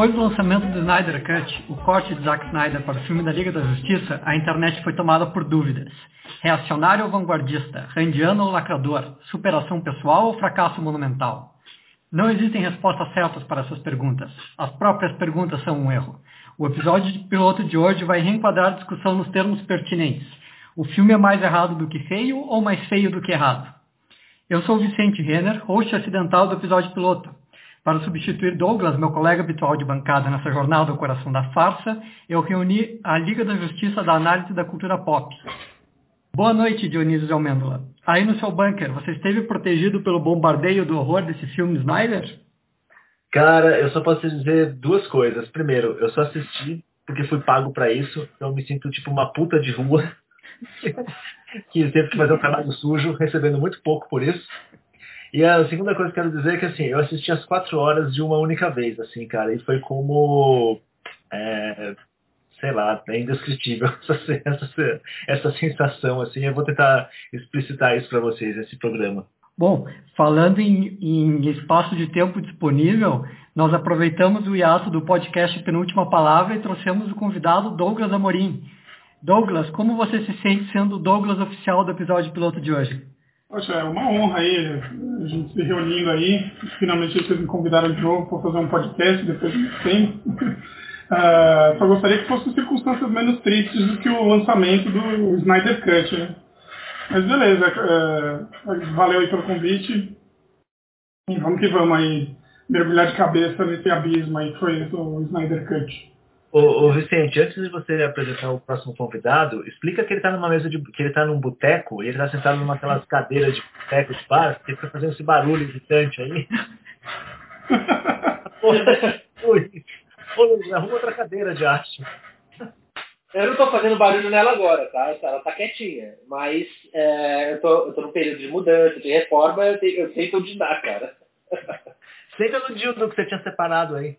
Depois do lançamento do Snyder Cut, o corte de Zack Snyder para o filme da Liga da Justiça, a internet foi tomada por dúvidas. Reacionário ou vanguardista? Randiano ou lacrador? Superação pessoal ou fracasso monumental? Não existem respostas certas para essas perguntas. As próprias perguntas são um erro. O episódio de piloto de hoje vai reenquadrar a discussão nos termos pertinentes. O filme é mais errado do que feio ou mais feio do que errado? Eu sou Vicente Renner, host acidental do episódio piloto. Para substituir Douglas, meu colega habitual de bancada nessa jornada ao coração da farsa, eu reuni a Liga da Justiça da Análise da Cultura Pop. Boa noite, Dionísio de Almêndola. Aí no seu bunker, você esteve protegido pelo bombardeio do horror desse filme Snyder? Cara, eu só posso dizer duas coisas. Primeiro, eu só assisti porque fui pago pra isso, então eu me sinto tipo uma puta de rua que teve que fazer um trabalho sujo, recebendo muito pouco por isso. E a segunda coisa que eu quero dizer é que assim, eu assisti as quatro horas de uma única vez, assim, cara, e foi como. É, sei lá, é indescritível essa, essa, essa sensação, assim, eu vou tentar explicitar isso para vocês nesse programa. Bom, falando em, em, espaço de tempo disponível, nós aproveitamos o hiato do podcast Penúltima Palavra e trouxemos o convidado Douglas Amorim. Douglas, como você se sente sendo o Douglas oficial do episódio piloto de hoje? Poxa, é uma honra aí, a gente se reunindo aí. Finalmente vocês me convidaram de novo para fazer um podcast depois de tempo. Uh, só gostaria que fossem circunstâncias menos tristes do que o lançamento do Snyder Cut, né? Mas beleza, uh, valeu aí pelo convite. E vamos que vamos aí mergulhar de cabeça nesse abismo aí que foi o Snyder Cut. Ô, ô, Vicente, antes de você apresentar o próximo convidado, explica que ele está numa mesa de. que ele está num boteco e ele está sentado numa aquelas cadeiras de boteco de bar, que ele fica fazendo esse barulho irritante aí. Oi. Ô, arruma outra cadeira de arte. Eu não tô fazendo barulho nela agora, tá? Ela tá quietinha. Mas é, eu, tô num período de mudança, de reforma, eu, sei onde dá, cara. Senta no dildo que você tinha separado aí.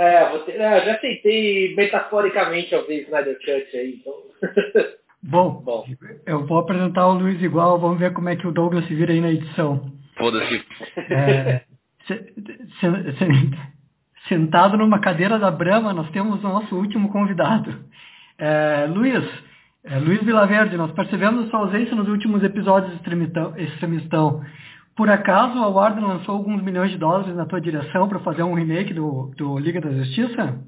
É, você, é, já aceitei metaforicamente ao ver Snyder Cut aí, então. Bom, Bom. eu vou apresentar o Luiz igual, vamos ver como é que o Douglas se vira aí na edição. Foda-se. É, se- se- se- sentado numa cadeira da Brahma, nós temos o nosso último convidado. É, Luiz, é, Luiz Vilaverde, nós percebemos sua ausência nos últimos episódios de Extremitão. Extremistão. Por acaso a Warner lançou alguns milhões de dólares na tua direção para fazer um remake do, do Liga da Justiça?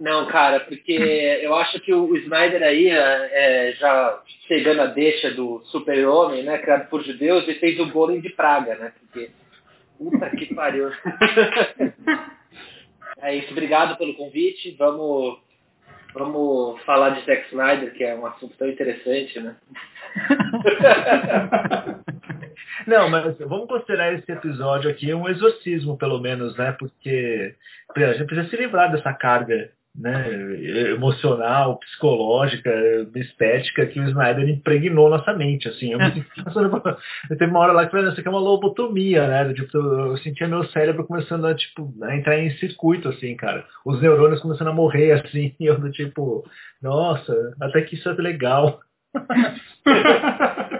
Não, cara, porque eu acho que o Snyder aí, é, já pegando a deixa do super-homem, né, criado por judeus, ele fez o Golem de Praga, né, porque puta que pariu. é isso, obrigado pelo convite, vamos, vamos falar de Zack Snyder, que é um assunto tão interessante, né. Não, mas vamos considerar esse episódio aqui um exorcismo, pelo menos, né? Porque a gente precisa se livrar dessa carga né, emocional, psicológica, estética que o Snyder impregnou nossa mente, assim. Eu me por- Teve uma hora lá que eu falei, isso aqui é uma lobotomia, né? Tipo, eu sentia meu cérebro começando a, tipo, a entrar em circuito, assim, cara. Os neurônios começando a morrer, assim, e eu do tipo, nossa, até que isso é legal.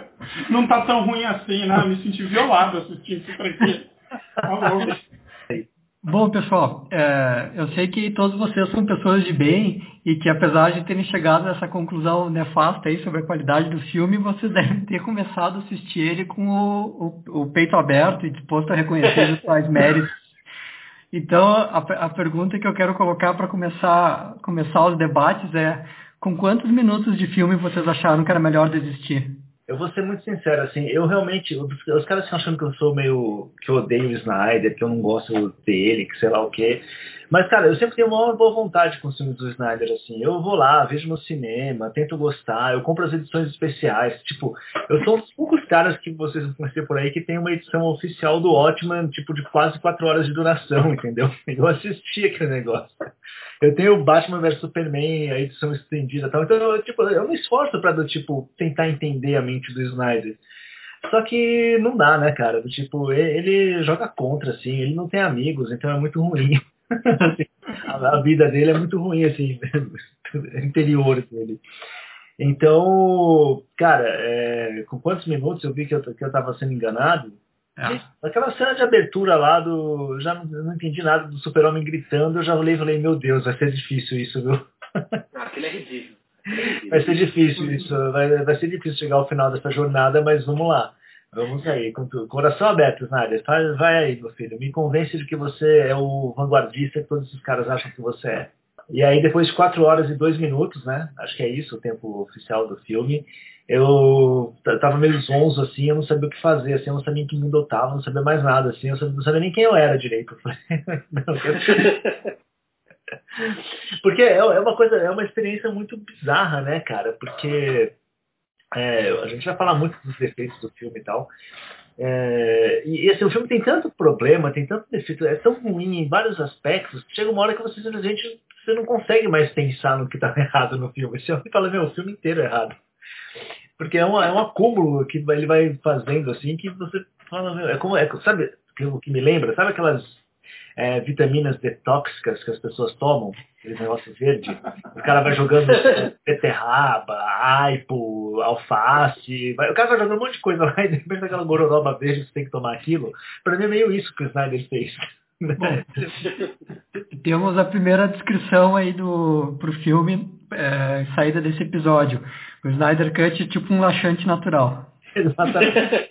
Não tá tão ruim assim, né? Eu me senti violado assistindo isso aqui. Tá. Bom, pessoal, é, eu sei que todos vocês são pessoas de bem e que apesar de terem chegado a essa conclusão nefasta aí sobre a qualidade do filme, vocês devem ter começado a assistir ele com o, o- o peito aberto e disposto a reconhecer os seus méritos. Então, a, a pergunta que eu quero colocar para começar, começar os debates é com quantos minutos de filme vocês acharam que era melhor desistir? Eu vou ser muito sincero, assim, eu realmente, os caras estão achando que eu sou meio, que eu odeio o Snyder, que eu não gosto dele, que sei lá o quê. Mas, cara, eu sempre tenho uma boa vontade com os filmes do Snyder, assim. Eu vou lá, vejo no cinema, tento gostar, eu compro as edições especiais. Tipo, eu sou um dos poucos caras que vocês vão conhecer por aí que tem uma edição oficial do Watchman, tipo, de quase quatro horas de duração, entendeu? Eu assisti aquele negócio. Eu tenho Batman vs Superman, a edição estendida e tal. Então, eu, tipo, eu me esforço pra, tipo, tentar entender a mente do Snyder. Só que não dá, né, cara? Do tipo, ele joga contra, assim, ele não tem amigos, então é muito ruim. a, vida dele é muito ruim, assim, interior dele. Então, cara, é, com quantos minutos eu vi que eu, que eu tava sendo enganado? É. Aquela cena de abertura lá do. Já não, não entendi nada do super-homem gritando, eu já olhei e falei, meu Deus, vai ser difícil isso, viu? Ah, aquilo é ridículo. Vai ser difícil isso, vai, vai ser difícil chegar ao final dessa jornada, mas vamos lá. Vamos aí, com tudo. Coração aberto, Snyder. Vai, vai aí, meu filho. Me convence de que você é o vanguardista que todos esses caras acham que você é. E aí, depois de 4 horas e 2 minutos, né? Acho que é isso o tempo oficial do filme. Eu tava meio zonzo, assim, eu não sabia o que fazer, assim, eu não sabia em que mundo eu tava, não sabia mais nada, assim, eu não sabia nem quem eu era direito. Porque é, é uma coisa, é uma experiência muito bizarra, né, cara? Porque é, a gente vai falar muito dos defeitos do filme e tal. É, e assim, o filme tem tanto problema, tem tanto defeito, é tão ruim em vários aspectos, que chega uma hora que você simplesmente você não consegue mais pensar no que está errado no filme. Você fala, meu, o filme inteiro é errado. Porque é um, é um acúmulo que ele vai fazendo assim, que você fala, é como, é, sabe o que me lembra? Sabe aquelas é, vitaminas detóxicas que as pessoas tomam, aquele negócio verde. O cara vai jogando beterraba, aipo, alface, vai, o cara vai jogando um monte de coisa lá e de repente aquela gororoba verde você tem que tomar aquilo. Para mim é meio isso que o Snyder fez. Bom, temos a primeira descrição aí do pro filme, é, saída desse episódio. O Snyder Cut é tipo um laxante natural. Exatamente.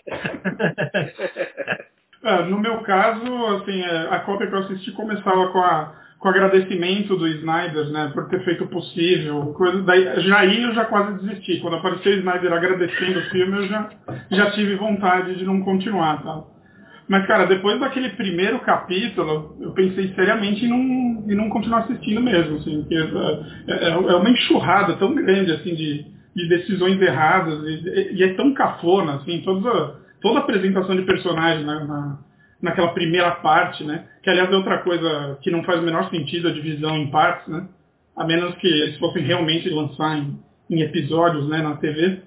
É, no meu caso, assim, é, a cópia que eu assisti começava com, a, com o agradecimento do Snyder, né, por ter feito o possível. Coisa, daí, já aí eu já quase desisti. Quando apareceu o Snyder agradecendo o filme, eu já, já tive vontade de não continuar, tá? Mas, cara, depois daquele primeiro capítulo, eu pensei seriamente em não, em não continuar assistindo mesmo, assim, porque é, é, é uma enxurrada tão grande, assim, de, de decisões erradas, e, e, é tão cafona, assim, toda toda a apresentação de personagem na, na, naquela primeira parte, né? Que aliás é outra coisa que não faz o menor sentido a divisão em partes, né? A menos que eles fossem realmente lançar em, em episódios, né, na TV.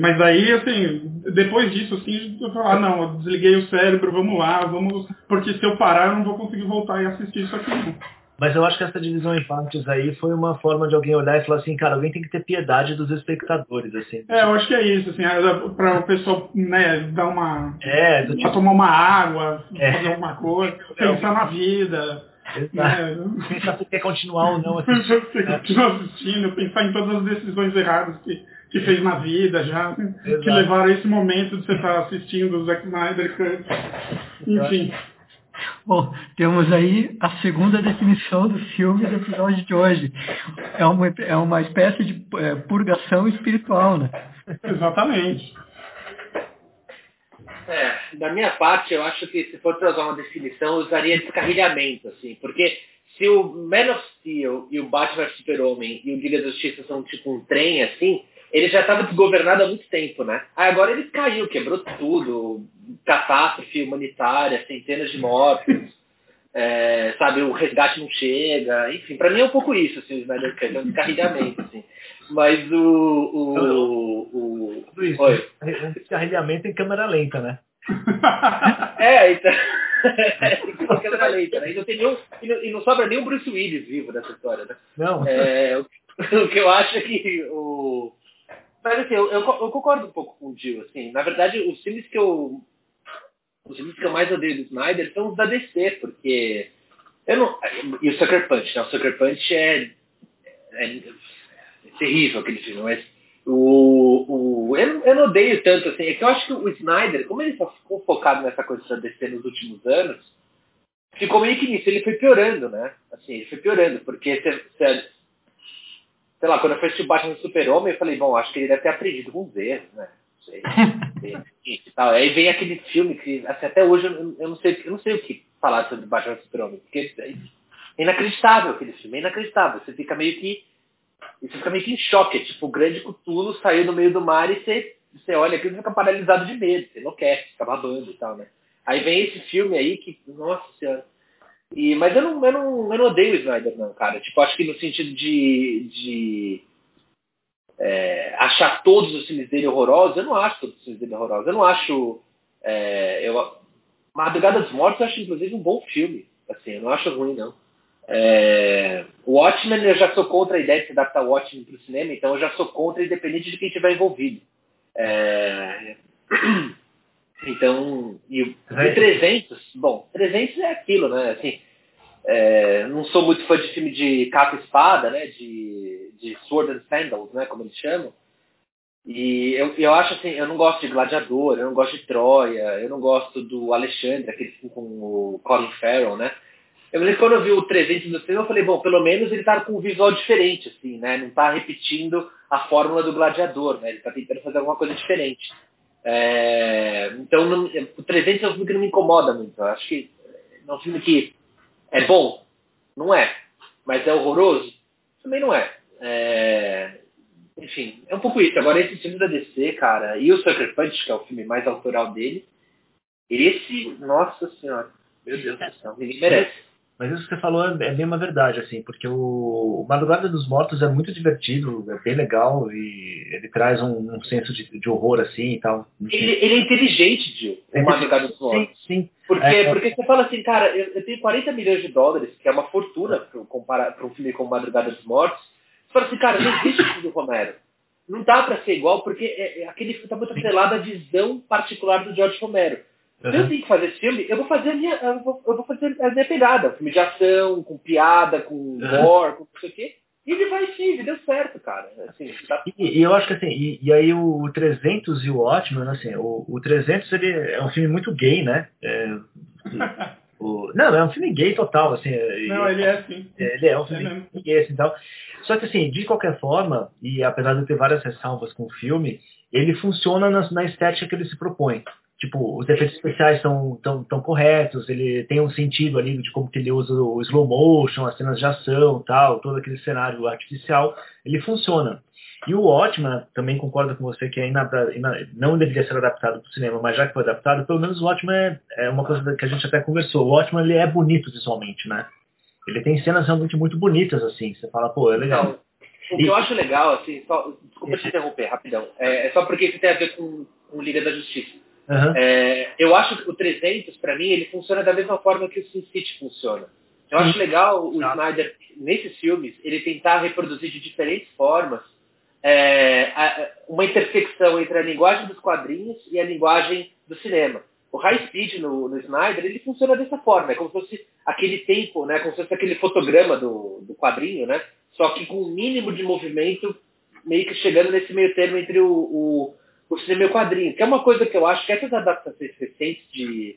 Mas aí, assim, depois disso, assim, eu falar, ah, não, eu desliguei o cérebro, vamos lá, vamos. Porque se eu parar, eu não vou conseguir voltar e assistir isso aqui. Não. Mas eu acho que essa divisão em partes aí foi uma forma de alguém olhar e falar assim, cara, alguém tem que ter piedade dos espectadores, assim. É, eu acho que é isso, assim, é para o pessoal, né, dar uma... É, do tipo... tomar uma água, é. fazer alguma coisa, pensar na vida. Né? Pensar se quer continuar ou não assistindo. se né? continuar assistindo, pensar em todas as decisões erradas que, que fez na vida já, que levaram a esse momento de você estar assistindo o Zack Snyder. Enfim. Bom, temos aí a segunda definição do filme do episódio de hoje. É uma, é uma espécie de é, purgação espiritual, né? Exatamente. É, da minha parte, eu acho que se for trazer uma definição, eu usaria descarrilhamento, assim, porque se o Man of Steel e o Batman Super-Homem e o Liga da Justiça são tipo um trem, assim, ele já estava desgovernado há muito tempo, né? Aí agora ele caiu, quebrou tudo, catástrofe humanitária, centenas de mortos, é, sabe, o resgate não chega, enfim, para mim é um pouco isso, assim, o Snyder Cut, é um descarrilhamento, assim. Mas o... o, o, o isso, Oi. um descarrilhamento em câmera lenta, né? é, então... em câmera lenta, né? E não, tem nenhum, e não, e não sobra nem o Bruce Willis vivo nessa história, né? Não. É, o, o que eu acho é que o mas assim, eu, eu, eu, concordo um pouco com o Gil, assim. Na verdade, os filmes que eu. Os filmes que eu mais odeio do Snyder são os da DC, porque. Eu não, e o Sucker Punch, né? O Sucker Punch é, é, é terrível aquele filme, mas o, o, eu, eu não odeio tanto assim. É que eu acho que o Snyder, como ele só ficou focado nessa coisa da DC nos últimos anos, ficou meio que nisso. Ele foi piorando, né? Assim, ele foi piorando, porque você, sei lá, quando eu fui assistir o Batman Super-Homem, eu falei, bom, acho que ele deve ter aprendido com os erros, né? Não sei. e tal. Aí vem aquele filme que assim, até hoje eu, eu, não sei, eu não sei o que falar sobre Batman Super-Homem, porque é inacreditável aquele filme, é inacreditável. Você fica meio que. Você fica meio que em choque, tipo, o grande Cutulo saiu no meio do mar e você, você olha aquilo e fica paralisado de medo, você enlouquece, fica babando e tal, né? Aí vem esse filme aí que, nossa senhora. E, mas eu não, eu, não, eu não odeio o Snyder, não, cara. Tipo, acho que no sentido de, de é, achar todos os filmes dele horrorosos, eu não acho todos os filmes dele horrorosos. Eu não acho. É, eu, Madrugada dos Mortos eu acho, inclusive, um bom filme. Assim, eu não acho ruim, não. É, o Watchmen, eu já sou contra a ideia de se adaptar o Watchmen para o cinema, então eu já sou contra, independente de quem estiver envolvido. É, então, e, e 300, bom, 300 é aquilo, né? Assim, é, não sou muito fã de filme de capa e espada, né? De, de sword and sandals, né? Como eles chamam. E eu, eu acho assim, eu não gosto de Gladiador, eu não gosto de Troia, eu não gosto do Alexandre, aquele filme com o Colin Farrell, né? Eu me lembro quando eu vi o 300 no cinema, eu falei, bom, pelo menos ele tá com um visual diferente, assim, né? Não tá repetindo a fórmula do Gladiador, né? Ele tá tentando fazer alguma coisa diferente. É, então, não, o 300 é um filme que não me incomoda muito. Eu acho que é um filme que é bom, não é. Mas é horroroso, também não é. é. Enfim, é um pouco isso. Agora, esse filme da DC, cara, e o Sucker Punch, que é o filme mais autoral dele, esse, nossa senhora, meu Deus do céu, ninguém merece. Mas isso que você falou é, é bem uma verdade, assim, porque o, o Madrugada dos Mortos é muito divertido, é bem legal e ele traz um, um senso de, de, horror, assim e tal. Ele, ele é inteligente, Gil, o Madrugada dos Mortos. Sim, sim. Porque, é, porque você fala assim, cara, eu, eu, tenho 40 milhões de dólares, que é uma fortuna para um filme como Madrugada dos Mortos. Você fala assim, cara, não existe filme do Romero. Não dá para ser igual, porque é, é aquele filme está muito atrelado à visão particular do George Romero. Uhum. Se eu tenho que fazer esse filme, eu vou fazer a minha, eu vou, eu vou fazer a minha pegada. Filme de ação, com piada, com humor, uhum. com não sei o quê. E ele vai sim, deu certo, cara. Assim, tá... e, e, eu acho que assim, e, e, aí o 300 e o Ótimo, assim, o, o 300 ele é um filme muito gay, né? É, o, não, é um filme gay total, assim. Não, ele é sim. Ele é um filme é gay, assim, tal. Só que assim, de qualquer forma, e apesar de ter várias ressalvas com o filme, ele funciona na, na estética que ele se propõe tipo, os efeitos especiais são tão, tão corretos, ele tem um sentido ali de como que ele usa o slow motion, as cenas de ação tal, todo aquele cenário artificial, ele funciona. E o Watchmen, também concordo com você que ainda não deveria ser adaptado para o cinema, mas já que foi adaptado, pelo menos o Watchmen é, é uma coisa que a gente até conversou. O Watchmen ele é bonito visualmente, né? Ele tem cenas realmente muito bonitas, assim. Você fala, pô, é legal. O que e... eu acho legal, assim, só, desculpa te interromper rapidão, é, é só porque isso tem a ver com, com Liga da Justiça. Uhum. É, eu acho que o 300, para mim, ele funciona da mesma forma que o Sin City funciona. Eu acho legal o tá. Snyder, nesses filmes, ele tentar reproduzir de diferentes formas é, uma intersecção entre a linguagem dos quadrinhos e a linguagem do cinema. O High Speed no, no Snyder, ele funciona dessa forma, é como se fosse aquele tempo, né, como se fosse aquele fotograma do, do quadrinho, né, só que com o um mínimo de movimento, meio que chegando nesse meio termo entre o, o o cinema e o quadrinho, que é uma coisa que eu acho que essas adaptações recentes de,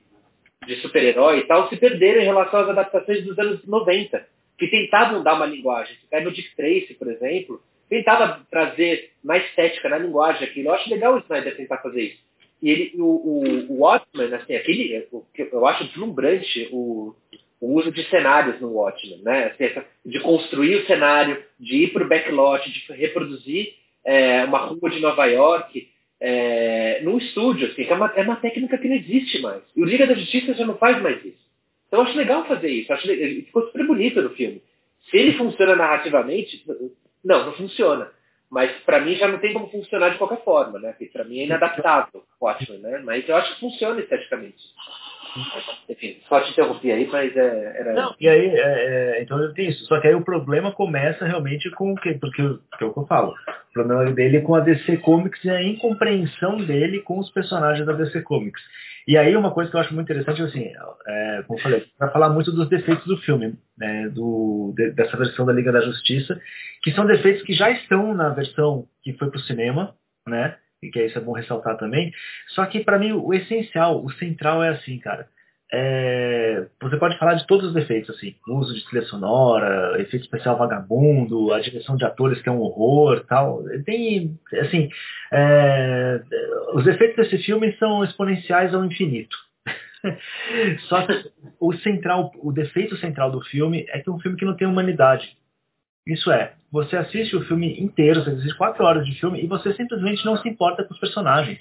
de super-herói e tal se perderam em relação às adaptações dos anos 90, que tentavam dar uma linguagem. Você pega o Dick Tracy, por exemplo, tentava trazer na estética, na linguagem aquilo. Eu acho legal o Snyder tentar fazer isso. E ele, o, o, o Watchmen, assim, aquele, eu acho deslumbrante o, o uso de cenários no Watchmen, né? Assim, de construir o cenário, de ir para o backlot, de reproduzir é, uma rua de Nova York, é, num estúdio, assim, que é uma, é uma técnica que não existe mais. E o Liga da Justiça já não faz mais isso. Então eu acho legal fazer isso. Acho, ficou super bonito no filme. Se ele funciona narrativamente, não, não funciona. Mas para mim já não tem como funcionar de qualquer forma, né? Porque para mim é inadaptável, ótimo, né? Mas eu acho que funciona esteticamente. Enfim, só te interrompi aí, mas é, era. Não, e aí, é, é, então tem isso. Só que aí o problema começa realmente com o que? Porque que é o que eu falo. O problema dele é com a DC Comics e a incompreensão dele com os personagens da DC Comics. E aí uma coisa que eu acho muito interessante, assim, é, como eu falei, para falar muito dos defeitos do filme, né, do, de, dessa versão da Liga da Justiça, que são defeitos que já estão na versão que foi para o cinema, né? Que isso é bom ressaltar também. Só que para mim o essencial, o central é assim, cara. é, você pode falar de todos os defeitos, assim, o uso de trilha sonora, efeito especial vagabundo, a direção de atores que é um horror, tal. Tem, assim, é, os efeitos desse filme são exponenciais ao infinito. Só que o central, o defeito central do filme é que é um filme que não tem humanidade. Isso é, você assiste o filme inteiro, você assiste quatro horas de filme e você simplesmente não se importa com os personagens.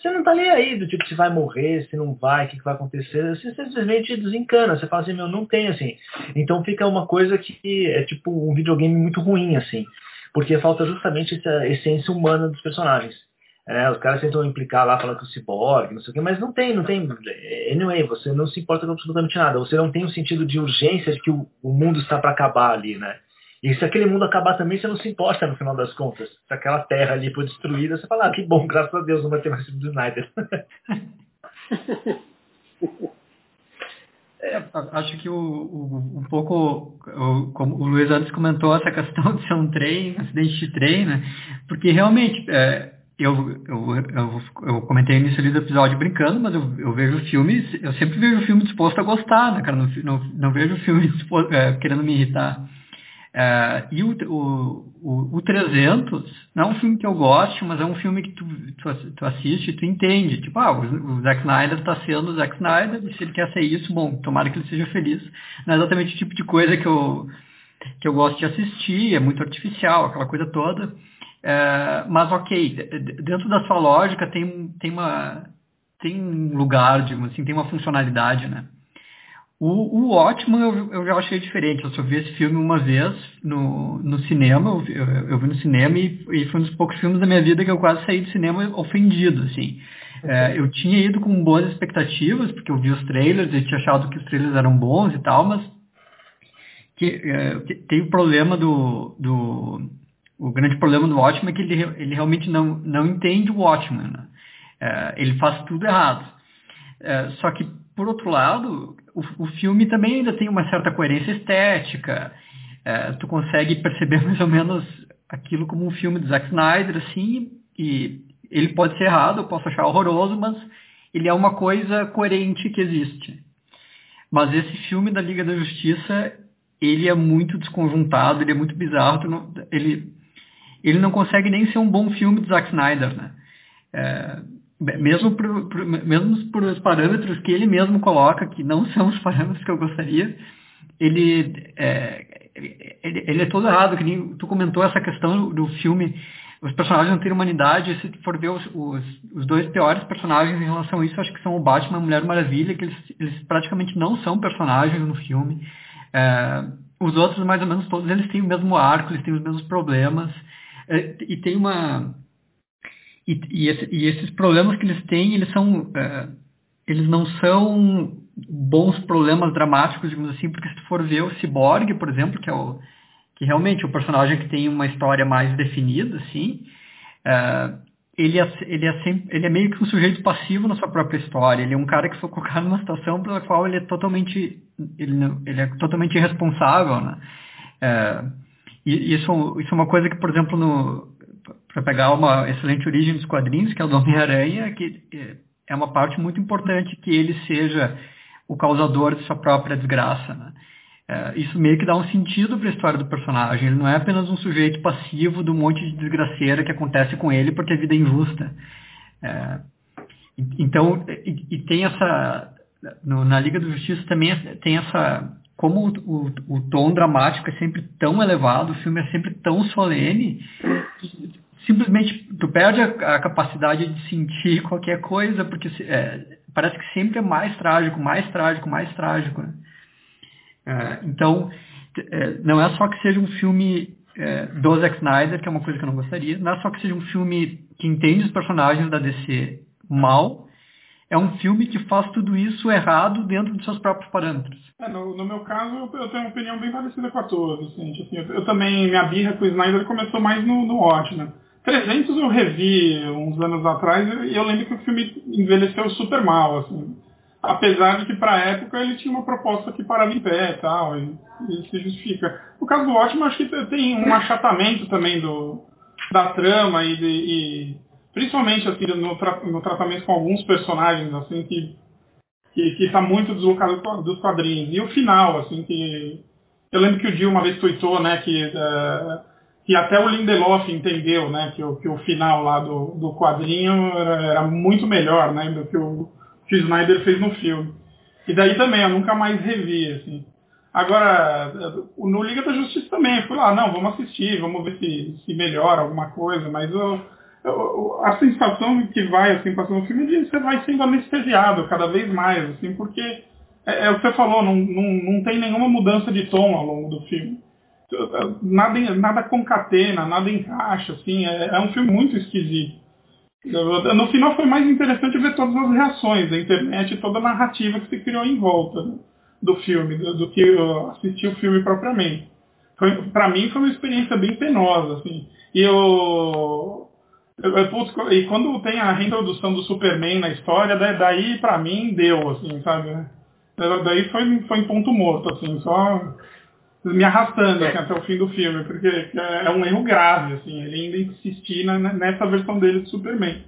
Você não tá nem aí do tipo se vai morrer, se não vai, o que, que vai acontecer. Você simplesmente desencana. Você fala assim, meu, não tem assim. Então fica uma coisa que é tipo um videogame muito ruim, assim. Porque falta justamente essa essência humana dos personagens. É, os caras tentam implicar lá, falando que o ciborgue, não sei o quê, mas não tem, não tem. Anyway, você não se importa com absolutamente nada. Você não tem um sentido de urgência de que o, o mundo está para acabar ali, né? E se aquele mundo acabar também, você não se importa no final das contas. Se aquela terra ali for destruída, você fala, ah, que bom, graças a Deus não vai ter mais do Snyder. É, acho que o, o, um pouco, o, como o Luiz antes comentou, essa questão de ser um trem, um acidente de trem, né? Porque realmente, é, eu, eu, eu, eu, comentei no início do episódio brincando, mas eu, eu vejo filmes, eu sempre vejo filme disposto a gostar, né, cara? Não, não, não vejo filme disposto, é, querendo me irritar. Uh, e o, o, o, o 300 não é um filme que eu gosto, mas é um filme que tu, tu, tu assiste e tu entende. Tipo, ah, o, o Zack Snyder está sendo o Zack Snyder, e se ele quer ser isso, bom, tomara que ele seja feliz. Não é exatamente o tipo de coisa que eu, que eu gosto de assistir, é muito artificial, aquela coisa toda. Uh, mas ok, dentro da sua lógica tem, tem, uma, tem um lugar, digamos assim, tem uma funcionalidade, né? O, o Watchman eu, eu já achei diferente. Eu só vi esse filme uma vez no, no cinema, eu, eu, eu vi no cinema e, e, foi um dos poucos filmes da minha vida que eu quase saí do cinema ofendido, assim. É, eu tinha ido com boas expectativas, porque eu vi os trailers e tinha achado que os trailers eram bons e tal, mas que, é, tem o problema do, do... O grande problema do Watchman é que ele, ele realmente não, não entende o Watchman. Né? É, ele faz tudo errado. É, só que, por outro lado, o, o filme também ainda tem uma certa coerência estética. É, tu consegue perceber mais ou menos aquilo como um filme do Zack Snyder, assim, e ele pode ser errado, eu posso achar horroroso, mas ele é uma coisa coerente que existe. Mas esse filme da Liga da Justiça, ele é muito desconjuntado, ele é muito bizarro, não, ele, ele não consegue nem ser um bom filme do Zack Snyder, né? É, mesmo por, por, mesmo por os parâmetros que ele mesmo coloca, que não são os parâmetros que eu gostaria, ele é, ele, ele é todo errado, que nem tu comentou essa questão do filme, os personagens não terem humanidade, se for ver os, os, os, dois piores personagens em relação a isso, acho que são o Batman e a Mulher Maravilha, que eles, eles praticamente não são personagens no filme. É, os outros, mais ou menos todos, eles têm o mesmo arco, eles têm os mesmos problemas. É, e tem uma e, e, esse, e, esses problemas que eles têm, eles são, é, eles não são bons problemas dramáticos, digamos assim, porque se tu for ver o Cyborg, por exemplo, que é o que realmente é o personagem que tem uma história mais definida, assim, é, ele, é, ele, é sempre, ele é meio que um sujeito passivo na sua própria história. Ele é um cara que foi colocado numa situação pela qual ele é totalmente, ele, ele é totalmente irresponsável, né? É, e isso, isso é uma coisa que, por exemplo, no, para pegar uma excelente origem dos quadrinhos, que é o do Homem-Aranha, que é uma parte muito importante que ele seja o causador de sua própria desgraça. Né? É, isso meio que dá um sentido para a história do personagem. Ele não é apenas um sujeito passivo do monte de desgraceira que acontece com ele porque a vida é injusta. É, então, e, e, tem essa. No, na Liga da Justiça também tem essa. Como o, o, o tom dramático é sempre tão elevado, o filme é sempre tão solene, simplesmente tu perde a, a, capacidade de sentir qualquer coisa, porque é, parece que sempre é mais trágico, mais trágico, mais trágico. Né? É, então, é, não é só que seja um filme é, do Zack Snyder, que é uma coisa que eu não gostaria, não é só que seja um filme que entende os personagens da DC mal, é um filme que faz tudo isso errado dentro dos seus próprios parâmetros. É, no, no, meu caso, eu, tenho uma opinião bem parecida com a tua, Vicente. Assim, eu, eu, também, minha birra com o Snyder começou mais no, no Watchmen. 300 eu revi uns anos atrás e eu lembro que o filme envelheceu super mal, assim. Apesar de que para época ele tinha uma proposta que parava em pé e tal, e, se justifica. No caso do Ótimo, acho que tem um achatamento também do, da trama e, de, e principalmente assim, no, tra no, tratamento com alguns personagens, assim, que que, que tá muito deslocado dos quadrinhos. E o final, assim, que. Eu lembro que o Dio uma vez tweetou, né, que, uh, que até o Lindelof entendeu, né, que o, que o final lá do, do quadrinho era, era muito melhor, né, do que o que o Snyder fez no filme. E daí também, eu nunca mais revi, assim. Agora, no Liga da Justiça também, fui lá, não, vamos assistir, vamos ver se, se melhora alguma coisa, mas eu, eu, a sensação que vai, assim, passando o filme, é de você vai sendo anestesiado cada vez mais, assim, porque é, é o que você falou, não, não, não tem nenhuma mudança de tom ao longo do filme. Nada, nada concatena, nada encaixa, assim, é, é um filme muito esquisito. No final foi mais interessante ver todas as reações da internet e toda a narrativa que se criou em volta. Né? do filme, do, do que assistir o filme propriamente. Para mim foi uma experiência bem penosa, assim. E eu, eu, eu e quando tem a reintrodução do Superman na história, daí para mim deu, assim, sabe? Daí foi, foi em ponto morto, assim, só me arrastando assim, até o fim do filme, porque é um erro grave, assim, ele ainda insistir nessa versão dele de Superman.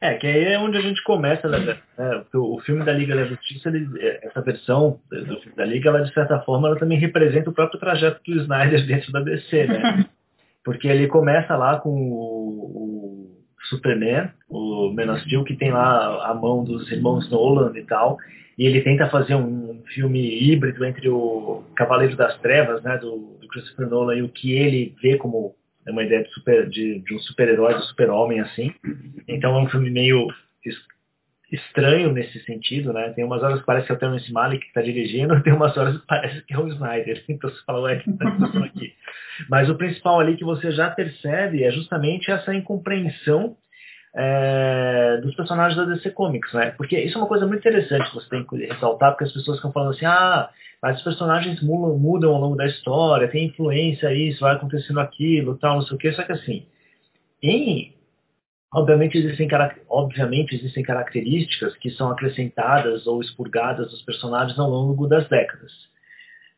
É, que aí é onde a gente começa, né? né o filme da Liga da Justiça, ele, é, essa versão do filme da Liga, ela de certa forma, ela também representa o próprio trajeto do Snyder dentro da DC, né? Porque ele começa lá com o, o Superman, o Man of Steel, que tem lá a mão dos irmãos Nolan e tal, e ele tenta fazer um filme híbrido entre o Cavaleiro das Trevas, né, do, do Christopher Nolan, e o que ele vê como é uma ideia de, super, de, de um super-herói, do super-homem, assim. Então é um filme meio estranho nesse sentido, né? Tem umas horas que parece que é o Terrence Malick que está dirigindo, tem umas horas que parece que é o Snyder. Então você fala, ué, que acontecendo aqui? Mas o principal ali que você já percebe é justamente essa incompreensão é, dos personagens da DC Comics, né? Porque isso é uma coisa muito interessante que você tem que ressaltar, porque as pessoas ficam falando assim, ah, mas os personagens mudam, mudam ao longo da história, tem influência isso, vai acontecendo aquilo, tal, não sei o que, só que assim, em, obviamente, existem, obviamente existem características que são acrescentadas ou expurgadas dos personagens ao longo das décadas.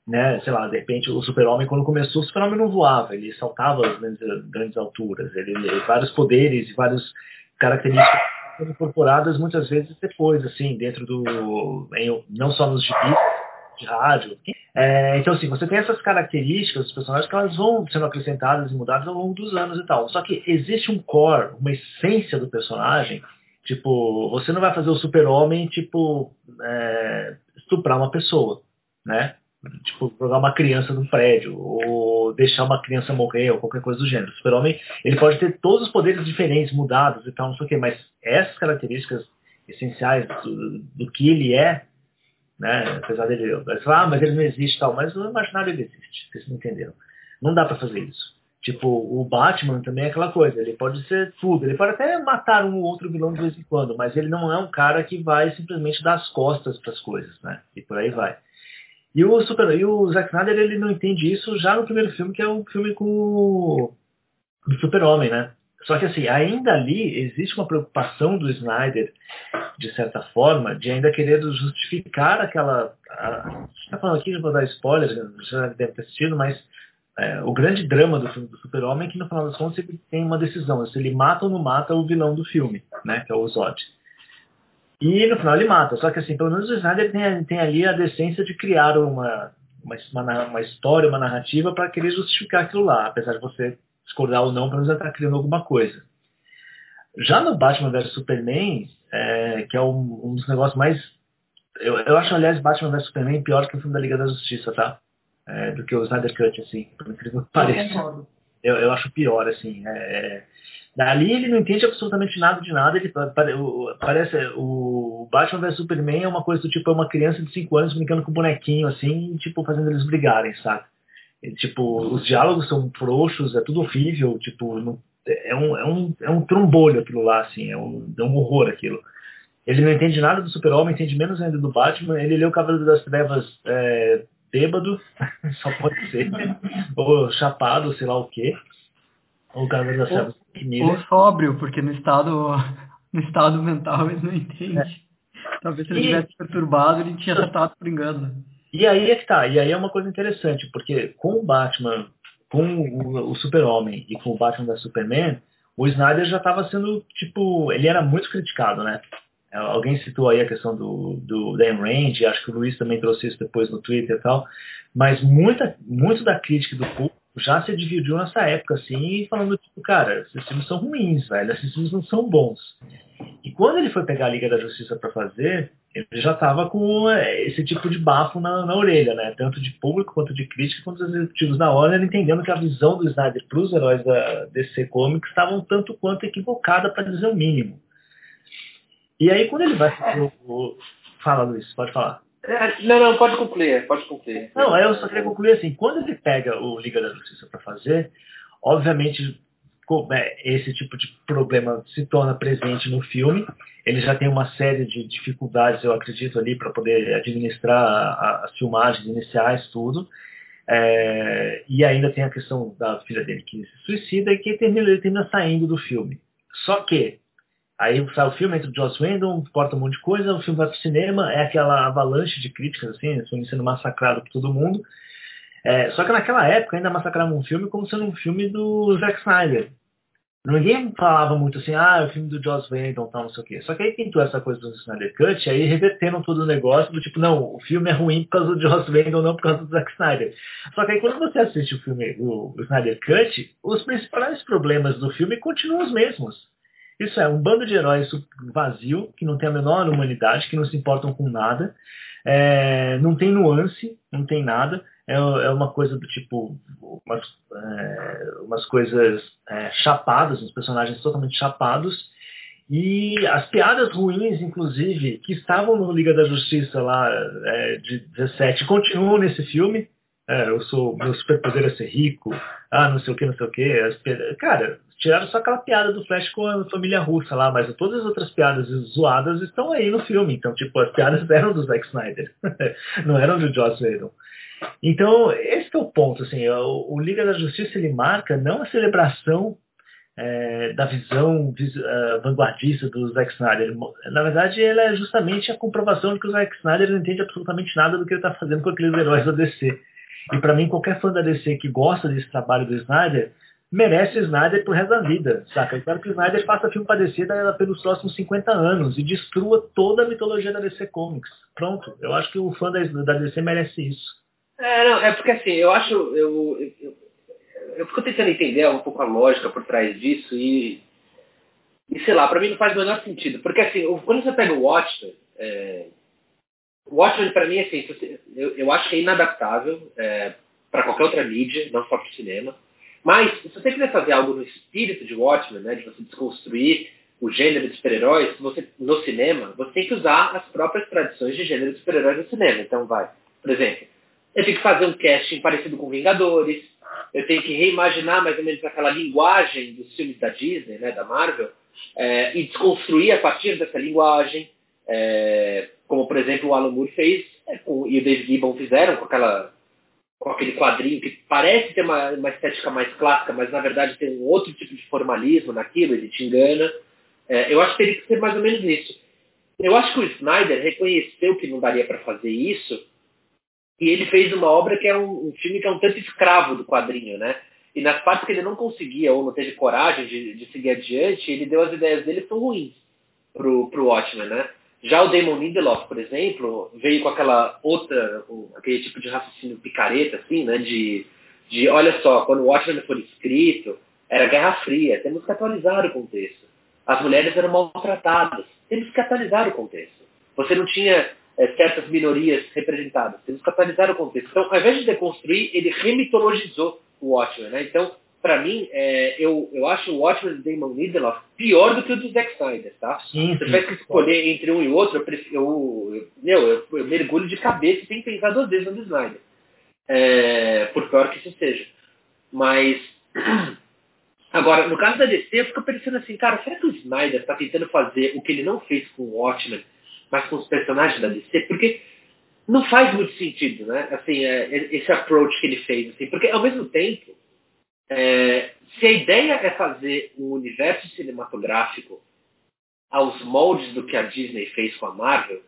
Né? Sei lá, de repente o super-homem, quando começou, o super-homem não voava, ele saltava as grandes, grandes alturas, ele, ele, vários poderes e várias características incorporadas muitas vezes depois, assim, dentro do, em, não só nos gibis, de rádio. É, então, assim, você tem essas características dos personagens que elas vão sendo acrescentadas e mudadas ao longo dos anos e tal. Só que existe um core, uma essência do personagem. Tipo, você não vai fazer o super-homem, tipo, é, estuprar uma pessoa, né? Tipo, jogar uma criança no prédio, ou deixar uma criança morrer, ou qualquer coisa do gênero. O super-homem, ele pode ter todos os poderes diferentes, mudados e tal, não sei o quê, mas essas características essenciais do, do que ele é, né? Apesar dele, ah, mas ele não existe tal, mas no imaginário ele existe, vocês não entenderam. Não dá para fazer isso. Tipo, o Batman também é aquela coisa, ele pode ser tudo, ele pode até matar um ou outro vilão de vez em quando, mas ele não é um cara que vai simplesmente dar as costas para as coisas, né? E por aí vai. E o, Super, e o Zack Snyder, ele não entende isso já no primeiro filme, que é o filme com o, Super-Homem, né? Só que assim, ainda ali existe uma preocupação do Snyder, de certa forma, de ainda querer justificar aquela. A, a gente está falando aqui, não vou dar spoiler, você já deve ter assistido, mas é, o grande drama do filme do Super-Homem é que no final das contas ele tem uma decisão, se ele mata ou não mata o vilão do filme, né? Que é o Zod. E no final ele mata. Só que assim, pelo menos o Snyder tem, tem ali a decência de criar uma, uma, uma história, uma narrativa para querer justificar aquilo lá, apesar de você discordar ou não, pelo menos estar criando alguma coisa. Já no Batman vs Superman, é, que é um, um, dos negócios mais. Eu, eu acho, aliás, Batman vs Superman pior que o filme da Liga da Justiça, tá? É, do que o Snyder Cut, assim, por incrível que pareça. Eu, eu acho pior, assim. É, Dali ele não entende absolutamente nada de nada. Ele parece o Batman vs Superman é uma coisa do tipo é uma criança de 5 anos brincando com um bonequinho assim, tipo fazendo eles brigarem, sabe? tipo, os diálogos são frouxos, é tudo horrível, tipo, não, é, um, é, um, é um trombolho aquilo lá, assim, é um, é um horror aquilo. Ele não entende nada do super-homem, entende menos ainda do Batman, ele lê o Cavaleiro das Trevas é, bêbado, só pode ser, ou chapado, sei lá o quê. Ou o Cavaleiro das Trevas ou, ou sóbrio, porque no estado, no estado mental ele não entende. É. Talvez se ele tivesse perturbado, ele tinha tratado por engano. E aí é que tá, e aí é uma coisa interessante, porque com o Batman, com o, o Super-Homem e com o Batman da Superman, o Snyder já estava sendo, tipo, ele era muito criticado, né? Alguém citou aí a questão do, do Dan Range, acho que o Luiz também trouxe isso depois no Twitter e tal, mas muita, muito da crítica do público já se dividiu nessa época, assim, falando, tipo, cara, esses filmes são ruins, velho, esses filmes não são bons. E quando ele foi pegar a Liga da Justiça para fazer, ele já estava com é, esse tipo de bafo na, na, orelha, né? Tanto de público quanto de crítica, quanto dos executivos da Warner, entendendo que a visão do Snyder para os heróis da DC Comics estava um tanto quanto equivocada, para dizer o mínimo. E aí, quando ele vai. Fala, Luiz, pode falar. É, não, não, pode concluir, pode concluir. Não, eu só queria concluir assim, quando ele pega o Liga da Justiça para fazer, obviamente é, esse tipo de problema se torna presente no filme. Ele já tem uma série de dificuldades, eu acredito, ali para poder administrar as filmagens iniciais, tudo. É, e ainda tem a questão da filha dele que se suicida e que termina, ele termina saindo do filme. Só que Aí sai o filme, entra o Joss Whedon, corta um monte de coisa, o filme vai pro cinema, é aquela avalanche de críticas, assim, o filme sendo massacrado por todo mundo. É, só que naquela época ainda massacravam um filme como sendo um filme do Zack Snyder. Ninguém falava muito assim, ah, é o filme do Joss Whedon, tal, não sei o quê. Só que aí pintou essa coisa do Snyder Cut, aí reverteram todo o negócio do tipo, não, o filme é ruim por causa do Joss Whedon, não por causa do Zack Snyder. Só que aí quando você assiste o filme, o, Snyder Cut, os principais problemas do filme continuam os mesmos. Isso é um bando de heróis vazio, que não tem a menor humanidade, que não se importam com nada, é, não tem nuance, não tem nada, é, é uma coisa do tipo, umas, é, umas coisas é, chapadas, uns personagens totalmente chapados, e as piadas ruins, inclusive, que estavam no Liga da Justiça lá é, de 17, continuam nesse filme. É, eu sou, meu superpoder é ser rico, ah, não sei o que, não sei o que. Cara, Tiraram só aquela piada do Flash com a família russa lá, mas todas as outras piadas zoadas estão aí no filme. Então, tipo, as piadas eram do Zack Snyder, não eram do Joss Whedon. Então, esse é o ponto. Assim, o, Liga da Justiça ele marca não a celebração é, da visão uh, vanguardista do Zack Snyder. Na verdade, ele é justamente a comprovação de que o Zack Snyder não entende absolutamente nada do que ele está fazendo com aqueles heróis da DC. E para mim, qualquer fã da DC que gosta desse trabalho do Snyder merece Snyder pro resto da vida, saca? Eu espero que Snyder faça filme DC pelos próximos 50 anos e destrua toda a mitologia da DC Comics. Pronto, eu acho que o fã da, da DC merece isso. É, não, é porque assim, eu acho, eu, eu, eu, eu fico tentando entender um pouco a lógica por trás disso e, e sei lá, pra mim não faz o menor sentido. Porque assim, quando você pega o Watchmen, é, o Watchmen pra mim, assim, eu, eu acho que é inadaptável é, para qualquer outra mídia, não só pro cinema. Mas, se você quiser fazer algo no espírito de Watchmen, né, de você desconstruir o gênero de super-heróis, no cinema, você tem que usar as próprias tradições de gênero de super-heróis no cinema. Então, vai. Por exemplo, eu tenho que fazer um casting parecido com Vingadores, eu tenho que reimaginar mais ou menos aquela linguagem dos filmes da Disney, né, da Marvel, é, e desconstruir a partir dessa linguagem, é, como, por exemplo, o Alan Moore fez é, com, e o David Gibbon fizeram com aquela com aquele quadrinho que parece ter uma, uma, estética mais clássica, mas na verdade tem um outro tipo de formalismo naquilo, ele te engana. É, eu acho que teria que ser mais ou menos isso. Eu acho que o Snyder reconheceu que não daria para fazer isso e ele fez uma obra que é um, um, filme que é um tanto escravo do quadrinho, né? E nas partes que ele não conseguia ou não teve coragem de, de seguir adiante, ele deu as ideias dele que são ruins pro, pro Watchmen, né? Já o Damon Lindelof, por exemplo, veio com aquela outra, aquele tipo de raciocínio picareta, assim, né? De, de olha só, quando o Watchmen foi escrito, era Guerra Fria, temos que atualizar o contexto. As mulheres eram maltratadas, temos que atualizar o contexto. Você não tinha é, certas minorias representadas, temos que atualizar o contexto. Então, ao invés de deconstruir, ele remitologizou o Watchmen, né? Então, para mim, é, eu, eu acho o Watchmen do Damon Lindelof pior do que o do Zack Snyder, tá? Sim, Se eu tivesse que escolher entre um e outro, eu, prefiro, eu, eu, eu, eu, mergulho de cabeça sem pensar duas vezes no do Snyder. É, por pior que isso seja. Mas, agora, no caso da DC, eu fico pensando assim, cara, será que o Snyder está tentando fazer o que ele não fez com o Watchmen, mas com os personagens da DC? Porque não faz muito sentido, né? Assim, é, esse approach que ele fez, assim, porque ao mesmo tempo é, se a ideia é fazer um universo cinematográfico aos moldes do que a Disney fez com a Marvel,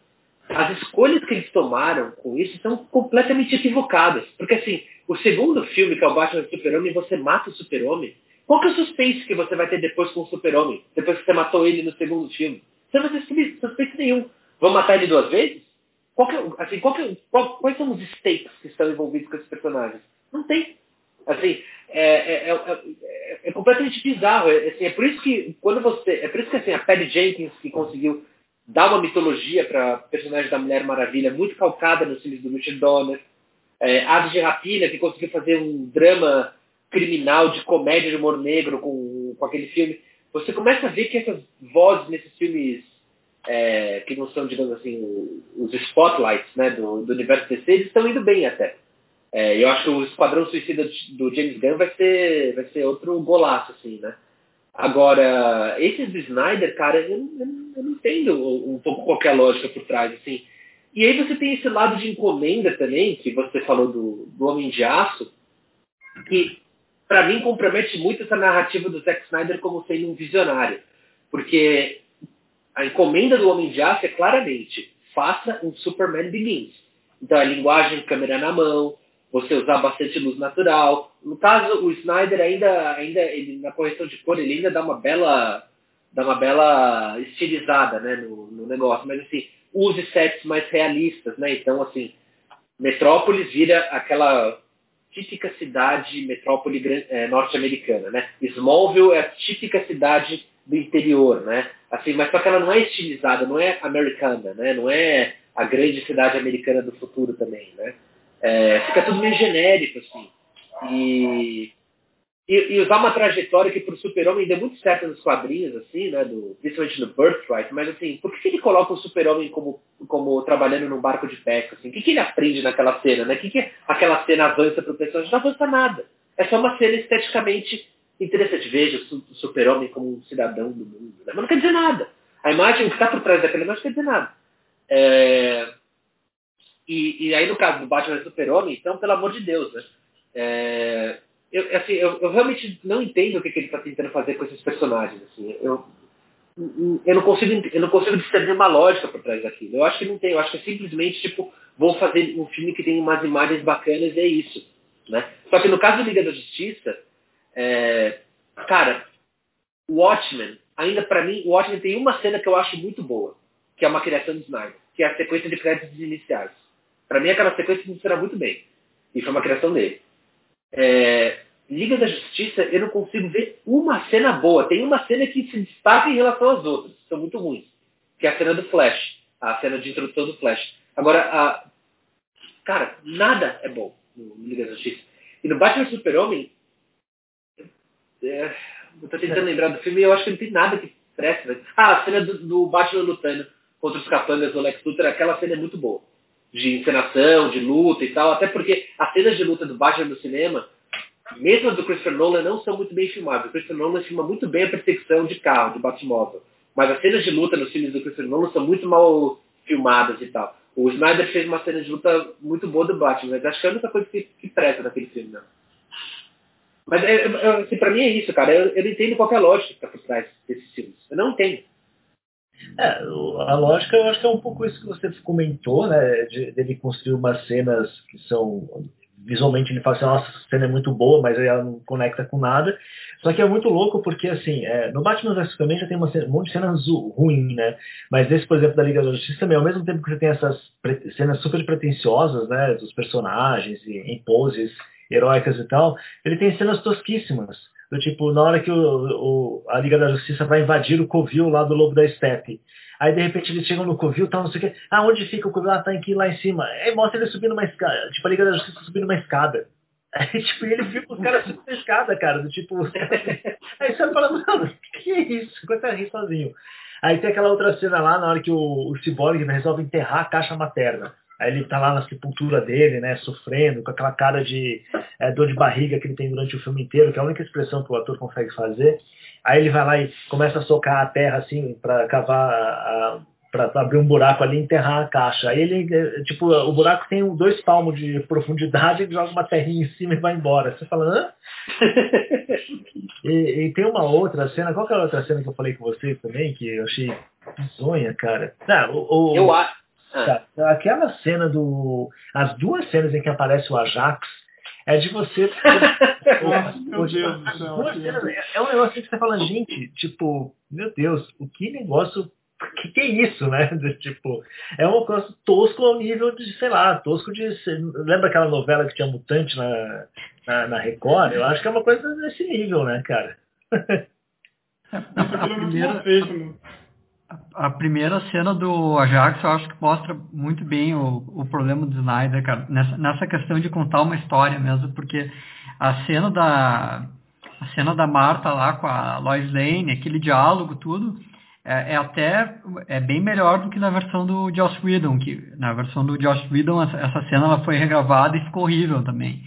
as escolhas que eles tomaram com isso são completamente equivocadas. Porque assim, o segundo filme, que é o Batman Super-Homem, você mata o Super-Homem. Qual que é o suspense que você vai ter depois com o Super-Homem? Depois que você matou ele no segundo filme? Você não tem suspeito nenhum. Vão matar ele duas vezes? Qual que, assim, qual que, qual, quais são os stakes que estão envolvidos com esses personagens? Não tem. Assim, é, é, é, é completamente bizarro. Assim, é por isso que quando você. É por isso que assim, a Patty Jenkins que conseguiu dar uma mitologia para personagem da Mulher Maravilha, muito calcada nos filmes do Richard Donner. É, Aves de Rapina, que conseguiu fazer um drama criminal de comédia de humor negro com, com aquele filme. Você começa a ver que essas vozes nesses filmes é, que não são, digamos assim, os spotlights né, do, do universo DC, eles estão indo bem até. É, eu acho que o Esquadrão Suicida do James Gunn vai ser, vai ser outro golaço, assim, né? Agora, esses do Snyder, cara, eu, eu, eu não entendo um pouco qualquer lógica por trás, assim. E aí você tem esse lado de encomenda também, que você falou do, do Homem de Aço, que para mim compromete muito essa narrativa do Zack Snyder como sendo um visionário. Porque a encomenda do Homem de Aço é claramente, faça um Superman Begins. Então a linguagem câmera na mão, você usar bastante luz natural. No caso, o Snyder ainda, ainda ele, na correção de cor, ele ainda dá uma bela, dá uma bela estilizada né, no, no negócio. Mas assim, use sets mais realistas, né? Então, assim, Metrópolis vira aquela típica cidade metrópole é, norte-americana, né? Smallville é a típica cidade do interior, né? Assim, mas só que ela não é estilizada, não é americana, né? Não é a grande cidade americana do futuro também, né? É, fica tudo meio genérico, assim. E, e, e usar uma trajetória que para o super-homem deu muito certo nos quadrinhos, assim, né? Do, principalmente no Birthright, mas assim, por que, ele coloca o super-homem como, como trabalhando num barco de pesca? Assim? O que, que ele aprende naquela cena, né? O que, que aquela cena avança para o personagem? Não avança nada. É só uma cena esteticamente interessante. Veja o super-homem como um cidadão do mundo. Né? Mas não quer dizer nada. A imagem que está por trás daquela imagem não quer dizer nada. É, e, e aí, no caso do Batman Super-Homem, então, pelo amor de Deus, né? É, eu, assim, eu, eu, realmente não entendo o que, que ele está tentando fazer com esses personagens. Assim. Eu, eu, não consigo, eu não consigo discernir uma lógica por trás daquilo. Eu acho que não tem. Eu acho que é simplesmente, tipo, vou fazer um filme que tem umas imagens bacanas e é isso. Né? Só que no caso do Liga da Justiça, é, cara, o Watchmen, ainda para mim, o Watchmen tem uma cena que eu acho muito boa, que é uma criação de Snyder, que é a sequência de créditos iniciais. Para mim, aquela sequência funciona muito bem. E foi uma criação dele. É, Liga da Justiça, eu não consigo ver uma cena boa. Tem uma cena que se destaca em relação às outras, são muito ruins. Que é a cena do Flash. A cena de introdução do Flash. Agora, a... cara, nada é bom no Liga da Justiça. E no Batman Super-Homem, é, eu tô tentando lembrar do filme e eu acho que não tem nada que presta. Ah, a cena do, do Batman lutando contra os capangas do Lex Luthor, aquela cena é muito boa de encenação, de luta e tal, até porque as cenas de luta do Batman no cinema, mesmo as do Christopher Nolan, não são muito bem filmadas. O Christopher Nolan filma muito bem a perseguição de carro, de Batmóvel. Mas as cenas de luta nos filmes do Christopher Nolan são muito mal filmadas e tal. O Snyder fez uma cena de luta muito boa do Batman, mas acho que é a única coisa que, que presta naquele filme. Mas é, é, assim, pra mim é isso, cara. Eu, eu não entendo qualquer lógica por trás desses filmes. Eu não entendo. É, a lógica eu acho que é um pouco isso que você comentou, né? De, dele construir umas cenas que são. Visualmente ele fala assim, nossa, essa cena é muito boa, mas ela não conecta com nada. Só que é muito louco porque, assim, é, no Batman vs Superman já tem uma, um monte de cenas ruins, né? Mas esse, por exemplo, da Liga da Justiça também, ao mesmo tempo que você tem essas cenas super pretensiosas, né? Dos personagens em poses heróicas e tal, ele tem cenas tosquíssimas do tipo, na hora que o, o, a Liga da Justiça vai invadir o covil lá do Lobo da Steppe. Aí, de repente, eles chegam no covil, tal, não sei o quê. Ah, onde fica o covil? Ah, tá aqui lá em cima. Aí mostra ele subindo uma escada. Tipo, a Liga da Justiça subindo uma escada. Aí, tipo, ele viu os caras subindo a escada, cara. Do tipo... Aí você fala, mano, que é isso? Coisa rir sozinho. Aí tem aquela outra cena lá, na hora que o, o Cyborg resolve enterrar a caixa materna. Aí ele tá lá na sepultura dele, né, sofrendo, com aquela cara de é, dor de barriga que ele tem durante o filme inteiro, que é a única expressão que o ator consegue fazer. Aí ele vai lá e começa a socar a terra assim para cavar para abrir um buraco ali e enterrar a caixa. Aí ele, é, tipo, o buraco tem dois palmos de profundidade, ele joga uma terrinha em cima e vai embora. Você fala, hã? e, e, tem uma outra cena, qual que é a outra cena que eu falei com você também, que eu achei bizonha, cara? Não, o, o, eu acho Tá. Aquela cena do. As duas cenas em que aparece o Ajax é de você. meu Deus do céu. É um negócio que você fala, gente, tipo, meu Deus, o que negócio. que, que é isso, né? De, tipo, é uma coisa tosco ao nível de, sei lá, tosco de. Lembra aquela novela que tinha mutante na, na, na Record? Eu acho que é uma coisa desse nível, né, cara? A, primeira, a, primeira cena do Ajax eu acho que mostra muito bem o, o problema do Snyder, cara, nessa, nessa questão de contar uma história mesmo, porque a cena da a cena da Marta lá com a Lois Lane, aquele diálogo, tudo, é, é, até é bem melhor do que na versão do Joss Whedon, que na versão do Joss Whedon essa, essa cena ela foi regravada e ficou horrível também.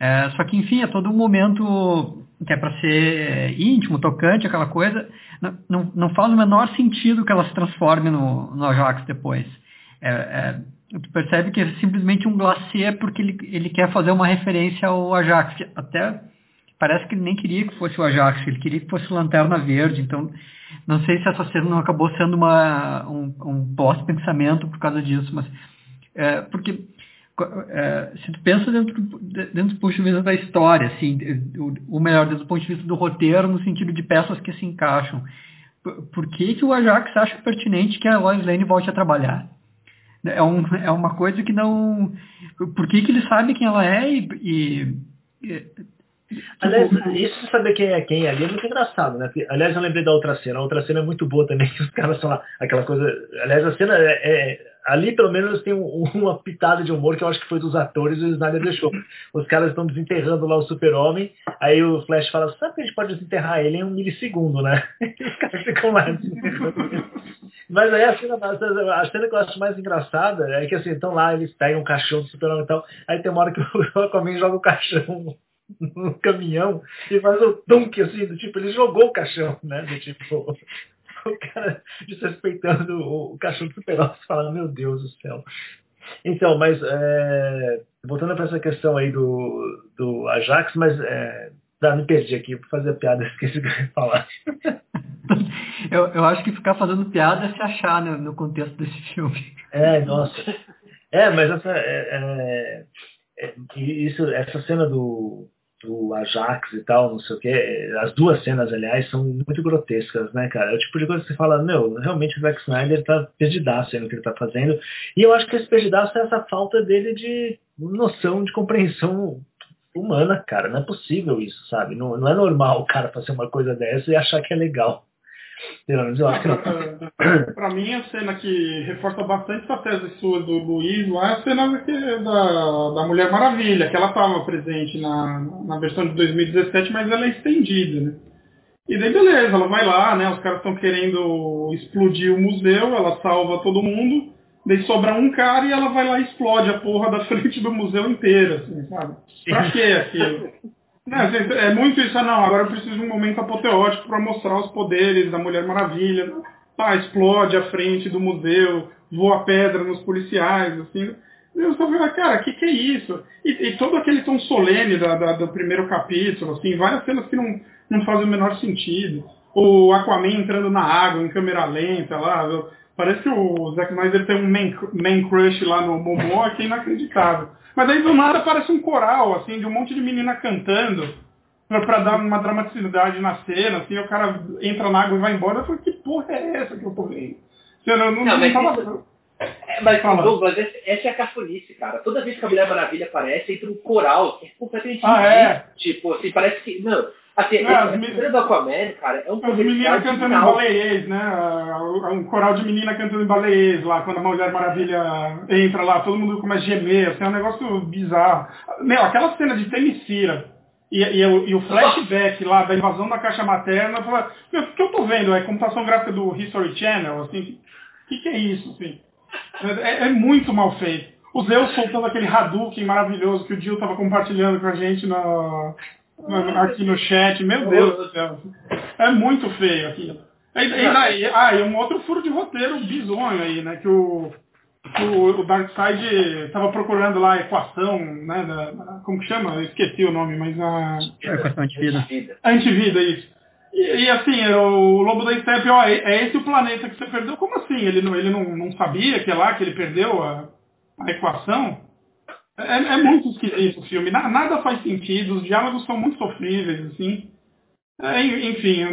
É, só que, enfim, é todo um momento que é para ser íntimo, tocante, aquela coisa. Não, não, não, faz o menor sentido que ela se transforme no, no Ajax depois. É, é, tu percebe que é simplesmente um glacê porque ele, ele quer fazer uma referência ao Ajax. Até parece que ele nem queria que fosse o Ajax, ele queria que fosse o Lanterna Verde. Então, não sei se essa cena não acabou sendo uma, um, um pós-pensamento por causa disso, mas é, porque é, se tu pensa dentro, dentro do ponto de vista da história, assim, o, melhor, desde o ponto de vista do roteiro, no sentido de peças que se encaixam, por, que, que o Ajax acha pertinente que a Lois Lane volte a trabalhar? É, um, é uma coisa que não... Por que, que ele sabe quem ela é e... e, e Aliás, isso de saber quem é quem ali é muito engraçado, né? aliás, eu lembrei da outra cena. A outra cena é muito boa também, que os caras são lá, aquela coisa. Aliás, a cena é, é ali pelo menos tem um, uma pitada de humor que eu acho que foi dos atores e o Snyder deixou. Os caras estão desenterrando lá o super-homem, aí o Flash fala, sabe que a gente pode desenterrar ele em um milissegundo, né? E os caras ficam desenterrando Mas aí a cena, a cena que eu acho mais engraçada é que assim, estão lá, eles pegam um caixão do super-homem e tal, aí tem uma hora que o Aquaman joga o caixão no caminhão e faz o dunk assim, do tipo, ele jogou o caixão, né? Do tipo, o cara desrespeitando o, cachorro do super falando, meu Deus do céu. Então, mas é, voltando para essa questão aí do, do Ajax, mas é, tá, me perdi aqui, para fazer piada, esqueci o que eu ia falar. eu, eu acho que ficar fazendo piada é se achar né, no contexto desse filme. É, nossa. É, mas essa, é, é, é isso, essa cena do, do Ajax e tal, não sei o que. As duas cenas, aliás, são muito grotescas, né, cara? É o tipo de coisa que você fala, meu, realmente o Zack Snyder tá perdidaço no que ele tá fazendo. E eu acho que esse perdidaço é essa falta dele de noção, de compreensão humana, cara. Não é possível isso, sabe? Não, não é normal o cara fazer uma coisa dessa e achar que é legal. Pra mim, a cena que reforça bastante essa tese sua do Luiz lá é a cena que, da, da Mulher Maravilha, que ela estava presente na, na versão de 2017, mas ela é estendida, né? E daí beleza, ela vai lá, né? Os caras estão querendo explodir o museu, ela salva todo mundo, daí sobra um cara e ela vai lá e explode a porra da frente do museu inteiro, assim, sabe? Pra que aquilo? Não, é muito isso, não. Agora eu preciso de um momento apoteótico para mostrar os poderes da Mulher Maravilha. Tá, explode a frente do museu, voa pedra nos policiais, assim. Eu só falei, cara, o que, que é isso? E, e, todo aquele tom solene da, da, do primeiro capítulo, assim, várias cenas que não, não fazem o menor sentido. O Aquaman entrando na água em câmera lenta lá. Parece que o Zack Snyder tem um man, man crush lá no Momoa que é inacreditável. Mas aí do nada parece um coral, assim, de um monte de menina cantando pra, dar uma dramaticidade na cena, assim, o cara entra na água e vai embora. Eu falei, que porra é essa que eu tô vendo? Você não, não, não, mas tava... Isso... É, mas, Douglas, essa é a cafonice, cara. Toda vez que a Mulher Maravilha aparece, entra um coral que é completamente ah, é? Tipo, assim, parece que. Não, Assim, é, a história do Aquaman, cara, é um As meninas cantando em baleiês, né? Um coral de menina cantando em baleiês lá, quando a Mulher Maravilha entra lá, todo mundo começa a gemer, assim, é um negócio bizarro. Meu, aquela cena de Temicira e, e, e, o flashback lá da invasão da caixa materna, fala, meu, o que eu tô vendo? É computação gráfica do History Channel, assim, o que, que é isso, assim? É, é, muito mal feito. O Zeus soltando aquele Hadouken maravilhoso que o Jill tava compartilhando com a gente na, aqui no chat, meu Deus do céu. É muito feio aquilo. E, e, ah, e um outro furo de roteiro bizonho aí, né? Que o, que o, o Darkseid estava procurando lá a equação, né? Da, como que chama? Eu esqueci o nome, mas a. É, equação antivida. Antivida, isso. E, e, assim, o Lobo da Steppe, ó, é, é, esse o planeta que você perdeu? Como assim? Ele não, ele não, não sabia que é lá que ele perdeu a, a equação? É, é muito esquisito o filme. Nada faz sentido, os diálogos são muito sofríveis, assim. É, enfim,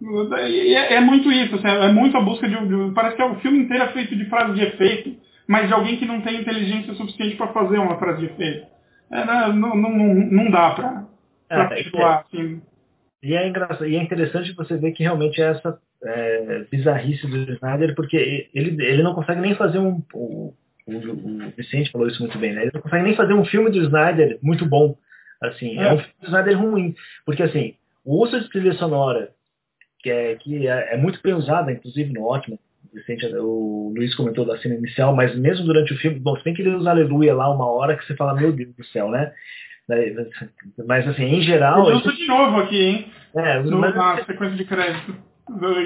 não, é, é, muito isso, assim, é muito a busca de, de, Parece que é o filme inteiro é feito de frases de efeito, mas de alguém que não tem inteligência suficiente para fazer uma frase de efeito. É, né, não, não, não, dá para é, é, assim. E é, engraçado, e é interessante você ver que realmente é essa é, bizarrice do Snyder, porque ele, ele não consegue nem fazer um. O, o, o Vicente falou isso muito bem, né? Ele não consegue nem fazer um filme do Snyder muito bom. Assim, é, é um filme do Snyder ruim. Porque assim, o uso de trilha sonora, que é, que é, é muito bem usada, inclusive no ótimo, Vicente, o Luiz comentou da cena inicial, mas mesmo durante o filme, bom, se bem que ele usa aleluia lá uma hora que você fala, meu Deus do céu, né? Mas assim, em geral. Ele usa de novo aqui, hein? É, no, mas... na sequência de crédito.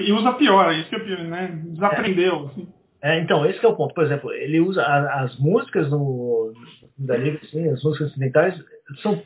E usa pior, isso que é pior, né? Desaprendeu, é. assim. É, então, esse é o ponto. Por exemplo, ele usa a, as músicas no, da Liga, assim, as músicas ocidentais, são,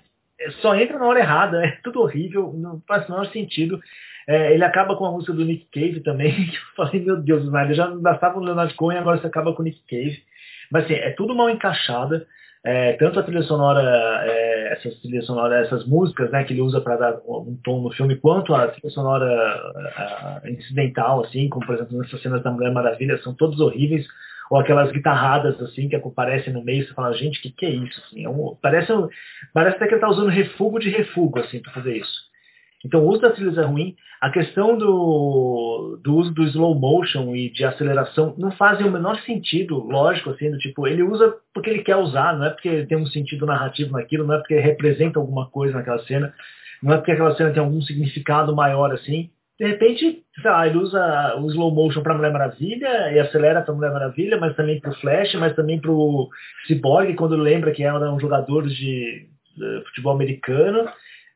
só entra na hora errada, é tudo horrível, não faz o menor sentido. É, ele acaba com a música do Nick Cave também, que eu falei, meu Deus, ele já bastava o Leonard Cohen, agora você acaba com o Nick Cave. Mas assim, é tudo mal encaixada. É, tanto a trilha sonora, é, essas trilhas sonoras, essas músicas né, que ele usa para dar um tom no filme, quanto a trilha sonora a, incidental, assim, como por exemplo nessas cenas da Mulher Maravilha, são todos horríveis, ou aquelas guitarradas assim que aparecem no meio, você fala, gente, o que, que é isso? Assim, é um, parece, parece até que ele está usando refugo de refugo assim, para fazer isso. Então o uso das trilhas é ruim. A questão do, do uso do slow motion e de aceleração não fazem o menor sentido, lógico, assim, do tipo, ele usa porque ele quer usar, não é porque tem um sentido narrativo naquilo, não é porque representa alguma coisa naquela cena, não é porque aquela cena tem algum significado maior assim. De repente, sei lá, ele usa o slow motion para Mulher Maravilha e acelera para Mulher Maravilha, mas também para o Flash, mas também para o Cyborg, quando lembra que era um jogador de, de futebol americano.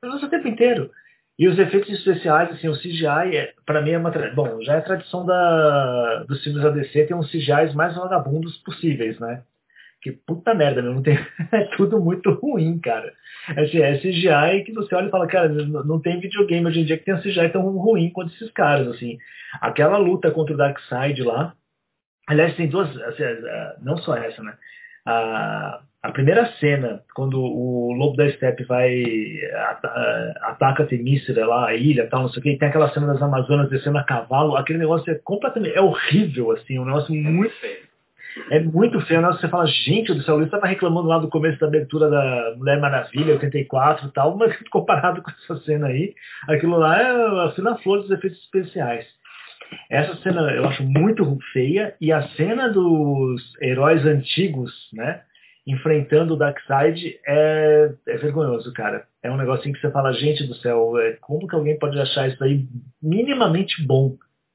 Ele usa o tempo inteiro. E os efeitos especiais, assim, o CGI, é, para mim é uma. Bom, já é tradição da, dos filmes da DC ter uns CGIs mais vagabundos possíveis, né? Que puta merda, meu, não tem. é tudo muito ruim, cara. Assim, é CGI que você olha e fala, cara, não tem videogame hoje em dia que tem um CGI tão ruim quanto esses caras, assim. Aquela luta contra o Darkseid lá. Aliás, tem duas. Assim, não só essa, né? A, a primeira cena, quando o Lobo da Steppe vai ataca Temícera lá, a ilha tal, não sei o que, tem aquela cena das Amazonas descendo a cavalo, aquele negócio é completamente, é horrível, assim, um negócio muito feio. É muito feio, né? você fala, gente do céu, eu estava reclamando lá do começo da abertura da Mulher Maravilha, 84 e tal, mas comparado com essa cena aí, aquilo lá é a cena flor dos efeitos especiais. Essa cena eu acho muito feia, e a cena dos heróis antigos, né? enfrentando o Darkseid é, é vergonhoso, cara. É um negocinho que você fala, gente do céu, é, como que alguém pode achar isso aí minimamente bom?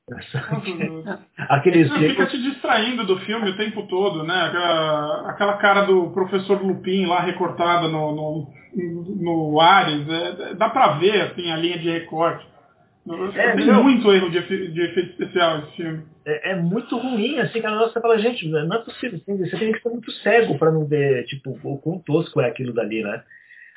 Aqueles Você fica te distraindo do filme o tempo todo, né? Aquela, aquela cara do professor Lupin lá recortada no, no, no Ares, é, dá pra ver assim, a linha de recorte. É, tem não, muito erro de, efe, de efeito especial esse filme. É, é, muito ruim, assim, que a nossa fala, gente, não é possível, assim, você tem que estar muito cego para não ver, tipo, o quão tosco é aquilo dali, né?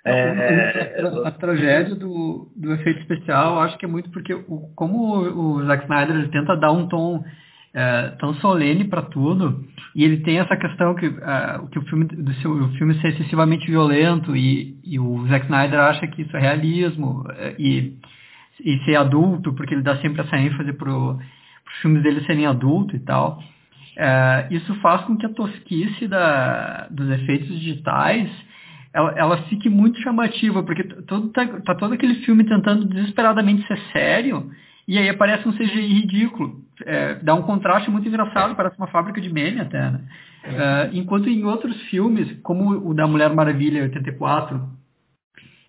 É, a, a, tragédia do, do efeito especial, acho que é muito porque, o, como o, o Zack Snyder ele tenta dar um tom é, tão solene para tudo, e ele tem essa questão que, uh, que o, filme, do seu, o filme ser excessivamente violento, e, e o Zack Snyder acha que isso é realismo, é, e e ser adulto, porque ele dá sempre essa ênfase para os filmes dele serem adulto e tal. É, isso faz com que a tosquice da, dos efeitos digitais ela, ela fique muito chamativa, porque todo, tá, tá todo aquele filme tentando desesperadamente ser sério, e aí aparece um CGI ridículo. É, dá um contraste muito engraçado, parece uma fábrica de meme até. Né? É, enquanto em outros filmes, como o da Mulher Maravilha 84,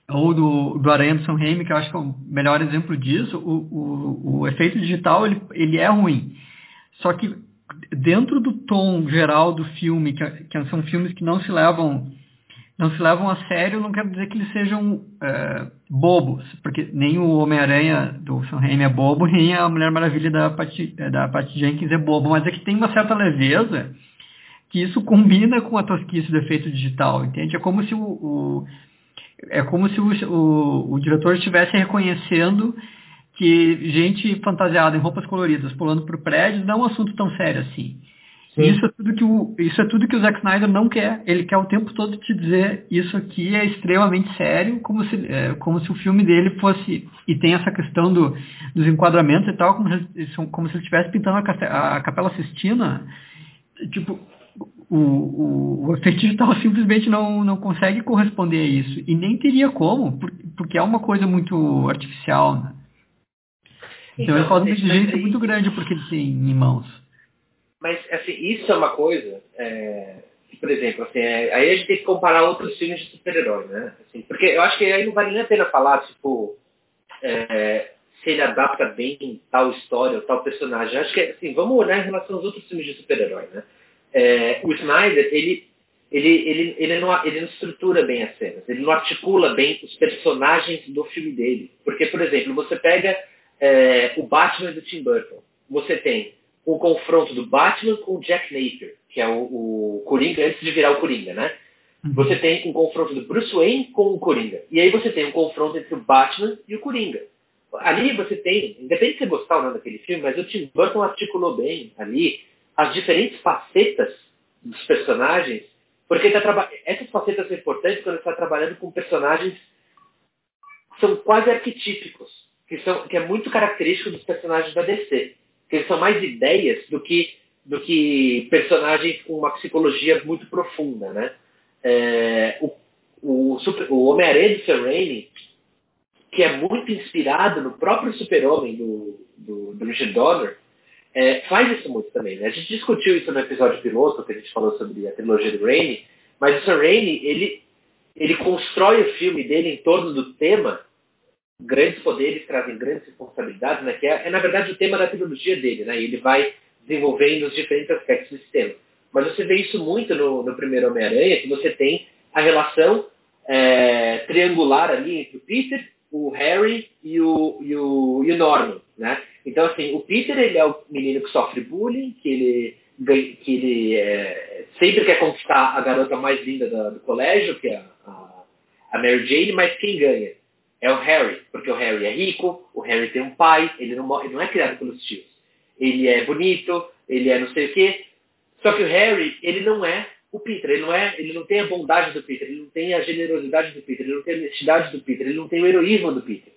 ou do, do Aranha do Sam Raimi, que eu acho que é o melhor exemplo disso, o, o, o efeito digital ele, ele é ruim. Só que dentro do tom geral do filme, que, que são filmes que não se levam não se levam a sério, não quer dizer que eles sejam é, bobos, porque nem o Homem-Aranha do Sam Raimi é bobo, nem a Mulher Maravilha da Patty, da Patty Jenkins é bobo, mas é que tem uma certa leveza que isso combina com a tosquice do efeito digital, entende? É como se o, o é como se o, o, o diretor estivesse reconhecendo que gente fantasiada em roupas coloridas pulando para o prédio não é um assunto tão sério assim. Isso é, tudo que o, isso é tudo que o Zack Snyder não quer. Ele quer o tempo todo te dizer isso aqui é extremamente sério, como se, é, como se o filme dele fosse. E tem essa questão do, dos enquadramentos e tal, como se, como se ele estivesse pintando a, a Capela Sistina. Tipo, o, o, o efeito digital simplesmente não, não consegue corresponder a isso. E nem teria como, porque é uma coisa muito artificial. Né? Então, então ele faz uma exigência muito grande porque ele tem em mãos. Mas, assim, isso é uma coisa é, que, por exemplo, assim, é, aí a gente tem que comparar outros filmes de super-herói, né? Assim, porque eu acho que aí não vale nem a pena falar, tipo, é, se ele adapta bem tal história ou tal personagem. Acho que, assim, vamos olhar em relação aos outros filmes de super-herói, né? É, o Snyder, ele, ele, ele, ele, não, ele não estrutura bem as cenas, ele não articula bem os personagens do filme dele. Porque, por exemplo, você pega é, o Batman do Tim Burton. Você tem o confronto do Batman com o Jack Napier, que é o, o Coringa antes de virar o Coringa, né? Uhum. Você tem um confronto do Bruce Wayne com o Coringa. E aí você tem um confronto entre o Batman e o Coringa. Ali você tem, independente de você gostar ou não daquele filme, mas o Tim Burton articulou bem ali as diferentes facetas dos personagens, porque tá essas facetas são importantes quando você está trabalhando com personagens que são quase arquetípicos, que, são, que é muito característico dos personagens da DC. Que eles são mais ideias do que, do que personagens com uma psicologia muito profunda. Né? É, o o, o Homem-Aranha de Sam Raimi, que é muito inspirado no próprio super-homem do, do, do Richard Donner, é, faz isso muito também. Né? A gente discutiu isso no episódio piloto, que a gente falou sobre a trilogia do Raimi, mas o Sam Raimi, ele, ele constrói o filme dele em torno do tema grandes poderes trazem grandes responsabilidades, né? que é, é, na verdade o tema da trilogia dele, né? Ele vai desenvolvendo os diferentes aspectos desse tema. Mas você vê isso muito no, no primeiro Homem-Aranha, que você tem a relação é, triangular ali entre o Peter, o Harry e o, e o, e o Norman, né? Então, assim, o Peter, ele é o menino que sofre bullying, que ele, que ele é, sempre quer conquistar a garota mais linda do, colégio, que é a, a Mary Jane, mas quem ganha? É o Harry, porque o Harry é rico, o Harry tem um pai, ele não, não é criado pelos tios. Ele é bonito, ele é não sei o quê. Só que o Harry, ele não é o Peter, ele não, é, ele não tem a bondade do Peter, ele não tem a generosidade do Peter, ele não tem a honestidade do Peter, ele não tem o heroísmo do Peter.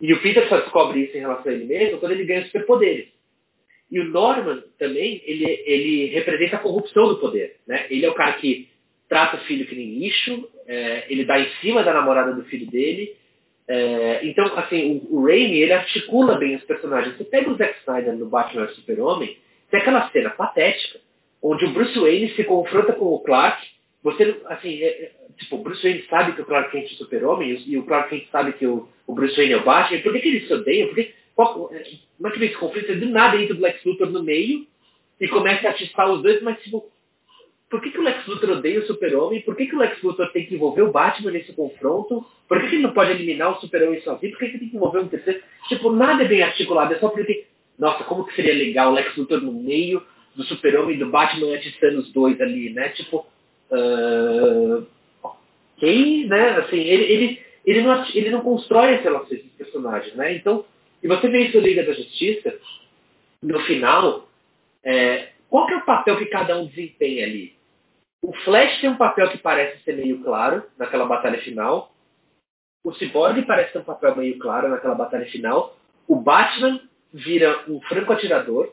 E o Peter só descobre isso em relação a ele mesmo quando ele ganha superpoderes. E o Norman também, ele, ele representa a corrupção do poder. Né? Ele é o cara que trata o filho que nem lixo, é, ele dá em cima da namorada do filho dele. É, então, assim, o, o Raimi, ele articula bem os personagens. Você pega o Zack Snyder no Batman Super-Homem, tem aquela cena patética, onde o Bruce Wayne se confronta com o Clark. Você, assim, é, é, tipo, o Bruce Wayne sabe que o Clark Kent é super-homem e o Clark Kent sabe que o, o Bruce Wayne é o Batman. Por que, que eles se odeiam? Por que, qual, é, como é que vem esse conflito? Do nada entra o Lex Luthor no meio e começa a atiçar os dois, mas, tipo, por que, que o Lex Luthor odeia o super-homem? Por que, que o Lex Luthor tem que envolver o Batman nesse confronto? Por que, que ele não pode eliminar o super-homem sozinho? Por que, que ele tem que envolver um terceiro? Tipo, nada é bem articulado, é só porque... Nossa, como que seria legal o Lex Luthor no meio do super-homem e do Batman atiçando os dois ali, né? Tipo, uh, ok, né? Assim, ele, ele, ele, não, ele não constrói as relações dos personagens, né? Então, e você vê isso Liga da Justiça, no final, é, qual que é o papel que cada um desempenha ali? O Flash tem um papel que parece ser meio claro naquela batalha final. O Cyborg parece ter um papel meio claro naquela batalha final. O Batman vira um franco atirador.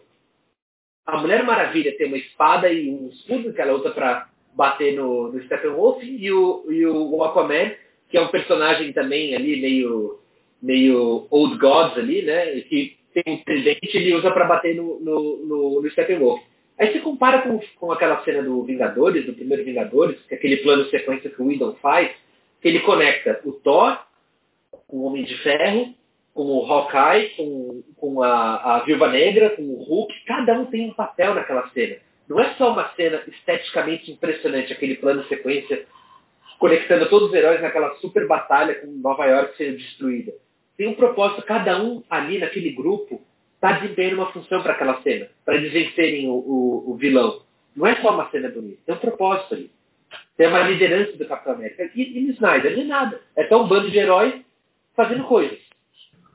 A Mulher Maravilha tem uma espada e um escudo que ela usa para bater no, no Steppenwolf. E o, e o Aquaman, que é um personagem também ali meio, meio Old Gods ali, né? Que tem um tridente ele usa para bater no, no, no, no Steppenwolf. Aí você compara com, com aquela cena do Vingadores, do primeiro Vingadores, que é aquele plano sequência que o Whedon faz, que ele conecta o Thor com o Homem de Ferro, com o Hawkeye, com, com a, a Viúva Negra, com o Hulk, cada um tem um papel naquela cena. Não é só uma cena esteticamente impressionante, aquele plano sequência conectando todos os heróis naquela super batalha com Nova York sendo destruída. Tem um propósito, cada um ali naquele grupo está desempenhando uma função para aquela cena, para eles vencerem o, o, o, vilão. Não é só uma cena bonita, tem um propósito ali. Tem uma liderança do Capitão América. E, e no Snyder, não é nada. É só um bando de heróis fazendo coisas.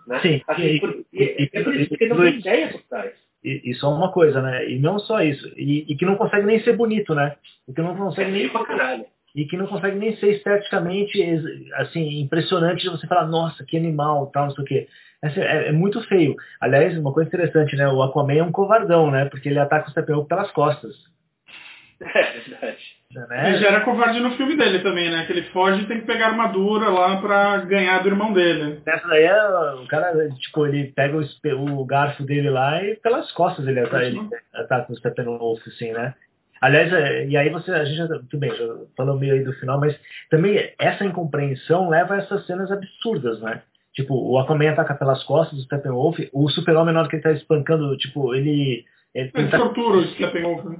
Né? Sim. Assim, por, e, é por isso, porque não tem ideia por trás. E, e só uma coisa, né? E não só isso. E, e, que não consegue nem ser bonito, né? E que não consegue é nem. Caralho. E que não consegue nem ser esteticamente assim, impressionante de você falar, nossa, que animal, tal, não sei o quê. É, é, muito feio. Aliás, uma coisa interessante, né? O Aquaman é um covardão, né? Porque ele ataca o Steppenwolf pelas costas. É verdade. Né? Ele já era covarde no filme dele também, né? Que ele foge e tem que pegar armadura lá pra ganhar do irmão dele. Essa daí é o cara, tipo, ele pega o, o garfo dele lá e pelas costas ele ataca, ele ataca o Steppenwolf, assim, né? Aliás, é, e aí você, a gente já, tudo bem, já falou meio aí do final, mas também essa incompreensão leva a essas cenas absurdas, né? Tipo, o Aquaman ataca pelas costas do Steppenwolf, o super-homem na hora que ele tá espancando, tipo, ele... Ele, ele tá... tortura o Steppenwolf, né?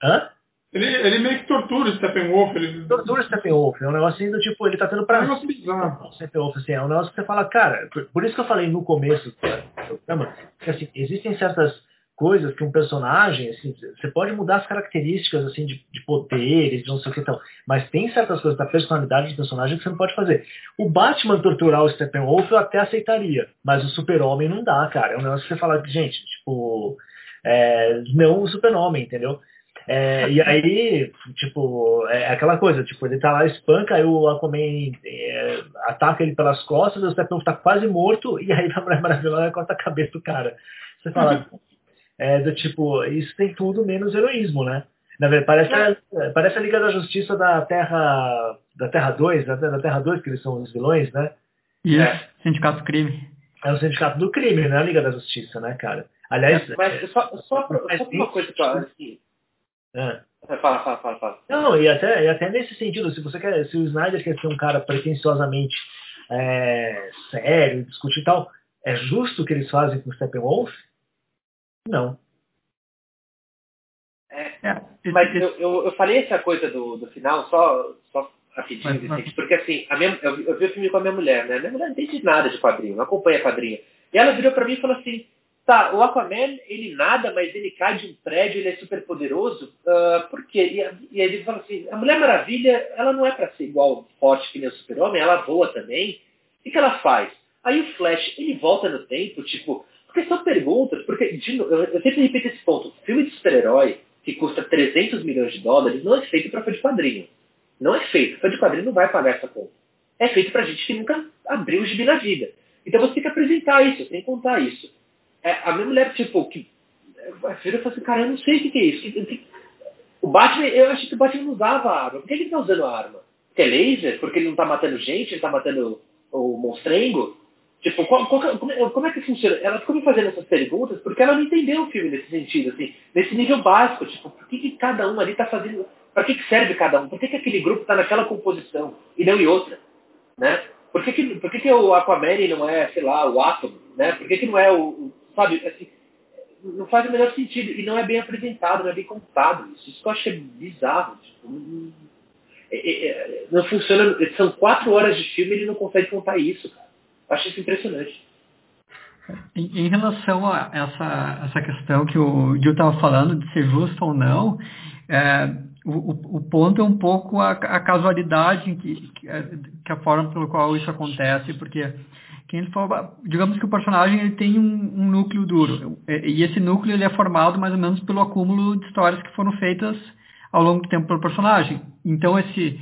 Hã? Ele, ele meio que tortura o Steppenwolf. Ele... Tortura o Steppenwolf. É um negócio do tipo, ele tá tendo prazer. É um negócio Steppenwolf, assim, é um negócio que você fala, cara, por, por isso que eu falei no começo do programa, que assim, existem certas coisas que um personagem, assim, você pode mudar as características assim de, de poderes, de não sei o que tal, mas tem certas coisas da personalidade do personagem que você não pode fazer. O Batman torturar o Steppenwolf eu até aceitaria, mas o Super-Homem não dá, cara. É um negócio que você fala, gente, tipo, é, não o Super-Homem, entendeu? É, e aí, tipo, é aquela coisa, tipo, ele tá lá, espanca, aí o Aquaman é, ataca ele pelas costas, o Steppenwolf tá quase morto, e aí a Mulher Maravilhosa corta a cabeça do cara. Você fala, é do tipo, isso tem tudo menos heroísmo, né? Na verdade, parece, a, parece a Liga da Justiça da Terra da Terra 2, da, da Terra 2, que eles são os vilões, né? Isso, é. Sindicato do Crime. É o Sindicato do Crime, não é a Liga da Justiça, né, cara? Aliás... Mas só, só, só uma coisa que eu é. Fala, fala, fala, fala. Não, e até, e até nesse sentido, se você quer, se o Snyder quer ser um cara pretensiosamente é, sério, discutir e tal, é justo o que eles fazem com o Steppenwolf? Não. É, é, mas eu, eu, eu, falei essa coisa do, do final só, só rapidinho, mas, porque assim, a minha, eu, eu vi o filme com a minha mulher, né? Minha mulher não entende nada de quadrinho, não acompanha quadrinho. E ela virou pra mim e falou assim, Tá, o Aquaman, ele nada, mas ele cai de um prédio, ele é super poderoso. Uh, por quê? E, e ele fala assim, a Mulher Maravilha, ela não é para ser igual forte que nem o super-homem, ela voa também. O que ela faz? Aí o Flash, ele volta no tempo, tipo, porque são perguntas, porque, de, eu, eu sempre repito esse ponto, filme de super-herói, que custa 300 milhões de dólares, não é feito para fã de quadrinho. Não é feito. Fã de quadrinho não vai pagar essa conta. É feito para gente que nunca abriu o gibi na vida. Então você tem que apresentar isso, tem que contar isso. É, a minha mulher, tipo, que. A filha falou assim, cara, eu não sei o que, que é isso. O Batman, eu acho que o Batman não usava arma. Por que ele tá usando arma? Porque é laser? Porque ele não tá matando gente, ele tá matando o monstrengo? Tipo, qual, qual, como, é, como, é que funciona? Ela ficou me fazendo essas perguntas porque ela não entendeu o filme nesse sentido, assim, nesse nível básico, tipo, por que, que cada um ali tá fazendo. Para que, que serve cada um? Por que, que aquele grupo está naquela composição e não em outra? Né? Por que, que, por que, que o Aquaman não é, sei lá, o Átomo? Né? Por que, que não é o, sabe, assim, não faz o menor sentido e não é bem apresentado, não é bem contado. Isso, isso que eu é bizarro. Tipo, não, é, é, é, não, funciona. São quatro horas de filme e ele não consegue contar isso. Cara. Eu acho isso impressionante. Em, em, relação a essa, essa questão que o Gil estava falando de ser justo ou não, é, o, o, ponto é um pouco a, a casualidade que, que, a forma pelo qual isso acontece, porque quem ele fala, digamos que o personagem ele tem um, um, núcleo duro e esse núcleo ele é formado mais ou menos pelo acúmulo de histórias que foram feitas ao longo do tempo pelo personagem. Então esse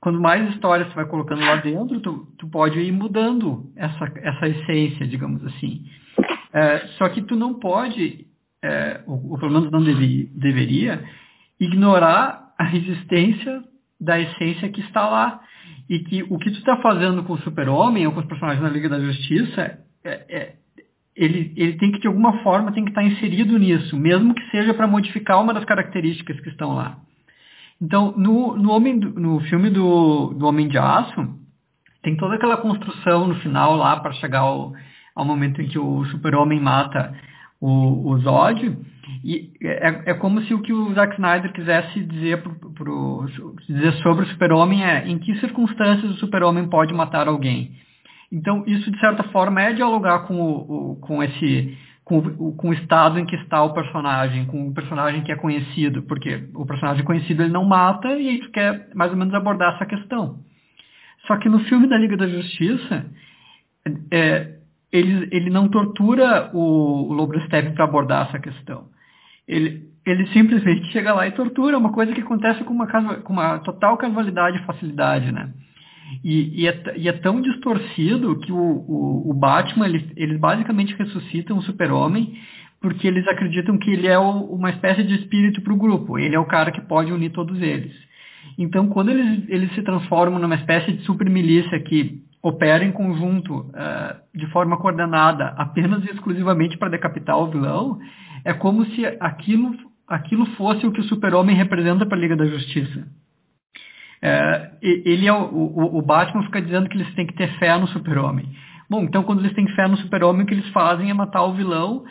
quando mais histórias você vai colocando lá dentro, tu, tu pode ir mudando essa, essa essência, digamos assim. É, só que tu não pode, é, ou, ou, pelo menos não deve, deveria, ignorar a existência da essência que está lá. E que o que tu está fazendo com o super-homem ou com os personagens da Liga da Justiça, é, é, ele, ele tem que, de alguma forma, tem que estar inserido nisso, mesmo que seja para modificar uma das características que estão lá. Então, no, no, homem, no filme do, do Homem de Aço, tem toda aquela construção no final lá para chegar ao, ao momento em que o super-homem mata o, o Zod, e é, é, como se o que o Zack Snyder quisesse dizer, pro, pro, dizer sobre o super-homem é em que circunstâncias o super-homem pode matar alguém. Então, isso, de certa forma, é dialogar com, o, com esse com, com, o estado em que está o personagem, com o personagem que é conhecido, porque o personagem conhecido ele não mata e aí tu quer mais ou menos abordar essa questão. Só que no filme da Liga da Justiça, é, ele, ele não tortura o, o Lobrostep para abordar essa questão. Ele, ele simplesmente chega lá e tortura, uma coisa que acontece com uma, com uma total casualidade e facilidade, né? E, e, é, e, é, tão distorcido que o, o, o Batman, eles, eles, basicamente ressuscitam o super-homem porque eles acreditam que ele é o, uma espécie de espírito para o grupo. Ele é o cara que pode unir todos eles. Então, quando eles, eles se transformam numa espécie de super-milícia que opera em conjunto, uh, de forma coordenada, apenas e exclusivamente para decapitar o vilão, é como se aquilo, aquilo fosse o que o super-homem representa para a Liga da Justiça. É, ele é o, o, o, Batman fica dizendo que eles têm que ter fé no super-homem. Bom, então quando eles têm fé no super-homem, o que eles fazem é matar o vilão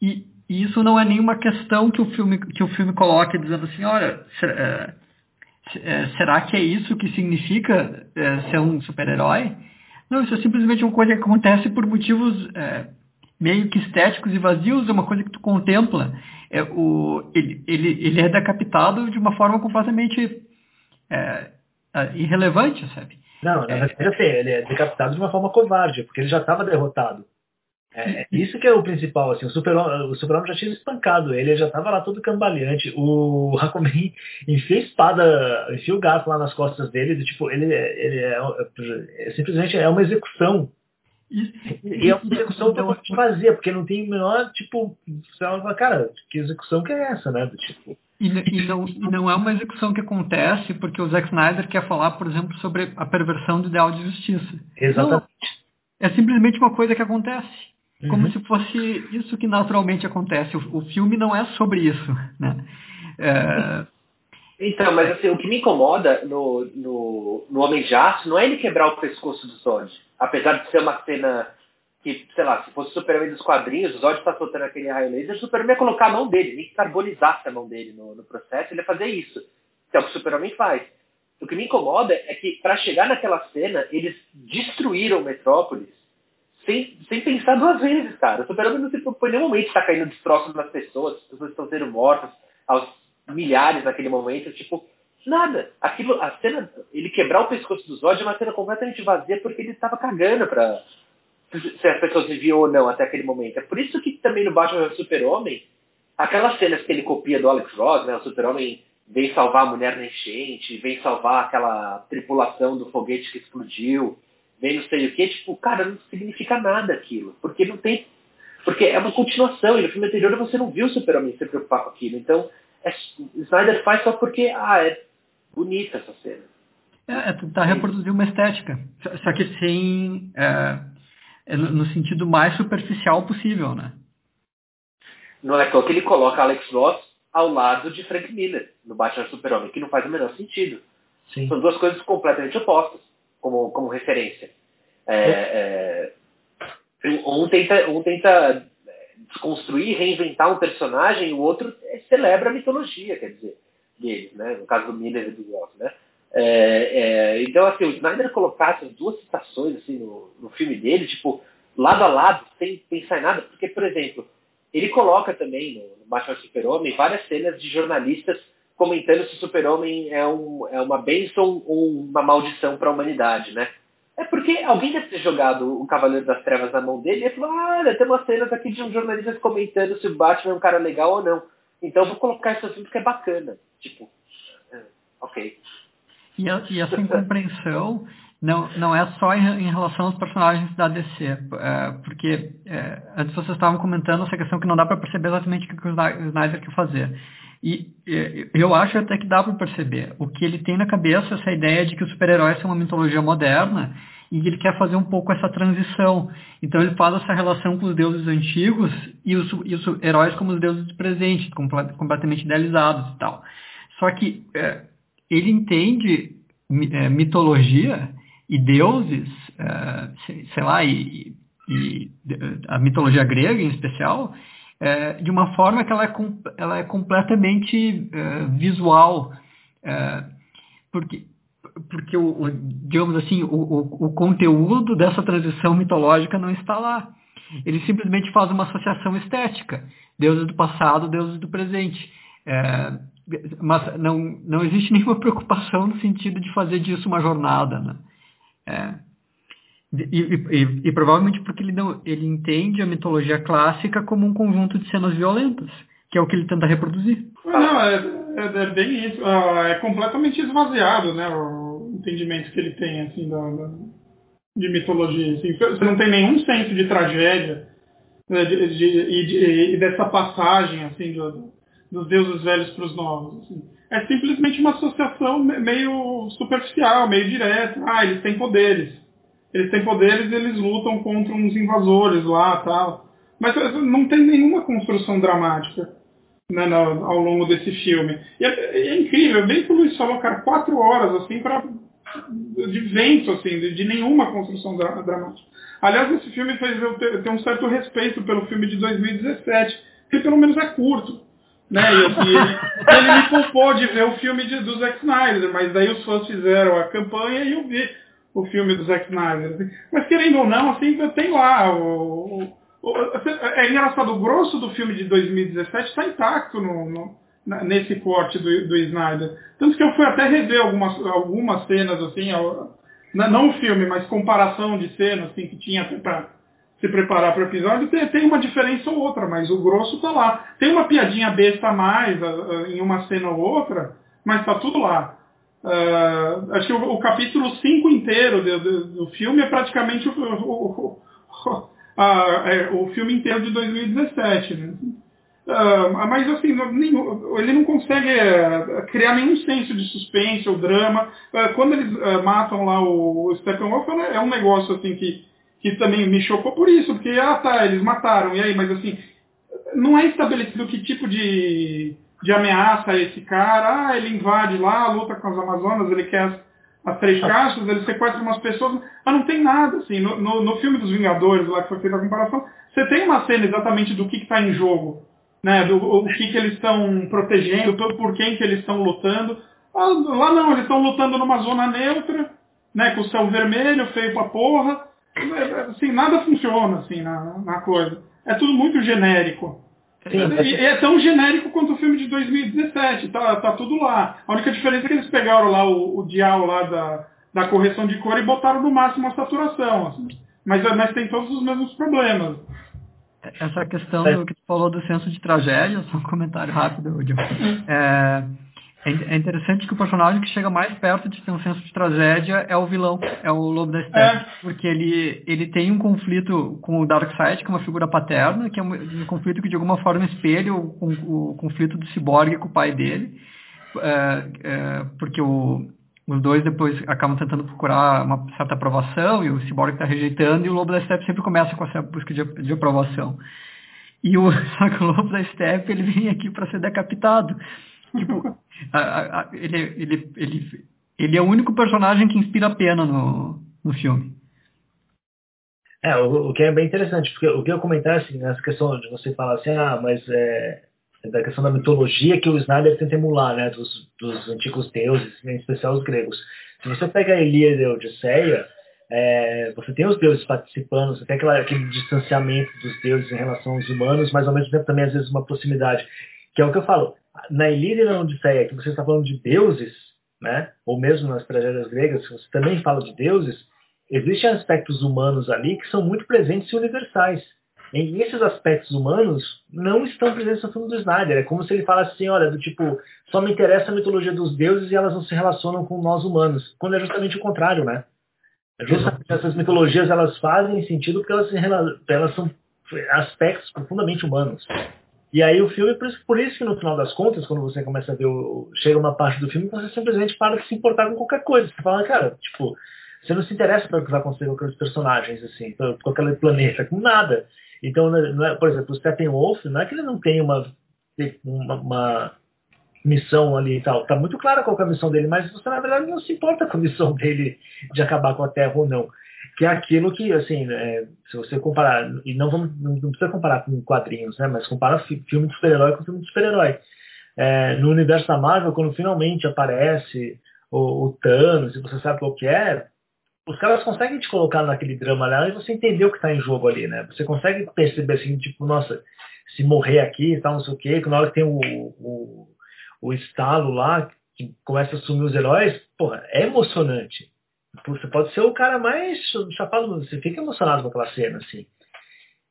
e, e, isso não é nenhuma questão que o filme, que o filme coloca dizendo assim, olha, será, é, é, será que é isso que significa é, ser um super-herói? Não, isso é simplesmente uma coisa que acontece por motivos é, meio que estéticos e vazios, é uma coisa que tu contempla. É, o, ele, ele, ele é decapitado de uma forma completamente é, é, irrelevante, sabe? Não, na verdade, assim, ele é decapitado de uma forma covarde, porque ele já estava derrotado. É, é, isso que é o principal, assim, o super-homem super já tinha espancado ele, ele já estava lá todo cambaleante. O Hakumen enfia a espada, enfia o gato lá nas costas dele, tipo, ele, ele é, é, simplesmente é uma execução. E, e é uma execução totalmente vazia, porque não tem o menor, tipo, você fala, cara, que execução que é essa, né? Do, tipo, e, e, não, e não é uma execução que acontece porque o Zack Snyder quer falar, por exemplo, sobre a perversão do ideal de justiça. Exatamente. Não, é simplesmente uma coisa que acontece. Uhum. Como se fosse isso que naturalmente acontece. O, o filme não é sobre isso. Né? É... Então, mas assim, o que me incomoda no, no, no Homem de Aço não é ele quebrar o pescoço do Zod. Apesar de ser uma cena que, sei lá, se fosse o Superman dos quadrinhos, o Zod está soltando aquele raio laser, o Superman ia colocar a mão dele, nem que carbonizasse a mão dele no, no processo, ele ia fazer isso. Que é o que o Superman faz. O que me incomoda é que, para chegar naquela cena, eles destruíram Metrópolis sem, sem pensar duas vezes, cara. O Superman não se propõe nenhum momento estar caindo destroços nas pessoas, as pessoas estão sendo mortas aos milhares naquele momento, tipo, nada. Aquilo, a cena, ele quebrar o pescoço do Zod é uma cena completamente vazia porque ele estava cagando pra, se as pessoas viviam ou não até aquele momento. É por isso que também no Batman Super-Homem, aquelas cenas que ele copia do Alex Ross, né, o Super-Homem vem salvar a mulher na enchente, vem salvar aquela tripulação do foguete que explodiu, vem não sei o que, tipo, cara, não significa nada aquilo, porque não tem, porque é uma continuação, e no filme anterior você não viu o Super-Homem se preocupar com aquilo, então é, Snyder faz só porque, ah, é bonita essa cena. É, é tentar reproduzir uma estética, só que sem... É é no sentido mais superficial possível, né? Não é que ele coloca Alex Ross ao lado de Frank Miller no Batman Super-Homem, que não faz o menor sentido. Sim. São duas coisas completamente opostas, como, como referência. É, é, um, tenta, um tenta desconstruir, reinventar um personagem, o outro celebra a mitologia, quer dizer, deles, né? No caso do Miller e do Ross, né? É, é, então, assim, o Snyder colocar essas duas citações assim, no, no filme dele, tipo, lado a lado, sem pensar em nada, porque, por exemplo, ele coloca também no, no Batman Super-Homem várias cenas de jornalistas comentando se o Super-Homem é, um, é uma bênção ou uma maldição para a humanidade, né? É porque alguém deve ter jogado o Cavaleiro das Trevas na mão dele e falou, ah, olha, tem umas cenas aqui de um jornalista comentando se o Batman é um cara legal ou não. Então vou colocar isso assim porque é bacana. Tipo, é, ok. E, e essa incompreensão não, não é só em, em relação aos personagens da DC, é, porque é, antes vocês estavam comentando essa questão que não dá para perceber exatamente o que o Snyder quer fazer. E eu acho até que dá para perceber. O que ele tem na cabeça é essa ideia de que os super-heróis são uma mitologia moderna e ele quer fazer um pouco essa transição. Então ele faz essa relação com os deuses antigos e os, e os heróis como os deuses presentes, completamente idealizados e tal. Só que é, ele entende é, mitologia e deuses, é, sei lá, e, e, a mitologia grega em especial, é, de uma forma que ela é, ela é completamente visual, porque porque o, o, digamos assim o, o, o, conteúdo dessa transição mitológica não está lá. Ele simplesmente faz uma associação estética, deuses do passado, deuses do presente. É, mas não, não existe nenhuma preocupação no sentido de fazer disso uma jornada. Né? É. E, e, provavelmente porque ele, não, ele entende a mitologia clássica como um conjunto de cenas violentas, que é o que ele tenta reproduzir. Não, é, é, é bem isso. Ah, é completamente esvaziado, né? O entendimento que ele tem, assim, da, da de mitologia. Assim. Você não tem nenhum senso de tragédia né, de, de, de, e dessa passagem, assim, do, dos deuses velhos para os novos. Assim. É simplesmente uma associação meio superficial, meio direta. Ah, eles têm poderes eles têm poderes e eles lutam contra uns invasores lá tal. Mas eh, não tem nenhuma construção dramática né, no, ao longo desse filme. E é, é, incrível, bem que o Luiz falou, cara, quatro horas assim para de vento, assim, de, de nenhuma construção dra dramática. Aliás, esse filme fez eu ter, ter, um certo respeito pelo filme de 2017, que pelo menos é curto. Né? E, e ele, ele, me poupou de ver o filme de, do Zack Snyder, mas daí os fãs fizeram a campanha e eu vi o filme do Zack Snyder. Assim. Mas querendo ou não, assim, tem lá o, o, o, é engraçado, o grosso do filme de 2017 está intacto no, no, nesse corte do, do Snyder. Tanto que eu fui até rever algumas, algumas cenas, assim, não o filme, mas comparação de cenas assim, que tinha para se preparar para o episódio, tem, tem, uma diferença ou outra, mas o grosso está lá. Tem uma piadinha besta a mais em uma cena ou outra, mas está tudo lá. Uh, acho que o, o capítulo 5 inteiro do, do, do, filme é praticamente o, o, a, é, o, filme inteiro de 2017. Né? Uh, mas assim, ele não consegue uh, criar nenhum senso de suspense ou drama. Uh, quando eles matam lá o, o Steppenwolf, é um negócio assim que, que também me chocou por isso, porque, ah tá, eles mataram, e aí, mas assim, não é estabelecido que tipo de de ameaça a esse cara, ah, ele invade lá, luta com as Amazonas, ele quer as, as três caixas, ele sequestra umas pessoas, mas não tem nada, assim, no, no, no, filme dos Vingadores, lá que foi feita a comparação, você tem uma cena exatamente do que está em jogo, né, do o que, que eles estão protegendo, por, por quem que eles estão lutando, ah, lá não, eles estão lutando numa zona neutra, né, com o céu vermelho, feio pra porra, assim, nada funciona, assim, na, na coisa. É tudo muito genérico. Sim, e é tão genérico quanto o filme de 2017, tá, tá tudo lá. A única diferença é que eles pegaram lá o, o dial lá da, da correção de cor e botaram no máximo a saturação. Assim. Mas, mas tem todos os mesmos problemas. Essa questão do que tu falou do senso de tragédia, só um comentário rápido, É, é, é interessante que o personagem que chega mais perto de ter um senso de tragédia é o vilão, é o Lobo da Steppe. É. Porque ele, ele tem um conflito com o Darkseid, que é uma figura paterna, que é um, um conflito que de alguma forma espelha o, o, o conflito do Cyborg com o pai dele. É, é, porque o, os dois depois acabam tentando procurar uma certa aprovação e o Cyborg está rejeitando e o Lobo da Steppe sempre começa com essa busca de, de aprovação. E o, só que o Lobo da Steppe ele vem aqui para ser decapitado. Tipo, a, a, ele, ele, ele, ele é o único personagem que inspira pena no, no filme. É, o, o, que é bem interessante, porque o que eu comentar assim, nessa questão de você falar assim, ah, mas é, é da questão da mitologia que o Snyder tenta emular, né, dos, dos antigos deuses, em especial os gregos. Se você pega a Ilíada e a Odisseia, é, você tem os deuses participando, você tem aquela, aquele distanciamento dos deuses em relação aos humanos, mas ao mesmo tempo também às vezes uma proximidade, que é o que eu falo, na Ilíada e na Odisseia, que você está falando de deuses, né? ou mesmo nas tragédias gregas, que você também fala de deuses, existem aspectos humanos ali que são muito presentes e universais. E esses aspectos humanos não estão presentes no filme do Snyder. É como se ele falasse assim, olha, do tipo, só me interessa a mitologia dos deuses e elas não se relacionam com nós humanos. Quando é justamente o contrário, né? É justamente essas mitologias elas fazem sentido porque elas, elas são aspectos profundamente humanos. E aí o filme, por isso, por isso que no final das contas, quando você começa a ver, o, chega uma parte do filme, você simplesmente para de se importar com qualquer coisa. Você fala, cara, tipo, você não se interessa pelo que vai acontecer com aqueles personagens, assim, com aquele planeta, com nada. Então, é, por exemplo, o Steppenwolf, não é que ele não tem uma, uma, uma missão ali e tal. Tá muito clara qual é a missão dele, mas você, na verdade, não se importa com a missão dele de acabar com a Terra ou não que é aquilo que, assim, é, se você comparar, e não, vamos, não, precisa comparar com quadrinhos, né, mas compara filme de super-herói com filme de super-herói. É, no universo da Marvel, quando finalmente aparece o, o, Thanos e você sabe qual que é, os caras conseguem te colocar naquele drama lá e você entender o que está em jogo ali, né? Você consegue perceber assim, tipo, nossa, se morrer aqui e tal, não sei o quê, que na hora que tem o, o, o estalo lá, que começa a sumir os heróis, porra, é emocionante. Você pode ser o cara mais chapado, você fica emocionado com aquela cena, assim.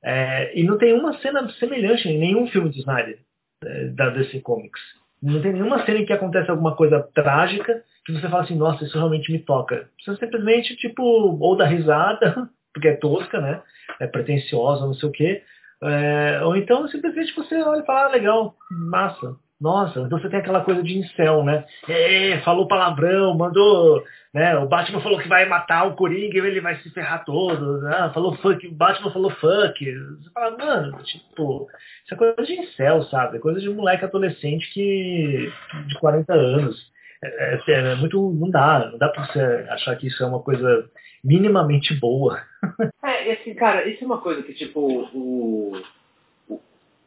É, e não tem uma cena semelhante em nenhum filme de Snyder é, da DC Comics. Não tem nenhuma cena em que acontece alguma coisa trágica que você fala assim, nossa, isso realmente me toca. Você simplesmente, tipo, ou dá risada, porque é tosca, né? É pretensiosa, não sei o quê. É, ou então simplesmente você olha e fala, ah, legal, massa. Nossa, então você tem aquela coisa de incel, né? É, falou palavrão, mandou. Né? O Batman falou que vai matar o Coringa e ele vai se ferrar todo. Né? Falou fuck, o Batman falou fuck. Você fala, mano, tipo, isso é coisa de incel, sabe? É coisa de um moleque adolescente que. de 40 anos. É, é, é muito. Não dá, não dá pra você achar que isso é uma coisa minimamente boa. É, assim, cara, isso é uma coisa que, tipo, o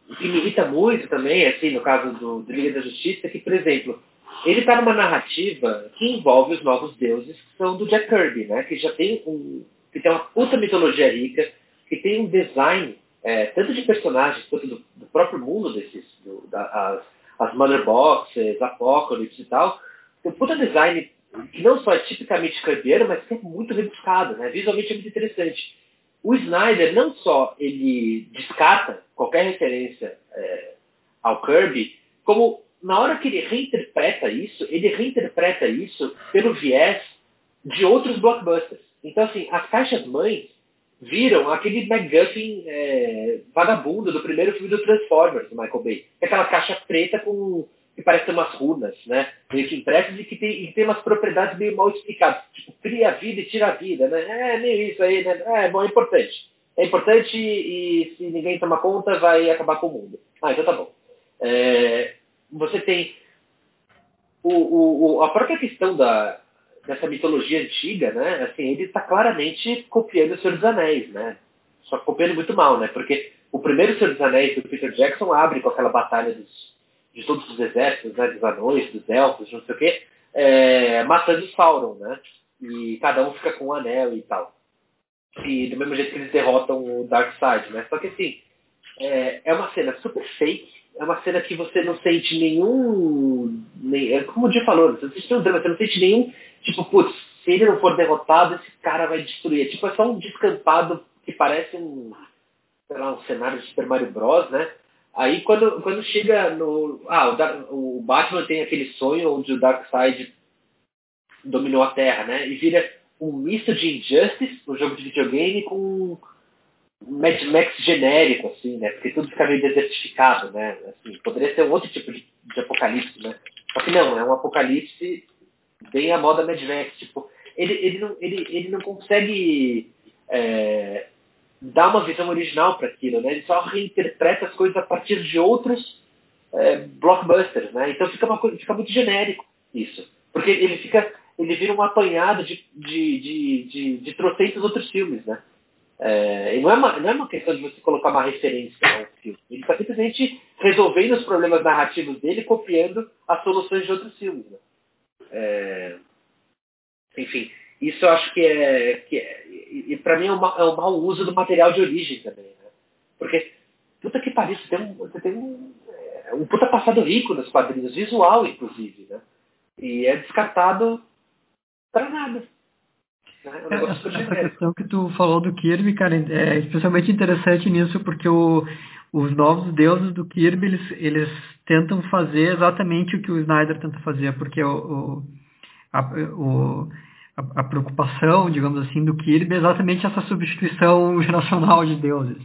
o que me irrita muito também, assim, no caso do, do Liga da Justiça, é que, por exemplo, ele está numa narrativa que envolve os novos deuses, que são do Jack Kirby, né? Que já tem um, que tem uma puta mitologia rica, que tem um design é, tanto de personagens quanto do, do próprio mundo desses, do, da, as, as Mother Boxes, Apocalypse e tal, tem um puta design que não só é tipicamente kirbyano, mas que é muito rebuscado, né? Visualmente é muito interessante. O Snyder não só ele descarta qualquer referência é, ao Kirby, como na hora que ele reinterpreta isso, ele reinterpreta isso pelo viés de outros blockbusters. Então, assim, as caixas mães viram aquele MacGuffin é, vagabundo do primeiro filme do Transformers, do Michael Bay. Aquela caixa preta com que parece ter umas runas, né? Meio que impressas e que tem, e tem umas propriedades meio mal explicadas. Tipo, cria a vida e tira a vida, né? É meio isso aí, né? É, bom, é importante. É importante e se ninguém tomar conta vai acabar com o mundo. Ah, então tá bom. É, você tem o, o, a própria questão da, dessa mitologia antiga, né? Assim, ele está claramente copiando o Senhor dos Anéis, né? Só copiando muito mal, né? Porque o primeiro Senhor dos Anéis do Peter Jackson abre com aquela batalha dos de todos os exércitos, né, dos anões, dos elfos, não sei o quê, é, matando Sauron, né? E cada um fica com um anel e tal. E do mesmo jeito que eles derrotam o Darkseid, né? Só que assim, é, é uma cena super fake, é uma cena que você não sente nenhum. Nem, é como o Dia falou, você não sente nenhum drama, você não sente nenhum, tipo, putz, se ele não for derrotado, esse cara vai destruir. Tipo, é só um descampado que parece um, sei lá, um cenário de Super Mario Bros, né? Aí quando, quando chega no. Ah, o, o Batman tem aquele sonho onde o Darkseid dominou a Terra, né? E vira um misto de Injustice, um jogo de videogame, com Mad Max genérico, assim, né? Porque tudo fica meio desertificado, né? Assim, poderia ser um outro tipo de, de apocalipse, né? Só que não, é um apocalipse bem a moda Mad Max. Tipo, ele, ele, não, ele, ele não consegue é, dá uma visão original para aquilo, né? Ele só reinterpreta as coisas a partir de outros é, blockbusters, né? Então fica, uma, fica muito genérico isso. Porque ele fica, ele vira um apanhado de, de, de, de, de trocentos outros filmes, né? É, não é, uma, não é uma questão de você colocar uma referência ao filme. Ele está simplesmente resolvendo os problemas narrativos dele, copiando as soluções de outros filmes. Né? É, enfim, isso eu acho que é. Que é e, para mim é, uma, é um mau uso do material de origem também. Né? Porque, puta que pariu, você tem um, você tem um, é, um puta passado rico nos quadrinhos, visual inclusive. Né? E é descartado para nada. É, essa, essa questão que tu falou do Kirby, cara, é especialmente interessante nisso, porque o, os novos deuses do Kirby, eles, eles tentam fazer exatamente o que o Snyder tenta fazer, porque o, o, a, o a, a, preocupação, digamos assim, do Kirby é exatamente essa substituição geracional de deuses.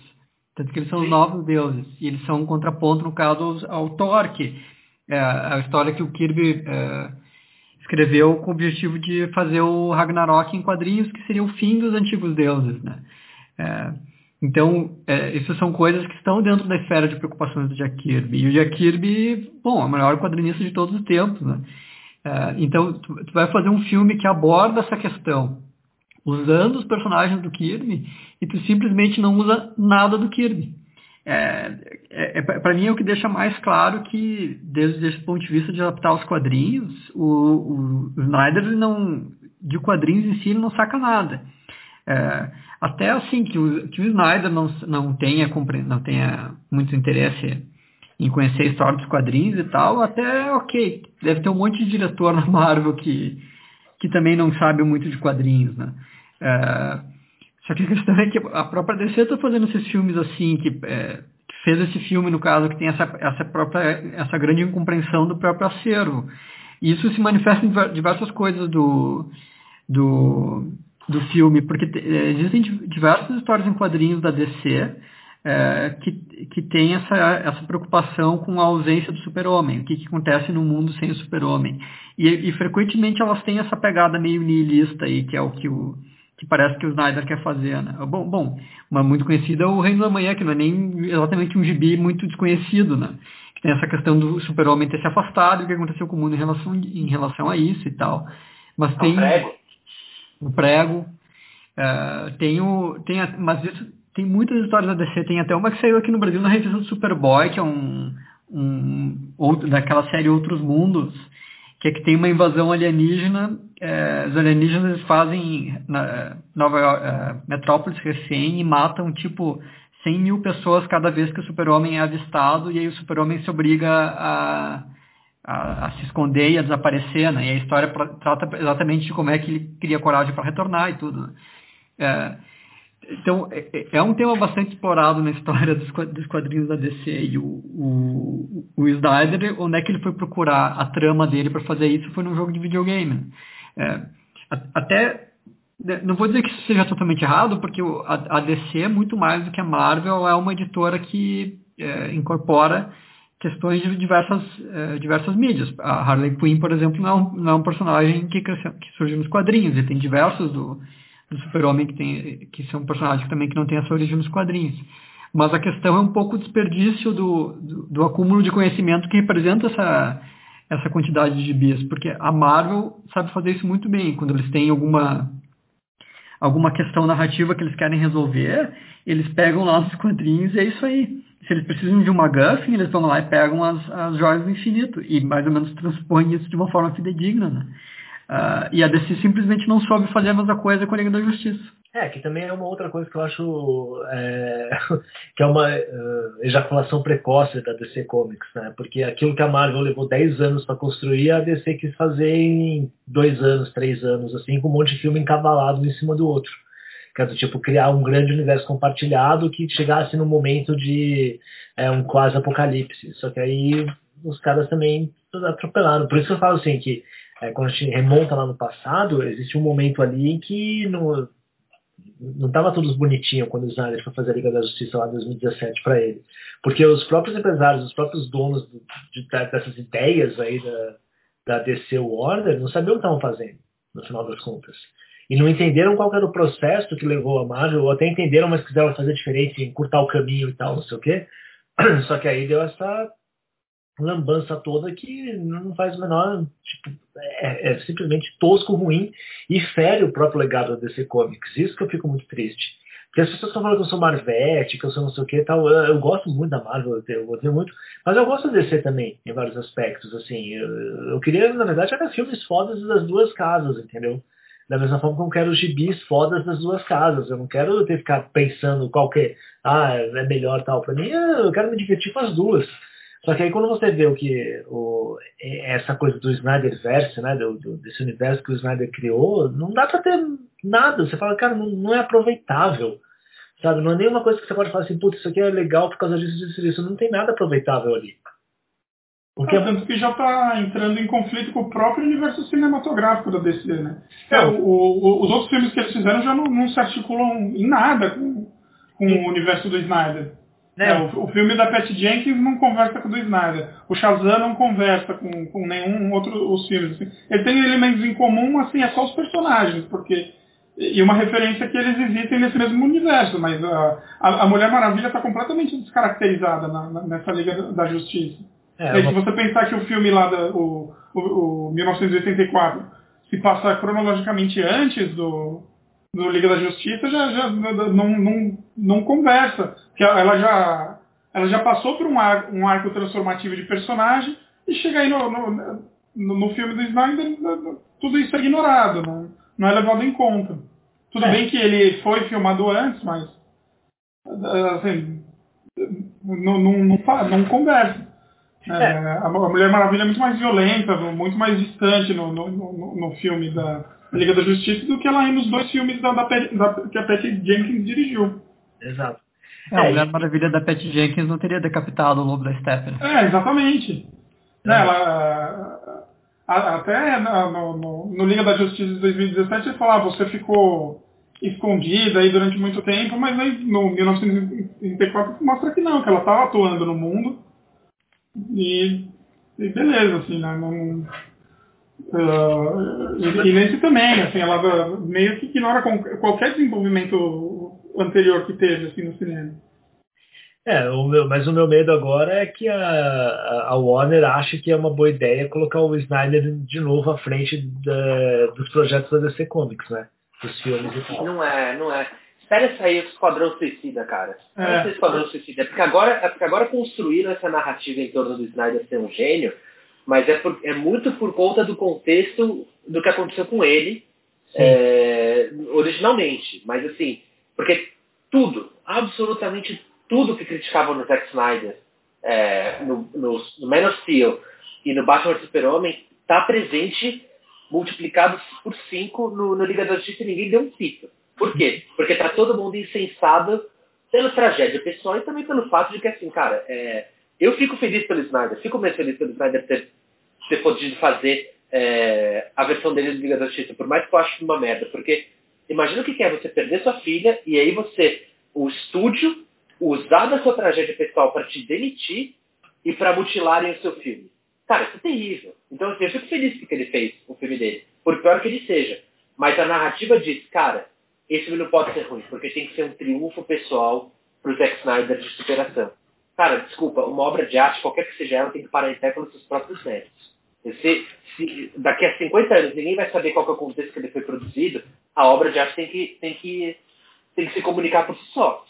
Tanto que eles são os novos deuses. E eles são um contraponto, no caso, ao Thor, que é a história que o Kirby é, escreveu com o objetivo de fazer o Ragnarok em quadrinhos, que seria o fim dos antigos deuses. Né? É, então, é, essas são coisas que estão dentro da esfera de preocupações do Jack Kirby. E o Jack Kirby, bom, é o maior quadrinista de todos os tempos. Né? É, então, tu, tu, vai fazer um filme que aborda essa questão usando os personagens do Kirby e tu simplesmente não usa nada do Kirby. É, é, é para mim é o que deixa mais claro que, desde esse ponto de vista de adaptar os quadrinhos, o, o, Snyder não, de quadrinhos em si ele não saca nada. É, até assim que o, que o Snyder não, não, tenha, não tenha muito interesse em conhecer a história dos quadrinhos e tal, até ok. Deve ter um monte de diretor na Marvel que, que também não sabe muito de quadrinhos, né? É, só que a questão é que a própria DC está fazendo esses filmes assim, que, é, que, fez esse filme, no caso, que tem essa, essa própria, essa grande incompreensão do próprio acervo. E isso se manifesta em diversas coisas do, do, do filme, porque é, existem diversas histórias em quadrinhos da DC é, que, que tem essa, essa preocupação com a ausência do super-homem, o que, que acontece no mundo sem o super-homem. E, e, frequentemente elas têm essa pegada meio nihilista aí, que é o que, o, que parece que o Snyder quer fazer. Né? Bom, bom, uma muito conhecida é o Reino da Manhã, que não é nem exatamente um gibi muito desconhecido, né? que tem essa questão do super-homem ter se afastado, o que aconteceu com o mundo em relação, em relação a isso e tal. Mas tem... O prego. O prego. Uh, tem o, tem a, mas isso tem muitas histórias da DC, tem até uma que saiu aqui no Brasil na revista do Superboy, que é um, um outro, daquela série Outros Mundos, que é que tem uma invasão alienígena, é, os alienígenas fazem na, Nova é, Metrópolis refém e matam tipo 100 mil pessoas cada vez que o super-homem é avistado, e aí o super-homem se obriga a, a, a, se esconder e a desaparecer, né? E a história trata exatamente de como é que ele cria coragem para retornar e tudo. Né? É, então, é, é, é, um tema bastante explorado na história dos, quadrinhos da DC. E o, o, o Snyder, onde é que ele foi procurar a trama dele para fazer isso? Foi num jogo de videogame. É, até, né, não vou dizer que isso seja totalmente errado, porque a, a DC é muito mais do que a Marvel, é uma editora que é, incorpora questões de diversas, é, diversas mídias. A Harley Quinn, por exemplo, não é não é um personagem que, cresceu, que surgiu nos quadrinhos, e tem diversos do do super-homem que tem que são personagens também que não tem a sua origem nos quadrinhos. Mas a questão é um pouco o desperdício do, do, do acúmulo de conhecimento que representa essa, essa quantidade de gibis, porque a Marvel sabe fazer isso muito bem. Quando eles têm alguma alguma questão narrativa que eles querem resolver, eles pegam lá os quadrinhos e é isso aí. Se eles precisam de uma MacGuffin, eles vão lá e pegam as, as joias do infinito e mais ou menos transpõem isso de uma forma fidedigna. Né? Uh, e a DC simplesmente não soube fazer a mesma coisa com a Liga da Justiça. É, que também é uma outra coisa que eu acho é, que é uma uh, ejaculação precoce da DC Comics, né? Porque aquilo que a Marvel levou 10 anos para construir, a DC quis fazer em dois anos, três anos, assim, com um monte de filme encavalado um em cima do outro. Que é do tipo criar um grande universo compartilhado que chegasse no momento de é, um quase apocalipse. Só que aí os caras também atropelaram. Por isso que eu falo assim que é, quando a gente remonta lá no passado, existe um momento ali em que não não estava tudo bonitinho quando o Snyder foi fazer a Liga da Justiça lá em 2017 para ele. Porque os próprios empresários, os próprios donos de, de, dessas ideias aí da, da DC Warner não sabiam o que estavam fazendo, no final das contas. E não entenderam qual era o processo que levou a Marvel, ou até entenderam, mas quiseram fazer diferente, encurtar o caminho e tal, não sei o quê. Só que aí deu essa lambança toda que não faz o menor. Tipo, é, é, simplesmente tosco, ruim e fere o próprio legado da DC Comics. Isso que eu fico muito triste. Porque as pessoas estão falando que eu sou Marvete, que eu sou não sei o que tal. Eu, eu gosto muito da Marvel, eu, gostei muito. Mas eu gosto da DC também, em vários aspectos. Assim, eu, eu queria, na verdade, era filmes fodas das duas casas, entendeu? Da mesma forma que eu quero gibis fodas das duas casas. Eu não quero ter que ficar pensando qual que ah, é melhor tal. Pra mim, eu quero me divertir com as duas. Só que aí quando você vê o que o, essa coisa do Snyderverse, né, do, do, desse universo que o Snyder criou, não dá pra ter nada. Você fala, cara, não, não é aproveitável. Sabe? Não é nenhuma coisa que você pode falar assim, putz, isso aqui é legal por causa disso, disso, disso. Não tem nada aproveitável ali. Porque... É, tanto que já está entrando em conflito com o próprio universo cinematográfico da DC, né? É, o, o, os outros filmes que eles fizeram já não, não se articulam em nada com, com o universo do Snyder. É, o, o, filme da Pat Jenkins não conversa com o do Snyder. O Shazam não conversa com, com nenhum outro os filmes. Assim. Ele tem elementos em comum, assim, é só os personagens, porque e uma referência que eles existem nesse mesmo universo, mas a, a, Mulher Maravilha está completamente descaracterizada na, na, nessa Liga da Justiça. É, se você pensar que o filme lá, da, o, o, o 1984, se passa cronologicamente antes do, no Liga da Justiça já, já não, não, não conversa. que ela já, ela já passou por um, ar, um arco transformativo de personagem e chega aí no, no, no, filme do Snyder, tudo isso é ignorado, não, não é levado em conta. Tudo é. bem que ele foi filmado antes, mas assim, não, não, não, não conversa. É, é. A Mulher Maravilha é muito mais violenta, muito mais distante no, no, no, no filme da Liga da Justiça do que ela é nos dois filmes da, da, da, que a Patty Jenkins dirigiu. Exato. É, a Mulher Maravilha da Patty Jenkins não teria decapitado o lobo da Steppe. Né? É, exatamente. É. Ela, até no, no, no, Liga da Justiça de 2017 ele falava, você ficou escondida aí durante muito tempo, mas aí no 1934 mostra que não, que ela estava atuando no mundo e, e beleza, assim, né? Não, uh, e, e, nesse também, assim, ela meio que ignora qualquer desenvolvimento anterior que teve assim, no cinema. É, o meu, mas o meu medo agora é que a, a Warner ache que é uma boa ideia colocar o Snyder de novo à frente da, dos projetos da DC Comics, né? Dos filmes e tal. Não é, não é. Espera sair o Esquadrão Suicida, cara. Espera é. Esquadrão Suicida. Porque agora, é porque agora construíram essa narrativa em torno do Snyder ser um gênio, mas é, por, é muito por conta do contexto do que aconteceu com ele é, originalmente. Mas assim, porque tudo, absolutamente tudo que criticavam no Zack Snyder, é, no, no, no Man of Steel e no Batman Super-Homem, está presente multiplicado por 5 no, no Liga da Justiça e ninguém deu um pito. Por quê? Porque tá todo mundo insensado pela tragédia pessoal e também pelo fato de que, assim, cara, é, eu fico feliz pelo Snyder, fico mais feliz pelo Snyder ter, ter podido fazer é, a versão dele do Liga da Justiça, por mais que eu ache uma merda, porque imagina o que é você perder sua filha e aí você, o estúdio, usar da sua tragédia pessoal para te demitir e para mutilarem o seu filme. Cara, isso é terrível. Então, assim, eu fico feliz porque ele fez o filme dele, por pior que ele seja. Mas a narrativa diz, cara, esse não pode ser ruim, porque tem que ser um triunfo pessoal pro Zack Snyder de superação. Cara, desculpa, uma obra de arte, qualquer que seja ela, tem que parar em pé pelos seus próprios méritos. Se, se, daqui a 50 anos ninguém vai saber qual é o contexto que ele foi produzido, a obra de arte tem que, tem que, tem que se comunicar por si só.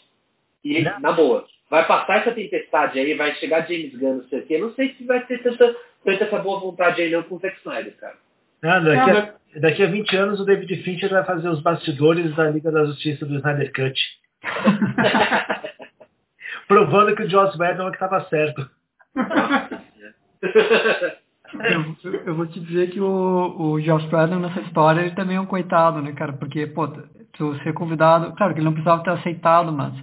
E, não. na boa, vai passar essa tempestade aí, vai chegar James Gunn, não sei o quê, não sei se vai ter tanta, tanta essa boa vontade aí não com o Zack Snyder, cara. Ah, daqui, a, daqui a 20 anos o David Fincher vai fazer os bastidores da Liga da Justiça do Snyder Cut. Provando que o Joss Whedon é que estava certo. eu, eu, vou te dizer que o, o Joss Whedon nessa história ele também é um coitado, né, cara? Porque, pô, tu ser convidado, claro que ele não precisava ter aceitado, mas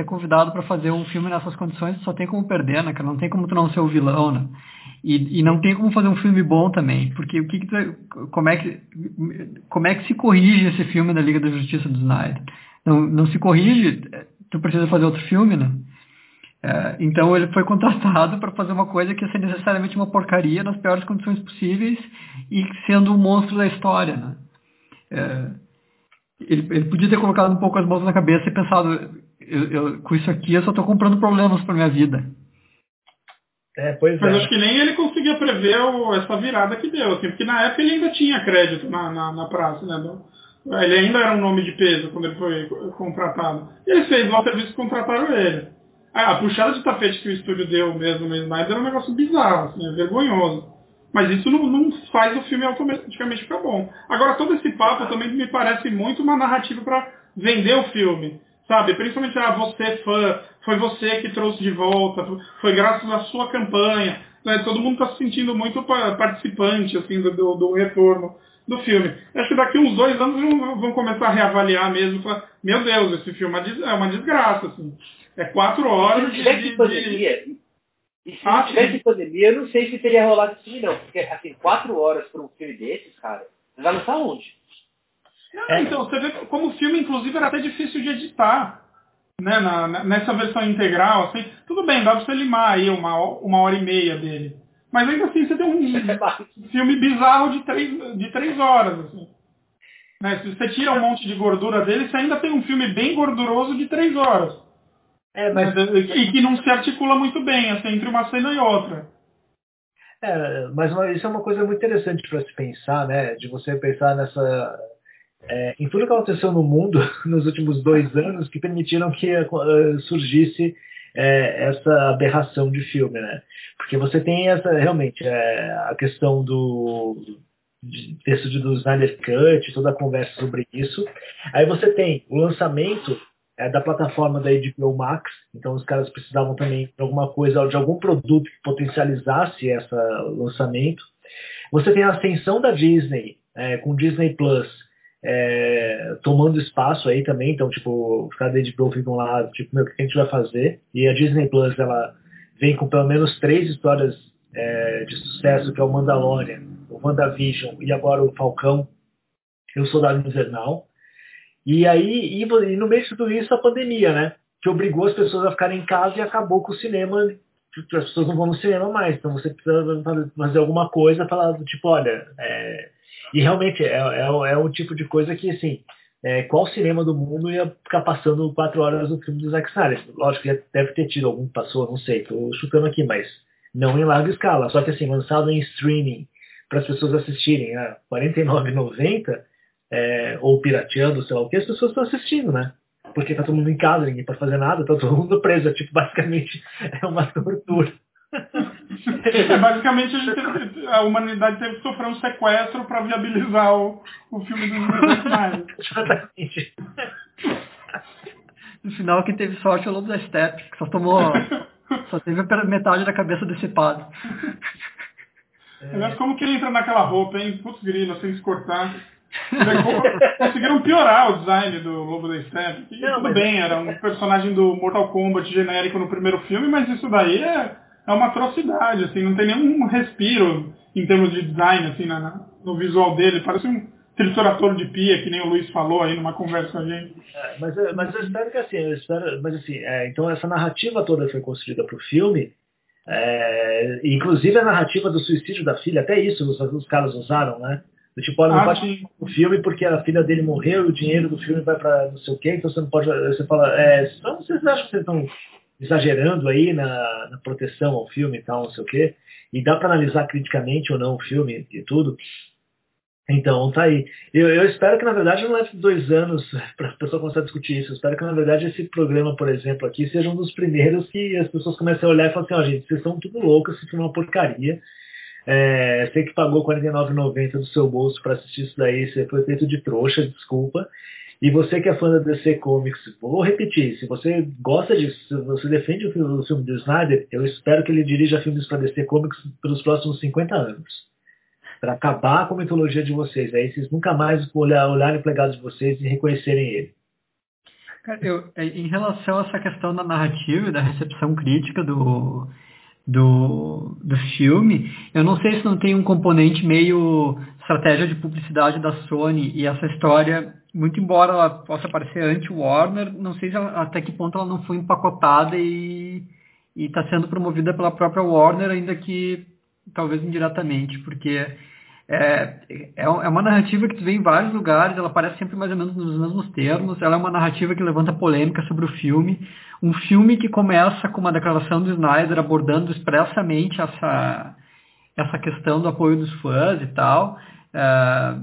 ser convidado para fazer um filme nessas condições só tem como perder, né, cara? Não tem como tu não ser o vilão, né? E, e não tem como fazer um filme bom também, porque o que, que tu, como é que como é que se corrige esse filme da Liga da Justiça do Snyder? Não, não se corrige, tu precisa fazer outro filme, né? É, então ele foi contratado para fazer uma coisa que ia ser necessariamente uma porcaria nas piores condições possíveis e sendo um monstro da história, né? É, ele, ele, podia ter colocado um pouco as mãos na cabeça e pensado, eu, eu, com isso aqui eu só estou comprando problemas para minha vida. É, pois Mas é. acho que nem ele conseguia prever o, essa virada que deu, assim, porque na época ele ainda tinha crédito na, na, na praça, né? Do, ele ainda era um nome de peso quando ele foi contratado. E ele fez lá o serviço que contrataram ele. A, a puxada de tapete que o estúdio deu mesmo no Snyder era um negócio bizarro, assim, é vergonhoso. Mas isso não, não, faz o filme automaticamente ficar bom. Agora, todo esse papo também me parece muito uma narrativa para vender o filme. Sabe? Principalmente, ah, você fã, foi você que trouxe de volta, foi graças à sua campanha. Né? Todo mundo está se sentindo muito participante assim, do, do, do, retorno do filme. Acho que daqui uns dois anos vão começar a reavaliar mesmo. Falar, Meu Deus, esse filme é uma desgraça. Assim. É quatro horas. Se tivesse de, pandemia, de... e se ah, não tivesse sim. pandemia, eu não sei se teria rolado filme, não. Porque, assim, quatro horas para um filme desses, cara, vai lançar onde? Não, é. Então, você vê como o filme, inclusive, era até difícil de editar. Né, na, nessa versão integral, assim, tudo bem, dá pra você limar aí uma, uma hora e meia dele. Mas ainda assim você tem um filme bizarro de três, de três horas. Assim. Né, se você tira um monte de gordura dele, você ainda tem um filme bem gorduroso de três horas. É, mas... E que não se articula muito bem assim, entre uma cena e outra. É, mas isso é uma coisa muito interessante para se pensar, né? De você pensar nessa é, em tudo que aconteceu no mundo nos últimos dois anos que permitiram que uh, surgisse é, essa aberração de filme, né? Porque você tem essa realmente é, a questão do de, texto do Snyder Cut, toda a conversa sobre isso. Aí você tem o lançamento é, da plataforma da HBO Max, então os caras precisavam também de alguma coisa, de algum produto que potencializasse esse lançamento. Você tem a ascensão da Disney com Disney Plus é, tomando espaço aí também, então tipo, os caras da HBO ficam lá, tipo, meu, o que a gente vai fazer? E a Disney Plus, ela vem com pelo menos três histórias é, de sucesso, que é o Mandalorian, o WandaVision e agora o Falcão e o Soldado Invernal. E aí, e, e no meio de tudo isso, a pandemia, né? Que obrigou as pessoas a ficarem em casa e acabou com o cinema. Tipo, as pessoas não vão no cinema mais, então você precisa fazer alguma coisa falar tipo, olha, é... e realmente é, é, é um tipo de coisa que, assim, é, qual cinema do mundo ia ficar passando quatro horas no filme do Zack Snyder? Lógico que deve ter tido algum passou, não sei, tô chutando aqui, mas não em larga escala. Só que assim, lançado em streaming para as pessoas assistirem a R$ 49,90, é, ou pirateando, sei lá o que, as pessoas estão assistindo, né? Porque tá todo mundo em casa, ninguém pode fazer nada, tá todo mundo preso. É, tipo, basicamente é uma tortura. É, basicamente a, gente, a, humanidade teve que sofrer um sequestro para viabilizar o, o filme dos Snyder. Exatamente. No final, quem teve sorte é o Lobo da Steppe, que só tomou. só teve metade da cabeça decipada. Aliás, como que ele entra naquela roupa, hein? Putz grila, sem se cortar. Conseguiram piorar o design do Lobo da Steppe. Tudo mas... bem, era um personagem do Mortal Kombat genérico no primeiro filme, mas isso daí é, é uma atrocidade, assim, não tem nenhum respiro em termos de design, assim, na, no visual dele. Parece um triturador de pia, que nem o Luiz falou aí numa conversa com a gente. É, mas, mas eu espero que assim, eu espero, mas assim, é, então essa narrativa toda foi construída para o filme, é, inclusive a narrativa do suicídio da filha, até isso os, os caras usaram, né? Tipo, olha, não ah, pode o filme porque a filha dele morreu e o dinheiro do filme vai para não sei o quê, então você não pode. Você fala, é, então vocês acham que vocês estão exagerando aí na, na, proteção ao filme e tal, não sei o quê? E dá para analisar criticamente ou não o filme e tudo. Então, tá aí. Eu, eu espero que, na verdade, não leve dois anos para a pessoa começar a discutir isso. Eu espero que, na verdade, esse programa, por exemplo, aqui, seja um dos primeiros que as pessoas comecem a olhar e falar assim, ó, oh, gente, vocês são tudo loucos, isso é uma porcaria. É, sei que pagou R$ 49,90 do seu bolso para assistir isso daí, você foi feito de trouxa, desculpa. E você que é fã da DC Comics, vou repetir, se você gosta disso, se você defende o filme, o filme do Snyder, eu espero que ele dirija filmes para DC Comics pelos próximos 50 anos. Para acabar com a mitologia de vocês. Aí vocês nunca mais olhar, olharem para legado de vocês e reconhecerem ele. Cara, eu, em relação a essa questão da narrativa e da recepção crítica do, do, do filme, eu não sei se não tem um componente meio estratégia de publicidade da Sony e essa história, muito embora ela possa parecer anti-Warner, não sei ela, até que ponto ela não foi empacotada e está sendo promovida pela própria Warner, ainda que talvez indiretamente, porque é, é, é uma narrativa que vê em vários lugares, ela aparece sempre mais ou menos nos mesmos termos, ela é uma narrativa que levanta polêmica sobre o filme, um filme que começa com uma declaração do Snyder abordando expressamente essa, essa questão do apoio dos fãs e tal. É,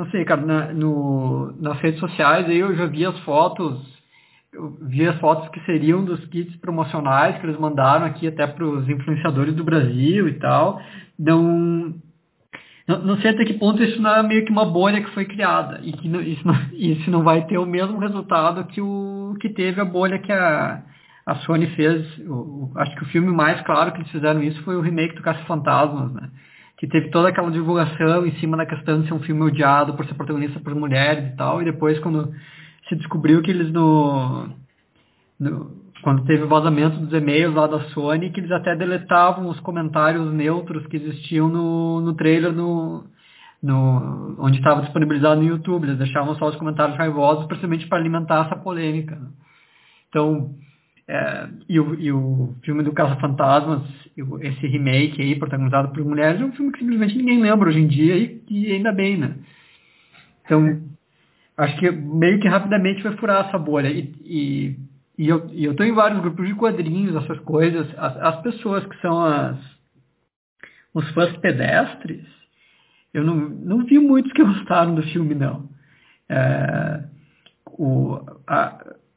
não sei, cara, na, no, nas redes sociais aí eu já vi as fotos, eu vi as fotos que seriam dos kits promocionais que eles mandaram aqui até para os influenciadores do Brasil e tal. Não, não, não, sei até que ponto isso não é meio que uma bolha que foi criada e que não, isso, não, isso não vai ter o mesmo resultado que o que teve a bolha que a, a Sony fez. O, acho que o filme mais claro que eles fizeram isso foi o remake do Caça Fantasmas, né? Que teve toda aquela divulgação em cima da questão de ser um filme odiado por ser protagonista por mulheres e tal, e depois quando se descobriu que eles no, no quando teve o vazamento dos e-mails lá da Sony, que eles até deletavam os comentários neutros que existiam no, no trailer no, no, onde estava disponibilizado no YouTube. Eles deixavam só os comentários raivosos, precisamente para alimentar essa polêmica. Né? Então, é, e, o, e, o, filme do Caça Fantasmas, esse remake aí, protagonizado por mulheres, é um filme que simplesmente ninguém lembra hoje em dia e, e ainda bem, né? Então, acho que meio que rapidamente vai furar essa bolha. E, e e eu, e eu tô em vários grupos de quadrinhos, essas coisas. As, as pessoas que são as, os fãs pedestres, eu não, não vi muitos que gostaram do filme, não. É, o,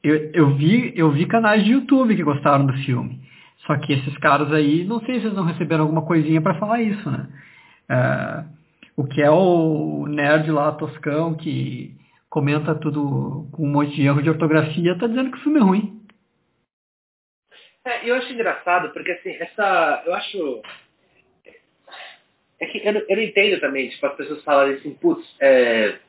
eu, eu, vi, eu vi canais de YouTube que gostaram do filme. Só que esses caras aí, não sei se eles não receberam alguma coisinha para falar isso, né? É, o que é o nerd lá, Toscão, que comenta tudo com um monte de erro de ortografia, tá dizendo que o filme é ruim. É, eu acho engraçado, porque assim, essa. Eu acho. É que eu não, eu não entendo também, tipo, as pessoas falarem assim, putz, é.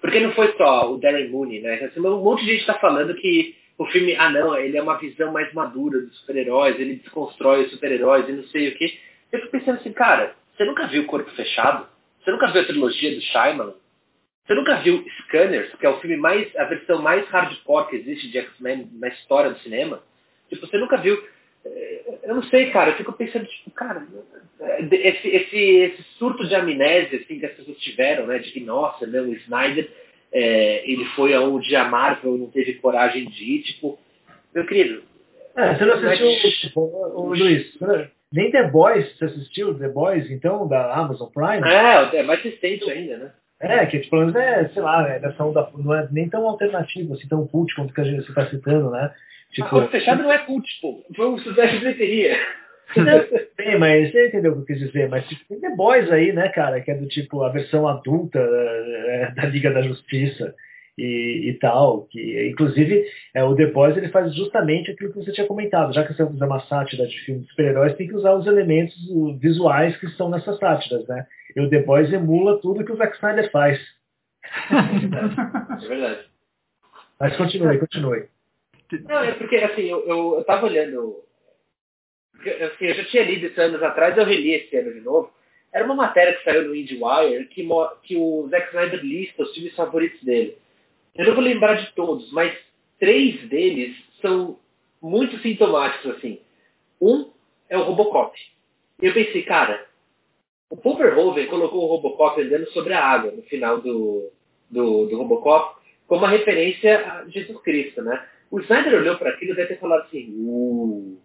Porque não foi só o Darren Mooney, né? Assim, um monte de gente tá falando que o filme, ah não, ele é uma visão mais madura dos super-heróis, ele desconstrói os super-heróis e não sei o que. Eu fico pensando assim, cara, você nunca viu Corpo Fechado? Você nunca viu a trilogia do Shyamalan? Você nunca viu Scanners, que é o filme mais, a versão mais hardcore que existe de X-Men na história do cinema? Tipo, você nunca viu. Eh, Eu não sei, cara, eu fico pensando, tipo, cara, esse, esse, esse surto de amnésia assim, que as pessoas tiveram, né? De que, nossa, não, o Snyder, é, ele foi aonde a Marvel não teve coragem de ir, tipo, meu querido. É, você não mas- assistiu, tipo, o, o Luiz, nem The Boys, você assistiu The Boys, então, da Amazon Prime? É, é mais recente ainda, né? É, que tipo, pelo menos é, sei lá, é dessa onda, não é nem tão alternativo, assim, tão cult quanto que a gente está citando, né? Tipo, Corpo Fechado não é cult, pô. Foi um sucesso de bilheteria. Sim, mas você entendeu o que eu quis dizer, mas tipo, tem The Boys aí, né, cara, que é do tipo a versão adulta é, da Liga da Justiça e, e tal, que inclusive é, o The Boys ele faz justamente aquilo que você tinha comentado, já que você vai fazer uma sátira de filme de super-heróis, tem que usar os elementos visuais que estão nessas sátiras, né? E o The Boys emula tudo que o Zack Snyder faz. É verdade. Mas continue, continue. Não, é porque, assim, eu, eu, eu tava olhando. porque, Assim, eu já tinha lido isso anos atrás, eu reli esse ano de novo. Era uma matéria que saiu no IndieWire que, que o Zack Snyder lista os filmes favoritos dele. Eu não vou lembrar de todos, mas três deles são muito sintomáticos, assim. Um é o Robocop. Eu pensei, cara, o Paul Verhoeven colocou o Robocop andando sobre a água no final do, do, do Robocop como uma referência a Jesus Cristo, né? O Snyder olhou para aquilo e deve ter falado assim, uh,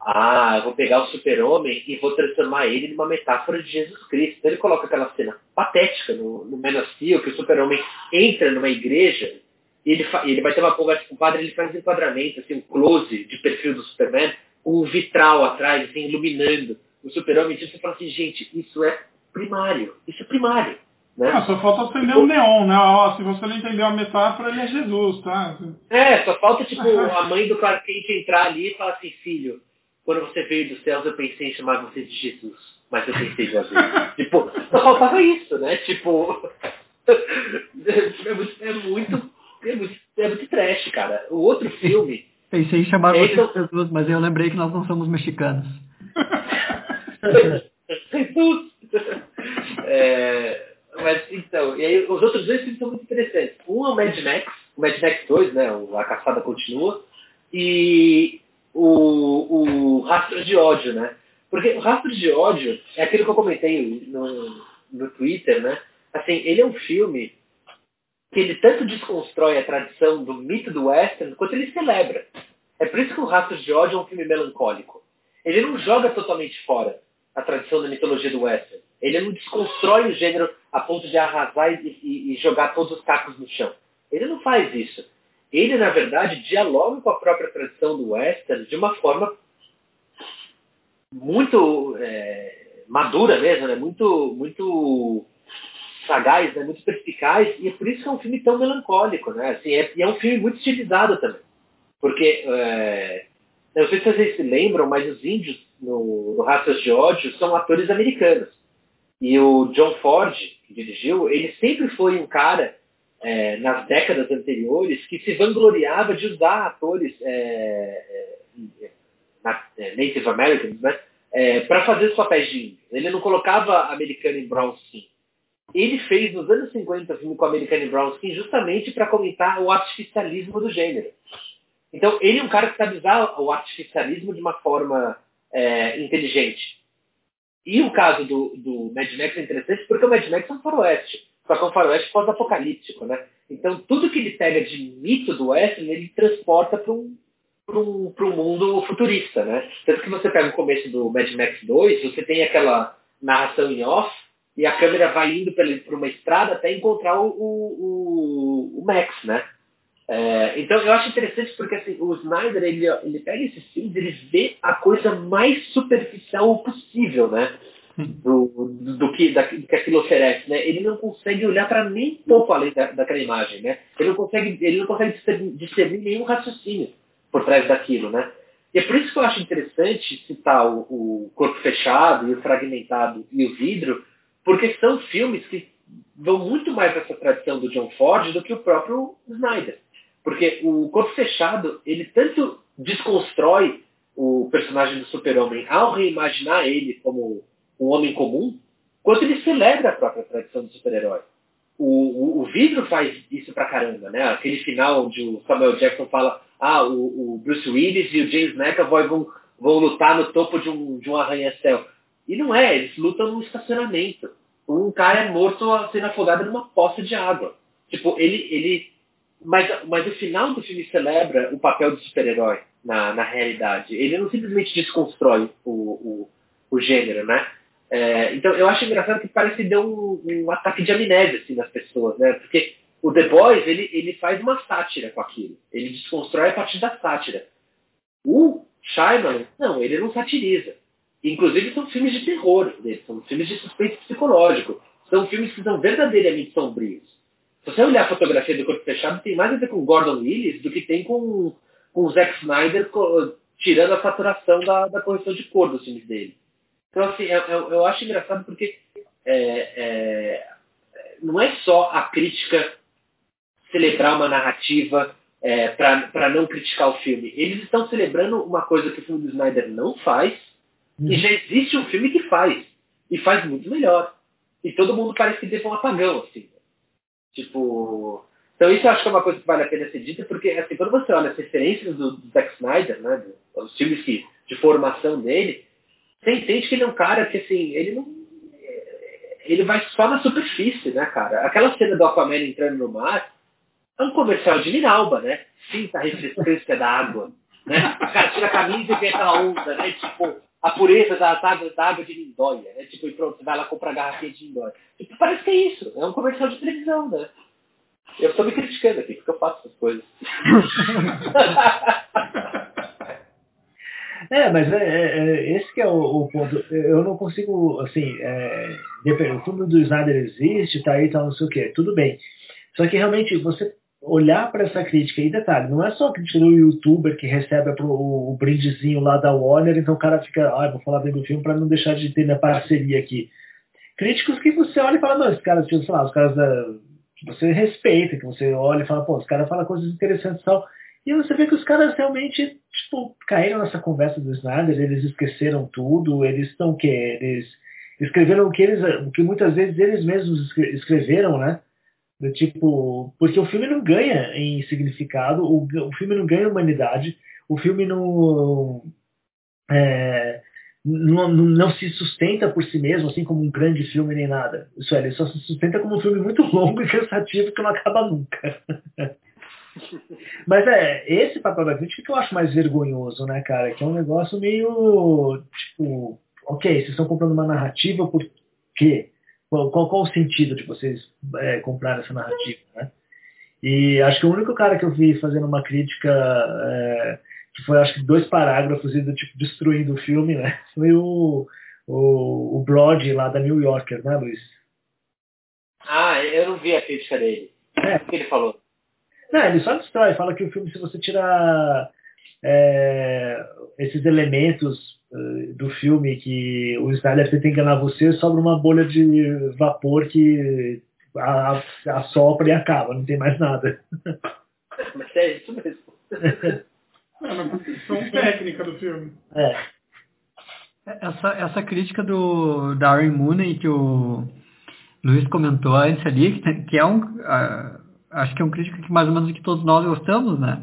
ah, eu vou pegar o super-homem e vou transformar ele numa metáfora de Jesus Cristo. Então ele coloca aquela cena patética no, no Man of Steel, que o super-homem entra numa igreja e ele, e ele vai ter uma conversa com o padre, ele faz um enquadramento, assim, um close de perfil do Superman, com um vitral atrás, assim, iluminando o super-homem. Então você fala assim, gente, isso é primário, isso é primário. Né? Ah, só falta acender o neon, né? Ó, se você não entendeu a metáfora, ele é Jesus, tá? É, só falta, tipo, a mãe do Clark Kent entrar ali e falar assim, filho, quando você veio dos céus, eu pensei em chamar você de Jesus, mas eu pensei em Jesus. tipo, só faltava isso, né? Tipo, é muito, é muito, é muito, é muito trash, cara. O outro filme, Pensei em chamar É, você então- de Jesus, mas eu lembrei que nós não somos mexicanos. Jesus! É, mas então, e aí os outros dois filmes são muito interessantes. Um é o Mad Max, o Mad Max 2, né? A Caçada Continua, e o, o Rastro de Ódio, né? Porque o Rastro de Ódio é aquilo que eu comentei no, no Twitter, né? Assim, ele é um filme que ele tanto desconstrói a tradição do mito do western quanto ele celebra. É por isso que o Rastro de Ódio é um filme melancólico. Ele não joga totalmente fora a tradição da mitologia do western. Ele não desconstrói o gênero a ponto de arrasar e, e- e jogar todos os cacos no chão. Ele não faz isso. Ele, na verdade, dialoga com a própria tradição do western de uma forma muito é, madura mesmo, né? muito, muito sagaz, né? muito perspicaz, e é por isso que é um filme tão melancólico. Né? Assim, é, e é um filme muito estilizado também. Porque, é, não sei se vocês se lembram, mas os índios no, no Raças de Ódio são atores americanos. E o John Ford, dirigiu, ele sempre foi um cara, é, nas décadas anteriores, que se vangloriava de usar atores é, é, é, Native Americans né, para fazer os papéis de índios. Ele não colocava americano brown skin. Ele fez nos anos 50 o filme com americano em brown skin justamente para comentar o artificialismo do gênero. Então, ele é um cara que sabe usar o artificialismo de uma forma é, inteligente. E o caso do, do Mad Max é interessante porque o Mad Max é um faroeste. Só que é um faroeste pós-apocalíptico, né? Então, tudo que ele pega de mito do western, ele transporta para um, pra um, pra um mundo futurista, né? Tanto que você pega o começo do Mad Max 2, você tem aquela narração em off, e a câmera vai indo para uma estrada até encontrar o, o, o, o Max, né? É, então eu acho interessante porque assim, o Snyder ele, ele pega esses filmes ele vê a coisa mais superficial possível, né? do, do, que, da, do que aquilo oferece, né? Ele não consegue olhar para nem pouco além da, daquela imagem, né? Ele não consegue, ele não consegue discernir nenhum raciocínio por trás daquilo, né? E é por isso que eu acho interessante citar o, o Corpo Fechado e o Fragmentado e o Vidro, porque são filmes que vão muito mais nessa tradição do John Ford do que o próprio Snyder. Porque o Corpo Fechado, ele tanto desconstrói o personagem do super-homem ao reimaginar ele como um homem comum, quanto ele celebra a própria tradição do super-herói. O, o, o, vidro faz isso pra caramba, né? Aquele final onde o Samuel Jackson fala ah, o, o Bruce Willis e o James McAvoy vão, vão lutar no topo de um, de um arranha-céu. E não é, eles lutam num estacionamento. Um cara é morto sendo afogado numa poça de água. Tipo, ele... ele mas, mas o final do filme celebra o papel do super-herói na, na realidade. Ele não simplesmente desconstrói o, o, o gênero, né? É, então eu acho engraçado que parece que deu um, um, ataque de amnésia assim, nas pessoas, né? Porque o The Boys ele, ele faz uma sátira com aquilo. Ele desconstrói a partir da sátira. O Shyamalan, não, ele não satiriza. Inclusive são filmes de terror dele, são filmes de suspeito psicológico. São filmes que são verdadeiramente sombrios. Se você olhar a fotografia do Corpo Fechado, tem mais a ver com Gordon Willis do que tem com, com o Zack Snyder tirando a saturação da, da correção de cor dos filmes dele. Então, assim, eu, eu, eu acho engraçado porque é, é, não é só a crítica celebrar uma narrativa é, para não criticar o filme. Eles estão celebrando uma coisa que o filme do Snyder não faz, e já existe um filme que faz. E faz muito melhor. E todo mundo parece que teve um apagão, assim. Tipo. Então isso eu acho que é uma coisa que vale a pena ser dita, porque assim, quando você olha as referências do, do Zack Snyder, né, os filmes que, de formação dele, você entende que ele é um cara que, assim, ele não. Ele vai só na superfície, né, cara? Aquela cena do Aquaman entrando no mar é um comercial de Minalba, né? Sinta a refrescância da água. Né? O cara tira a camisa e vem aquela onda, né? Tipo, a pureza da, água, da água de Lindóia, né? Tipo, e pronto, você vai lá comprar garrafinha de Lindóia. Tipo, parece que é isso. É um comercial de televisão, né? Eu estou me criticando aqui, porque eu faço essas coisas. É, mas é, é, é, esse que é o, o, ponto. Eu não consigo, assim, é, o filme do Snyder existe, tá aí, tá não sei o quê, tudo bem. Só que realmente você olhar para essa crítica, e detalhe, não é só a crítica do youtuber que recebe o, o brindezinho lá da Warner, então o cara fica, ah, vou falar bem do filme para não deixar de ter minha parceria aqui. Críticos que você olha e fala, não, esses caras, tipo, sei lá, os caras da, que você respeita, que você olha e fala, pô, os caras falam coisas interessantes e tal. E você vê que os caras realmente, tipo, caíram nessa conversa do Snyder, eles esqueceram tudo, eles estão o quê? Eles escreveram o que eles, o que muitas vezes eles mesmos escreveram, né? Do tipo, porque o filme não ganha em significado, o, o filme não ganha humanidade, o filme não, é, não, não, se sustenta por si mesmo, assim como um grande filme nem nada. Isso é, ele só se sustenta como um filme muito longo e cansativo que não acaba nunca. Mas é, esse papel da crítica que eu acho mais vergonhoso, né, cara? Que é um negócio meio, tipo, ok, vocês estão comprando uma narrativa por quê? Qual, qual, qual o sentido de vocês é, comprar essa narrativa, né? E acho que o único cara que eu vi fazendo uma crítica, é, que foi acho que dois parágrafos e do tipo destruindo o filme, né? Foi o, o, o Brody lá da New Yorker, né, Luiz? Ah, eu não vi a crítica dele. É. O que ele falou? Não, ele só destrói, fala que o filme, se você tirar é, esses elementos uh, do filme que o Snyder tenta enganar você, sobra uma bolha de vapor que assopra e acaba, não tem mais nada. Mas é isso mesmo. É uma questão técnica do filme. É. Essa, essa crítica do Darren Mooney que o Luiz comentou antes ali, que é um. Uh, acho que é um crítico que mais ou menos que todos nós gostamos, né?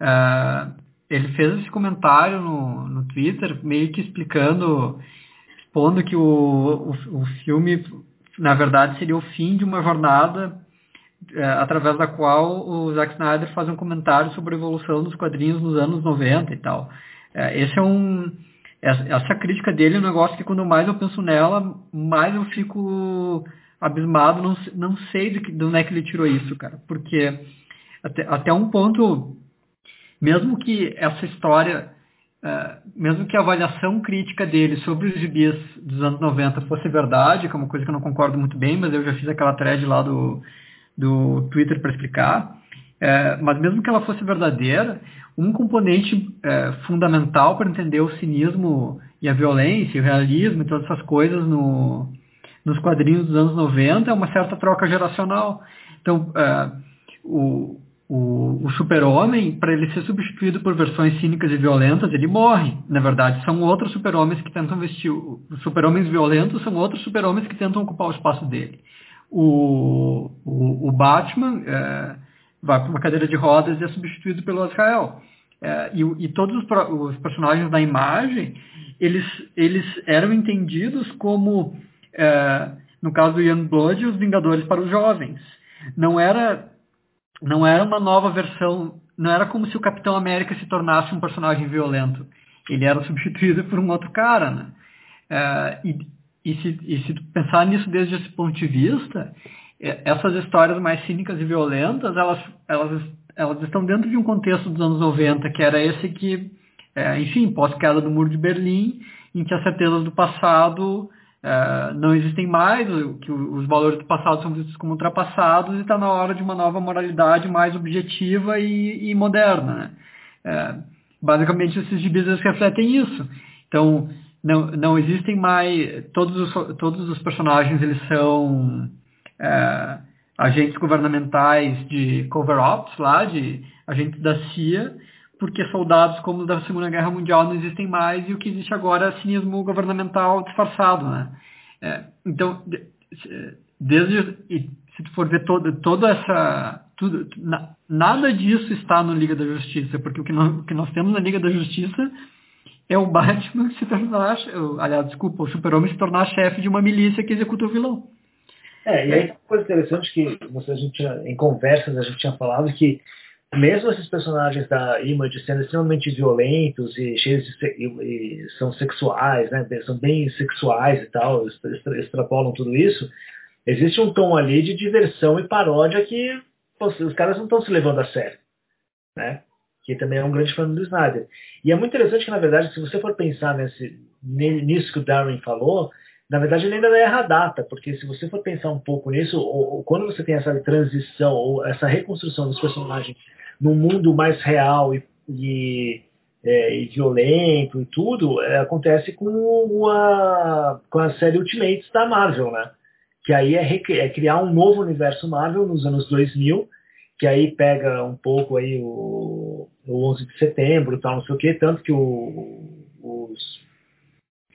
Uh, ele fez esse comentário no, no Twitter, meio que explicando, expondo que o, o, o filme, na verdade, seria o fim de uma jornada uh, através da qual o Zack Snyder faz um comentário sobre a evolução dos quadrinhos nos anos 90 e tal. Uh, esse é um essa, essa crítica dele é um negócio que quando mais eu penso nela, mais eu fico abismado, não, não sei de, que, de onde é que ele tirou isso, cara. Porque até, até um ponto, mesmo que essa história uh, mesmo que a avaliação crítica dele sobre os gibis dos anos 90 fosse verdade, que é uma coisa que eu não concordo muito bem, mas eu já fiz aquela thread lá do, do Twitter para explicar, uh, mas mesmo que ela fosse verdadeira, um componente uh, fundamental para entender o cinismo e a violência, o realismo e todas essas coisas no, nos quadrinhos dos anos 90 é uma certa troca geracional. Então, o, o, o super-homem, para ele ser substituído por versões cínicas e violentas, ele morre. Na verdade, são outros super-homens que tentam vestir. Os super-homens violentos são outros super-homens que tentam ocupar o espaço dele. O, o, o Batman é, vai para uma cadeira de rodas e é substituído pelo Azrael. É, e, e, todos os, os, personagens da imagem, eles, eles eram entendidos como, é, no caso do Blood, os Vingadores para os jovens. Não era não era uma nova versão, não era como se o Capitão América se tornasse um personagem violento. Ele era substituído por um outro cara, né? Uh, e, e, se, e se pensar nisso desde esse ponto de vista, essas histórias mais cínicas e violentas, elas, elas, elas estão dentro de um contexto dos anos 90, que era esse que, é, enfim, pós-queda do Muro de Berlim, em que as certezas do passado Uh, não existem mais, que os valores do passado são vistos como ultrapassados e está na hora de uma nova moralidade mais objetiva e, e moderna. Né? Uh, basicamente, esses gibis refletem isso. Então, não, não existem mais... Todos os, todos os personagens eles são uh, agentes governamentais de cover-ops lá, de agentes da CIA, porque soldados como da Segunda Guerra Mundial não existem mais e o que existe agora é cinismo governamental disfarçado, né? É, então, desde se tu for ver todo, toda essa tudo, na, nada disso está no Liga da Justiça, porque o que, nós, o que nós temos na Liga da Justiça é o Batman se tornar, aliás, desculpa, o Super-Homem se tornar chefe de uma milícia que executa o vilão. É, e aí uma coisa interessante que você, a gente, em conversas a gente tinha falado que mesmo esses personagens da Image sendo extremamente violentos e cheios de e, e são sexuais, né, são bem sexuais e tal, extrapolam tudo isso, existe um tom ali de diversão e paródia que pô, os caras não estão se levando a sério, né? Que também é um grande fã do Snyder. E é muito interessante que, na verdade, se você for pensar nesse, nisso que o Darwin falou, na verdade ele ainda erra a data, porque se você for pensar um pouco nisso, ou, ou quando você tem essa transição, ou essa reconstrução dos personagens num mundo mais real e, e, é, e violento e tudo, é, acontece com a, com a série Ultimates da Marvel, né? Que aí é, é, criar um novo universo Marvel nos anos 2000, que aí pega um pouco aí o, o 11 de setembro tal, não sei o que, tanto que o, os,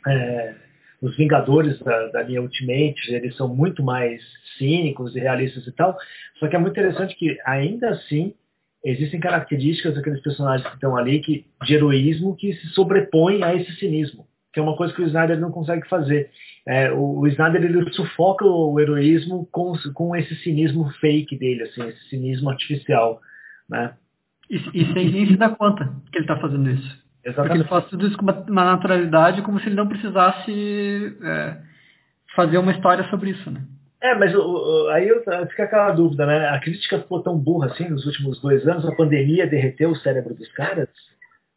é, os Vingadores da, da linha Ultimate, eles são muito mais cínicos e realistas e tal, só que é muito interessante que ainda assim existem características daqueles personagens que estão ali que, de heroísmo que se sobrepõem a esse cinismo, que é uma coisa que o Snyder não consegue fazer. É, o, o, Snyder ele sufoca o heroísmo com, com esse cinismo fake dele, assim, esse cinismo artificial, né? E, e sem nem se dar conta que ele está fazendo isso. Exatamente. Porque ele faz tudo isso com uma, uma naturalidade como se ele não precisasse é, fazer uma história sobre isso, né? É, mas aí fica aquela dúvida, né? A crítica ficou tão burra assim nos últimos dois anos, a pandemia derreteu o cérebro dos caras.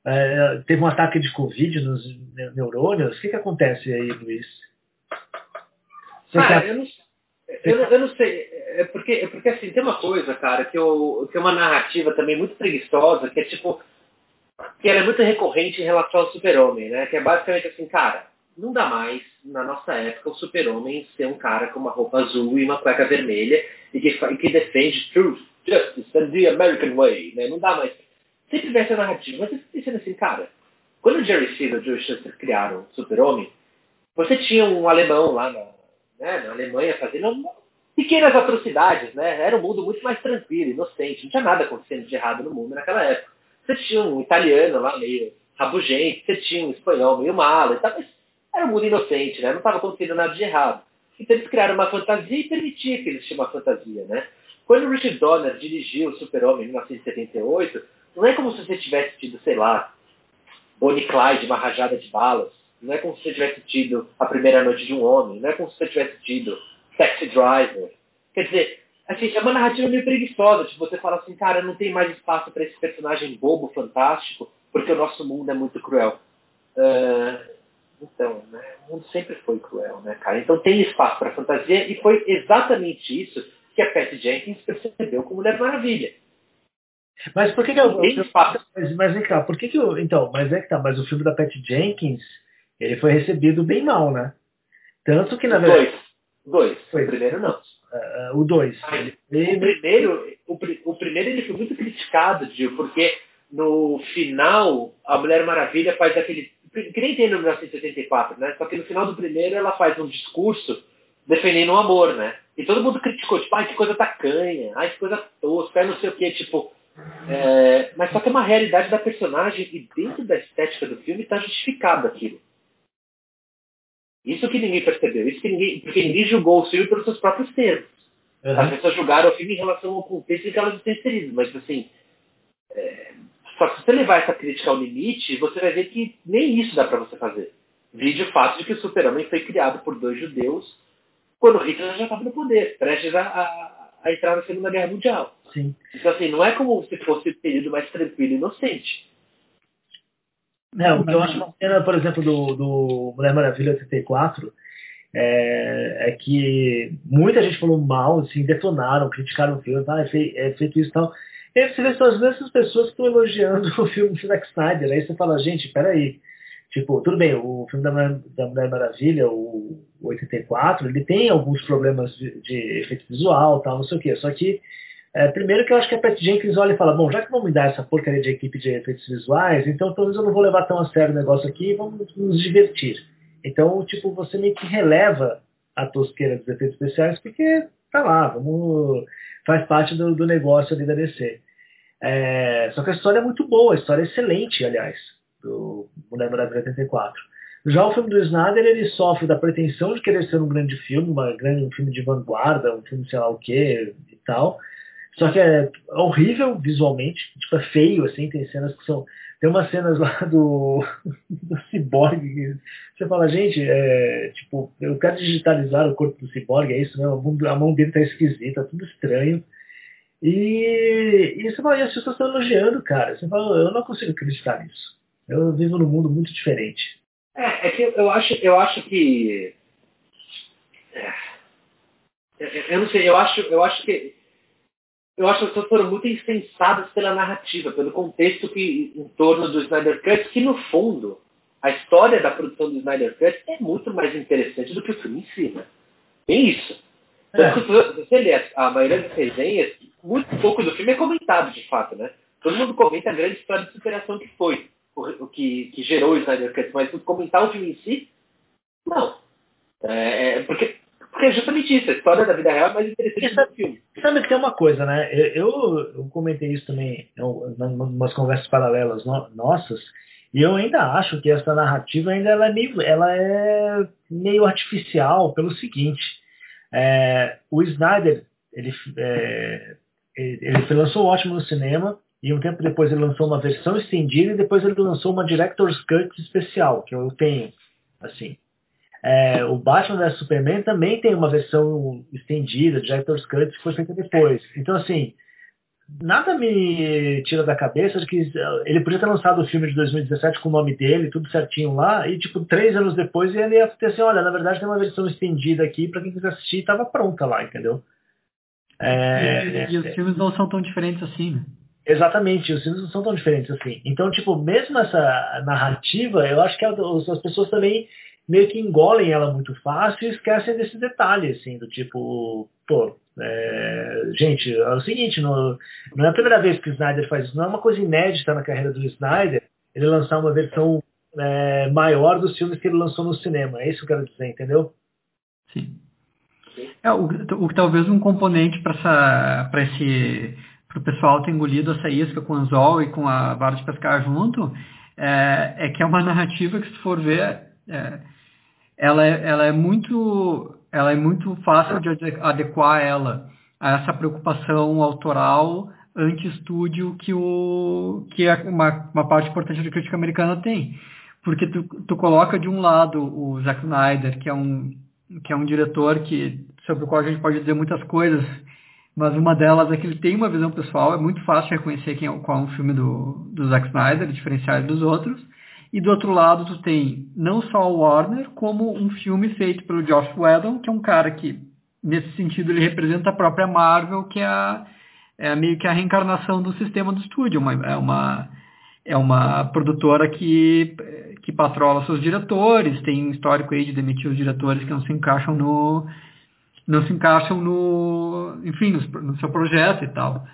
É, teve um ataque de Covid nos neurônios. O que, que acontece aí, Luiz? ah, eu, não, eu, não, eu não sei. É porque, é porque assim, tem uma coisa, cara, que, eu, que é uma narrativa também muito preguiçosa, que é tipo. que ela é muito recorrente em relação ao super-homem, né? Que é basicamente assim, cara, não dá mais, na nossa época, o super-homem ser um cara com uma roupa azul e uma cueca vermelha e que, que defende truth, justice and the American way. Né? Não dá mais. Sempre vê essa narrativa. Mas fica pensando assim, cara, quando o Jerry Siegel e o Joe Shuster criaram o super-homem, você tinha um alemão lá na, né, na Alemanha fazendo pequenas atrocidades, né? Era um mundo muito mais tranquilo, inocente, não tinha nada acontecendo de errado no mundo naquela época. Você tinha um italiano lá meio rabugento, você tinha um espanhol meio malo e tal, mas era um mundo inocente, né? Não estava acontecendo nada de errado. Então eles criaram uma fantasia e permitiam que eles uma fantasia, né? Quando Richard Donner dirigiu o Super-Homem em 1978, não é como se você tivesse tido, sei lá, Bonnie Clyde, uma rajada de balas. Não é como se você tivesse tido A Primeira Noite de um Homem. Não é como se você tivesse tido Taxi Driver. Quer dizer, assim, é uma narrativa meio preguiçosa. Tipo, você fala assim, cara, não tem mais espaço para esse personagem bobo, fantástico, porque o nosso mundo é muito cruel. Uh, então, né, o mundo sempre foi cruel, né, cara? Então tem espaço para fantasia e foi exatamente isso que a Pat Jenkins percebeu com Mulher Maravilha. Mas por que, que eu, mas, mas vem cá, por que, que eu, então, mas é que tá, mas o filme da Pat Jenkins, ele foi recebido bem mal, né? Tanto que na verdade. Dois. Dois. Foi. O primeiro não. Uh, o dois. Ele, o primeiro, o, o, primeiro ele foi muito criticado, Gil, porque no final a Mulher Maravilha faz aquele. Que nem tem no 1984, né? Só que no final do primeiro ela faz um discurso defendendo o amor, né? E todo mundo criticou, tipo, ai que coisa tacanha, ai que coisa tosca, ai não sei o que, tipo. É, mas só que é uma realidade da personagem e dentro da estética do filme está justificado aquilo. Isso que ninguém percebeu, isso que ninguém, porque ninguém julgou o filme pelos seus próprios termos. Uhum. As pessoas julgaram o filme em relação ao contexto em que elas estão inseridas, mas assim, é, só que se você levar essa crítica ao limite, você vai ver que nem isso dá para você fazer. Vide o fato de que o super-homem foi criado por dois judeus quando Hitler já estava no poder, prestes a, a, a, entrar na Segunda Guerra Mundial. Sim. Então assim, não é como se fosse um período mais tranquilo e inocente. É, o que eu acho uma cena, por exemplo, do, do Mulher Maravilha 84 é, é, que muita gente falou mal, assim, detonaram, criticaram o filme, ah, é, é feito isso e tal. E vê são as mesmas pessoas que estão elogiando o filme do Zack Snyder. Aí você fala, gente, peraí. Tipo, tudo bem, o filme da, da Mulher Maravilha, o, o 84, ele tem alguns problemas de, de efeito visual tal, não sei o quê. Só que é, primeiro que eu acho que a Pat Jenkins olha e fala, bom, já que vão me dar essa porcaria de equipe de efeitos visuais, então talvez eu não vou levar tão a sério o negócio aqui e vamos nos divertir. Então, tipo, você meio que releva a tosqueira dos efeitos especiais porque tá lá, vamos, faz parte do, do negócio ali da DC. É, só que a história é muito boa, a história é excelente, aliás, do Mulher Maravilha 84. Já o filme do Snyder, ele sofre da pretensão de querer ser um grande filme, uma grande, um filme de vanguarda, um filme sei lá o que e tal, só que é horrível visualmente, tipo, é feio, assim, tem cenas que são. Tem umas cenas lá do, do Cyborg você fala, gente, é, tipo, eu quero digitalizar o corpo do Cyborg, é isso mão, a mão dele tá esquisita, tudo estranho. E, e você fala, e as pessoas estão elogiando, cara. Você fala, eu não consigo acreditar nisso. Eu vivo num mundo muito diferente. É, é que eu acho, eu acho que. É, eu não sei, eu acho, eu acho que eu acho que as pessoas foram muito insensadas pela narrativa, pelo contexto que em torno do Snyder Cut, que no fundo, a história da produção do Snyder Cut é muito mais interessante do que o filme em si, né? Tem isso. É. Se você lê a maioria das resenhas, muito pouco do filme é comentado, de fato, né? Todo mundo comenta a grande história de superação que foi, o, que, que gerou o Snyder Cut, mas comentar o filme em si, não. É, é porque porque é justamente isso, a história da vida real é mais interessante do filme. Sabe que tem uma coisa, né? Eu, eu comentei isso também em umas conversas paralelas no, nossas, e eu ainda acho que essa narrativa ainda ela é, meio, ela é meio artificial pelo seguinte. É, o Snyder, ele, é, ele lançou Ótimo no cinema, e um tempo depois ele lançou uma versão estendida e depois ele lançou uma Director's Cut especial, que eu tenho, assim. É, o Batman vs Superman também tem uma versão estendida, Director's Cut, que foi feita depois. Então, assim, nada me tira da cabeça de que ele podia ter lançado o filme de 2017 com o nome dele, tudo certinho lá, e tipo, três anos depois ele ia ter assim, olha, na verdade tem uma versão estendida aqui para quem quiser assistir, estava pronta lá, entendeu? É, e, e, os filmes não são tão diferentes assim, né? Exatamente, os filmes não são tão diferentes assim. Então, tipo, mesmo essa narrativa, eu acho que as pessoas também meio que engolem ela muito fácil e esquecem desse detalhe, assim, do tipo, pô, é, gente, é o seguinte, não, não é a primeira vez que o Snyder faz isso, não é uma coisa inédita na carreira do Snyder ele lançar uma versão é, maior dos filmes que ele lançou no cinema, é isso que eu quero dizer, entendeu? Sim. É, o, o, talvez um componente para esse para o pessoal ter engolido essa isca com o anzol e com a vara de pescar junto, é, é que é uma narrativa que se for ver, é, ela é, ela é muito ela é muito fácil de adequar ela a essa preocupação autoral anti-estúdio que, o, que é uma, uma parte importante da crítica americana tem. Porque tu, tu coloca de um lado o Zack Snyder, que é um, que é um diretor que, sobre o qual a gente pode dizer muitas coisas, mas uma delas é que ele tem uma visão pessoal, é muito fácil reconhecer quem é, qual é um filme do, do Zack Snyder, diferenciar dos outros. E do outro lado, tu tem não só o Warner, como um filme feito pelo Josh Whedon, que é um cara que, nesse sentido, ele representa a própria Marvel, que é, é meio que a reencarnação do sistema do estúdio. Uma, é, uma, é uma produtora que, que patrola seus diretores, tem um histórico aí de demitir os diretores que não se encaixam no não se encaixam no enfim no, no seu projeto e tal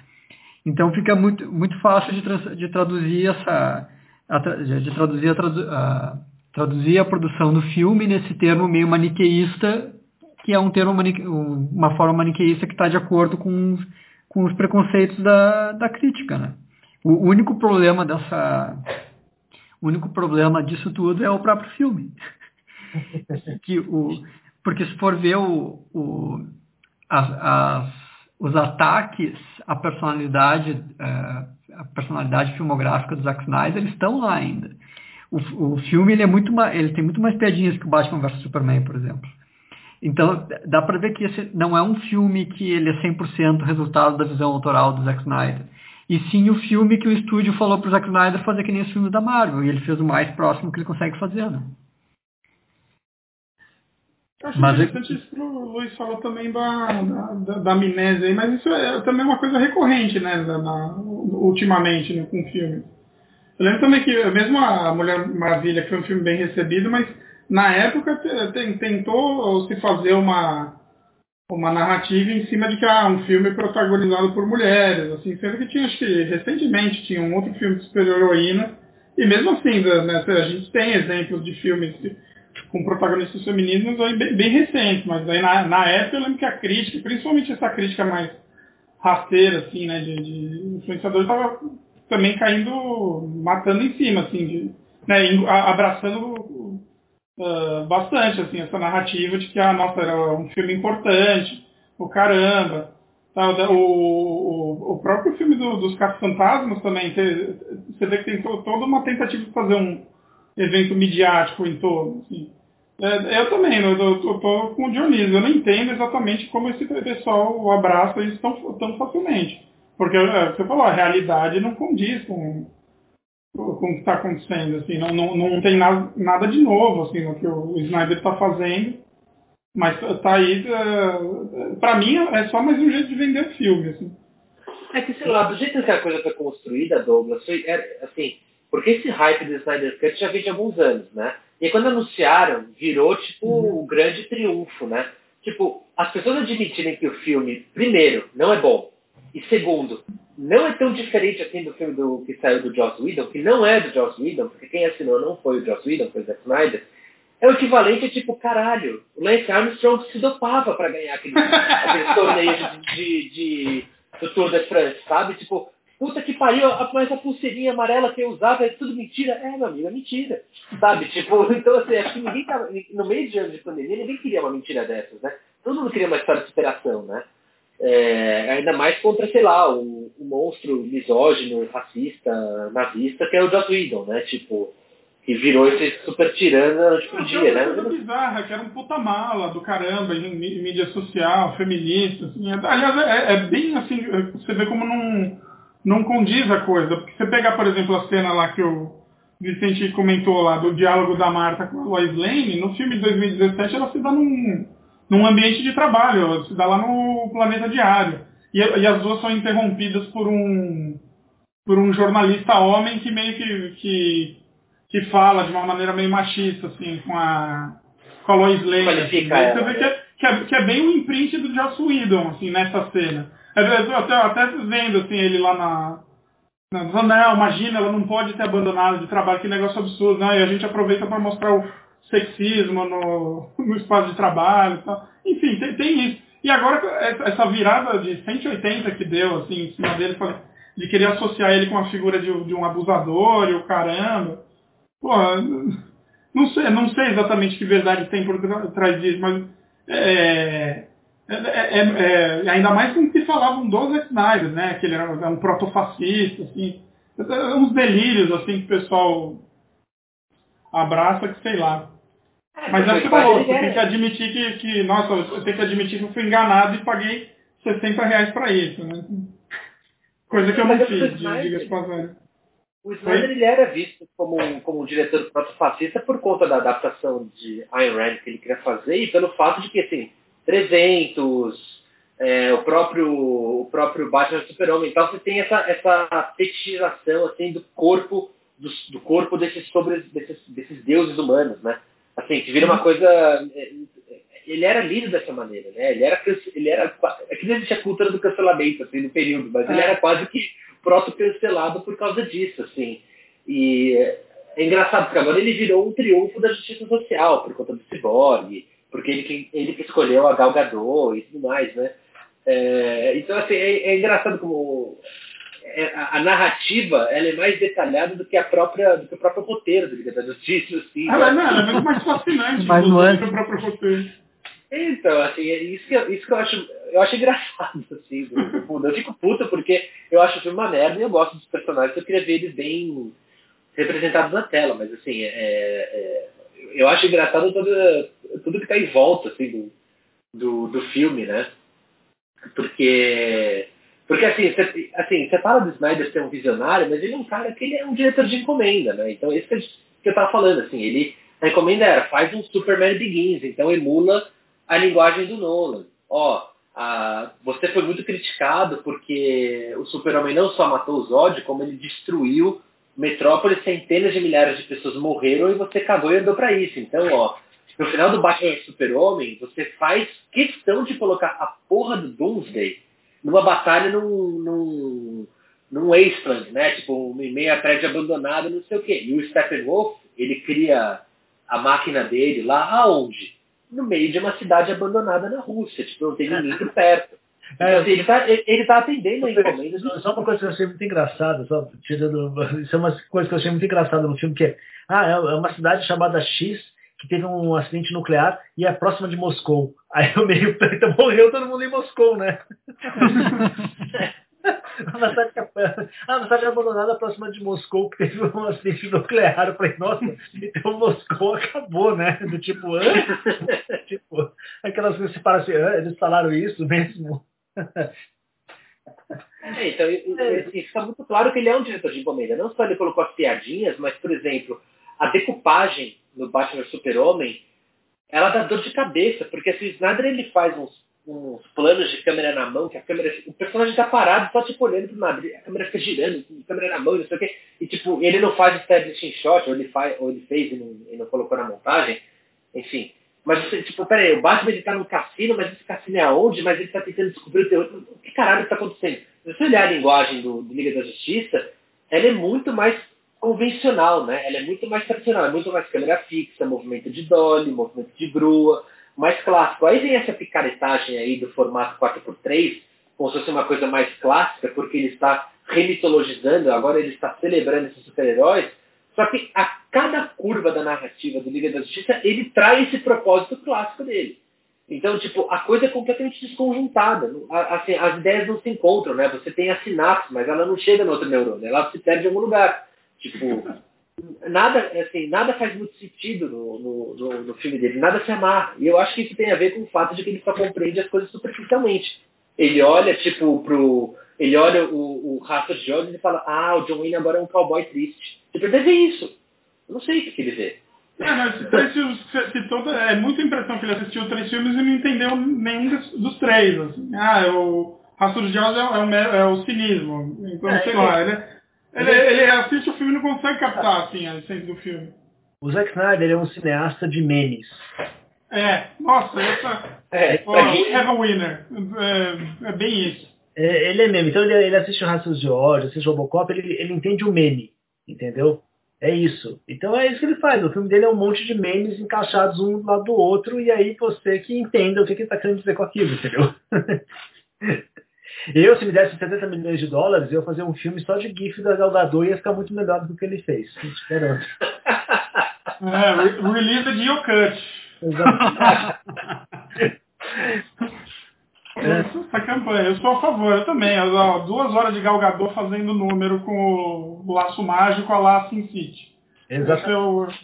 então fica muito muito fácil de, de traduzir essa a, de traduzir a, tradu, a, traduzir a produção do filme nesse termo meio maniqueísta, que é um termo manique, uma forma maniqueísta que está de acordo com, com os preconceitos da, da crítica, né? O único problema dessa o único problema disso tudo é o próprio filme. que o, porque se for ver o, o, as, as, os ataques à personalidade uh, a personalidade filmográfica do Zack Snyder estão lá ainda. O, o filme ele é muito ele tem muito mais piadinhas que o Batman vs Superman, por exemplo. Então, dá para ver que esse não é um filme que ele é 100% resultado da visão autoral do Zack Snyder. E sim o filme que o estúdio falou pro Zack Snyder fazer que nem os filmes da Marvel. E ele fez o mais próximo que ele consegue fazer, né? Acho mas interessante isso que o Luiz falou também da, da, da, amnésia aí, mas isso é também uma coisa recorrente, né, na, ultimamente, né, com o filme. Eu lembro também que mesmo a Mulher Maravilha, que foi um filme bem recebido, mas na época tentou se fazer uma, uma narrativa em cima de que ah, um filme protagonizado por mulheres, assim, sendo que tinha, acho que recentemente tinha um outro filme de super-heroína, e mesmo assim, né, a gente tem exemplos de filmes com protagonistas femininos aí bem, bem recentes, mas aí na, na época eu lembro que a crítica, principalmente essa crítica mais rasteira, assim, né, de, de influenciador, estava também caindo, matando em cima, assim, de, né, abraçando uh, bastante, assim, essa narrativa de que, ah, nossa, era um filme importante, o caramba, o, o, o próprio filme do, dos Caça-Fantasmas também, você vê que tem toda uma tentativa de fazer um evento midiático em torno, assim, é, eu também, eu, eu tô com o Dionísio, eu não entendo exatamente como esse pessoal abraça isso tão, tão facilmente. Porque é, você falou, a realidade não condiz com, com o que está acontecendo, assim, não, não, não tem nada, nada de novo assim, no que o Snyder está fazendo. Mas tá aí, é, para mim é só mais um jeito de vender o filme. Assim. É que, sei lá, do jeito que a coisa foi construída, Douglas, foi, é, assim, porque esse hype do Snyder Cut já vem de alguns anos, né? E quando anunciaram, virou tipo uhum. um grande triunfo, né? Tipo, as pessoas admitirem que o filme, primeiro, não é bom, e segundo, não é tão diferente assim do filme do, que saiu do Joss Whedon, que não é do Joss Whedon, porque quem assinou não foi o Joss Whedon, foi o Zack Snyder, é o equivalente a tipo, caralho, o Lance Armstrong se dopava para ganhar aquele, aquele torneio de, de, de, do Tour de France, sabe? Tipo, Puta que pariu, mas a pulseirinha amarela que eu usava é tudo mentira. É, meu amigo, é mentira. Sabe? Tipo, então assim, acho que ninguém tava. No meio de anos de pandemia, ninguém queria uma mentira dessas, né? Todo mundo queria uma história de superação, né? É, ainda mais contra, sei lá, o, o, monstro misógino, racista, nazista, que é o Joss Whedon, né? Tipo, que virou esse super tirano pro dia, né? coisa bizarra, que era um puta mala do caramba em mídia social, feminista, assim. Aliás, é, é bem assim, você vê como não não condiz a coisa. Porque você pegar, por exemplo, a cena lá que o Vicente comentou lá do diálogo da Marta com a Lois Lane, no filme de 2017 ela se dá num, num ambiente de trabalho, ela se dá lá no planeta diário. E, e as duas são interrompidas por um por um jornalista homem que meio que, que, que fala de uma maneira meio machista, assim, com a, com a Lois Lane. Assim. Você vê que é, que, é, que é bem o um imprint do Joss Whedon, assim, nessa cena. Eu até, até vendo assim, ele lá na. na não, imagina, ela não pode ter abandonado de trabalho, que negócio absurdo, né? E a gente aproveita para mostrar o sexismo no, no espaço de trabalho e tal. Enfim, tem, tem isso. E agora essa virada de 180 que deu, assim, em cima dele, de querer associar ele com a figura de, de um abusador e o caramba. Não sei, não sei exatamente que verdade tem por trás disso, mas é, é, é, é, é, ainda mais com que falavam do Zack Snyder, né? Que ele era um protofascista, assim. Uns delírios, assim, que o pessoal abraça, que sei lá. Mas é que falou, você tem que admitir que, que, nossa, eu tenho que admitir que eu fui enganado e paguei 60 reais pra isso, né? Coisa que eu não é fiz, diga-se passagem. O Snyder ele era visto como, um- como um diretor proto-fascista por conta da adaptação de Ayn Rand que ele queria fazer e pelo fato de que, assim, 300, é, o, próprio, o próprio Batman Super-Homem, então você tem essa, essa fetichização, assim, do corpo, do, do corpo desses, sobre, desses, desses deuses humanos, né? Assim, que vira uma coisa... é, Ele era lido dessa maneira, né? Ele era, ele era, é que não existia a cultura do cancelamento, assim, no período, mas ele É. era quase que proto-cancelado por causa disso, assim. E é engraçado, porque agora ele virou um triunfo da justiça social, por conta do Cyborg, porque ele, que- ele que escolheu a Gal Gadot e tudo mais, né? É, então, assim, é, é engraçado como é, a, a narrativa ela é mais detalhada do que, a própria, do que o próprio roteiro do Liga da Justiça, assim. Ela, né? não, ela é muito mais fascinante Mais inclusive, nuance. que o próprio roteiro. Então, assim, é isso que, eu- isso que eu acho, eu acho engraçado, assim, do, do. Eu fico puto porque eu acho o filme uma merda e eu gosto dos personagens, eu queria ver eles bem representados na tela, mas assim, é, é, eu acho engraçado toda, tudo que tá em volta, assim, do, do, do filme, né? Porque, porque assim, você, assim, você fala do Snyder ser um visionário, mas ele é um cara que ele é um diretor de encomenda, né? Então, isso que eu, que eu falando, assim, ele, a encomenda era, faz um Superman Begins, então emula a linguagem do Nolan. Ó, a- você foi muito criticado porque o Super-Homem não só matou o Zod, como ele destruiu Metrópole, centenas de milhares de pessoas morreram e você cagou e andou pra isso. Então, ó, no final do Batman Super-Homem, você faz questão de colocar a porra do Doomsday numa batalha num, num, num wasteland, né? Tipo, em meio a prédio abandonado, não sei o quê. E o Steppenwolf, ele cria a máquina dele lá aonde? No meio de uma cidade abandonada na Rússia. Tipo, não tem ninguém perto. Então, É, assim, ele, tá, ele, tá atendendo a de- Só uma coisa que eu achei muito engraçada, só tirando. Isso é uma coisa que eu achei muito engraçada no filme, que é. Ah, é uma cidade chamada X que teve um acidente nuclear e é próxima de Moscou. Aí o meio então morreu todo mundo em Moscou, né? Uma cidade, que- ah, uma cidade abandonada próxima de Moscou que teve um acidente nuclear. Eu falei, nossa, então Moscou acabou, né? Do tipo, hã? tipo, aquelas coisas que você para assim, "Hã? eles falaram isso mesmo? É, então, e- e- e fica muito claro que ele é um diretor de encomenda. Não só ele colocou as piadinhas, mas, por exemplo, a decupagem no Batman Super-Homem, ela dá dor de cabeça, porque assim, o Snyder ele faz uns, uns planos de câmera na mão, que a câmera, o personagem está parado só tipo olhando pro nada, a câmera fica girando, câmera na mão, e não sei o quê, e tipo, ele não faz establishing shot, ou ele, faz, ou ele fez e não, e não colocou na montagem, enfim. Mas tipo, peraí, o Batman ele tá num cassino, mas esse cassino é aonde? Mas ele tá tentando descobrir o teu. O que caralho está acontecendo? Se você olhar a linguagem do, do Liga da Justiça, ela é muito mais convencional, né? Ela é muito mais tradicional, é muito mais câmera fixa, movimento de dolly, movimento de grua, mais clássico. Aí vem essa picaretagem aí do formato 4x3, como se fosse uma coisa mais clássica, porque ele está remitologizando, agora ele está celebrando esses super-heróis, só que a cada curva da narrativa do Liga da Justiça, ele traz esse propósito clássico dele. Então, tipo, a coisa é completamente desconjuntada. Assim, as ideias não se encontram, né? Você tem a sinapse, mas ela não chega no outro neurônio, ela se perde em algum lugar. Tipo, nada, assim, nada faz muito sentido no, no, no- no filme dele, nada se amarra. E eu acho que isso tem a ver com o fato de que ele só compreende as coisas superficialmente. Ele olha, tipo, pro. Ele olha o, o Rastro de Jones e fala, ah, o John Wayne agora é um cowboy triste. Ele deve ver isso. Eu não sei o que ele vê. É, mas três filmes- toda- é muita impressão que ele assistiu três filmes e não entendeu nenhum dos, dos três. Assim. Ah, o Rastro de Jones é, o- é, o é o cinismo. Então, É, sei ele- lá, ele, ele, ele assiste o filme e não consegue captar assim, a essência do filme. O Zack Snyder é um cineasta de memes. É, nossa, essa. É, mim, have a winner. É, é bem isso. É, ele é meme. Então ele, ele assiste o Rastros de ódio, assiste o Robocop, ele, ele entende o meme. Entendeu? É isso. Então é isso que ele faz. O filme dele é um monte de memes encaixados um do lado do outro, e aí você que entenda o que que ele está querendo dizer com aquilo, entendeu? Eu, se me desse 70 milhões de dólares, eu ia fazer um filme só de GIF da Gal Gadot e ia ficar muito melhor do que ele fez. Garanto. É, re release de Yocut. Exato. Essa campanha, eu sou a favor, eu também. Ó, Duas horas de galgador fazendo número com o laço mágico a lá Sin City. Exato.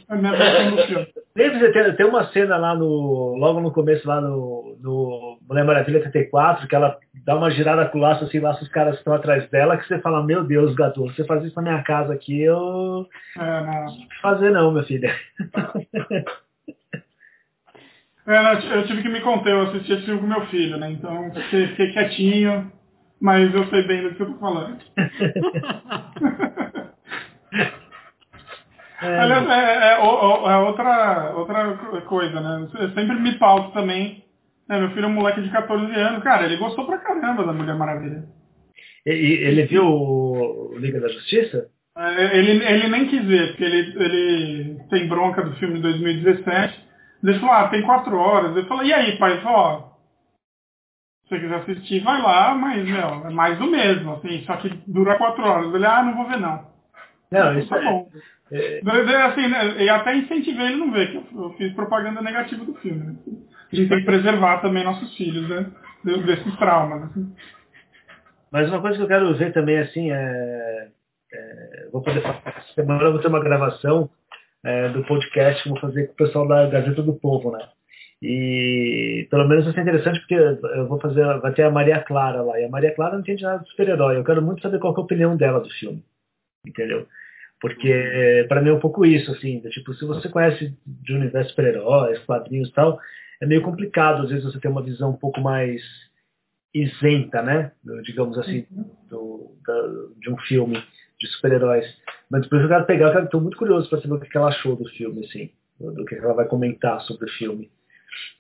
é a minha versão do filme. Lembra, tem, tem uma cena lá no. Logo no começo, lá no, no Mulher Maravilha 34, que ela dá uma girada com o laço assim, laço os caras que estão atrás dela, que você fala, meu Deus, gato, você faz isso na minha casa aqui, eu. É, não. Fazer não, meu filho. É, não, eu tive que me conter, eu assisti esse filme com meu filho, né? Então fiquei, fiquei quietinho, mas eu sei bem do que eu tô falando. É, Aliás, é, é, o- é outra, outra coisa, né? Eu sempre me pauto também. né? Meu filho é um moleque de 14 anos, cara, ele gostou pra caramba da Mulher Maravilha. e- e ele viu o Liga da Justiça? É, Ele, ele nem quis ver, porque ele, ele tem bronca do filme de 2017. Ele falou, ah, tem quatro horas. Eu falei, e aí, pai? Ele falou, ó, se você quiser assistir, vai lá, mas, meu, é mais do mesmo, assim, só que dura quatro horas. Ele, ah, não vou ver não. Não, isso Tá é. bom. é- Daí, Assim, né, e até incentivei ele a não ver, que eu, eu fiz propaganda negativa do filme. Né? A gente tem que preservar também nossos filhos, né? de- Desses traumas. Assim. Mas uma coisa que eu quero ver também, assim, é. é, vou poder falar semana, eu vou ter uma gravação é, do podcast que eu vou fazer com o pessoal da Gazeta do Povo, né? E pelo menos vai ser interessante porque eu vou fazer, vai ter a Maria Clara lá. E a Maria Clara não entende nada de super-herói. Eu quero muito saber qual que é a opinião dela do filme. Entendeu? Porque para mim é um pouco isso, assim, do tipo, se você conhece de universo super-heróis, quadrinhos e tal, é meio complicado às vezes você ter uma visão um pouco mais isenta, né? do- digamos assim, do, da- de um filme de super-heróis. Mas depois eu quero pegar, eu estou muito curioso para saber o que ela achou do filme, assim, do que ela vai comentar sobre o filme.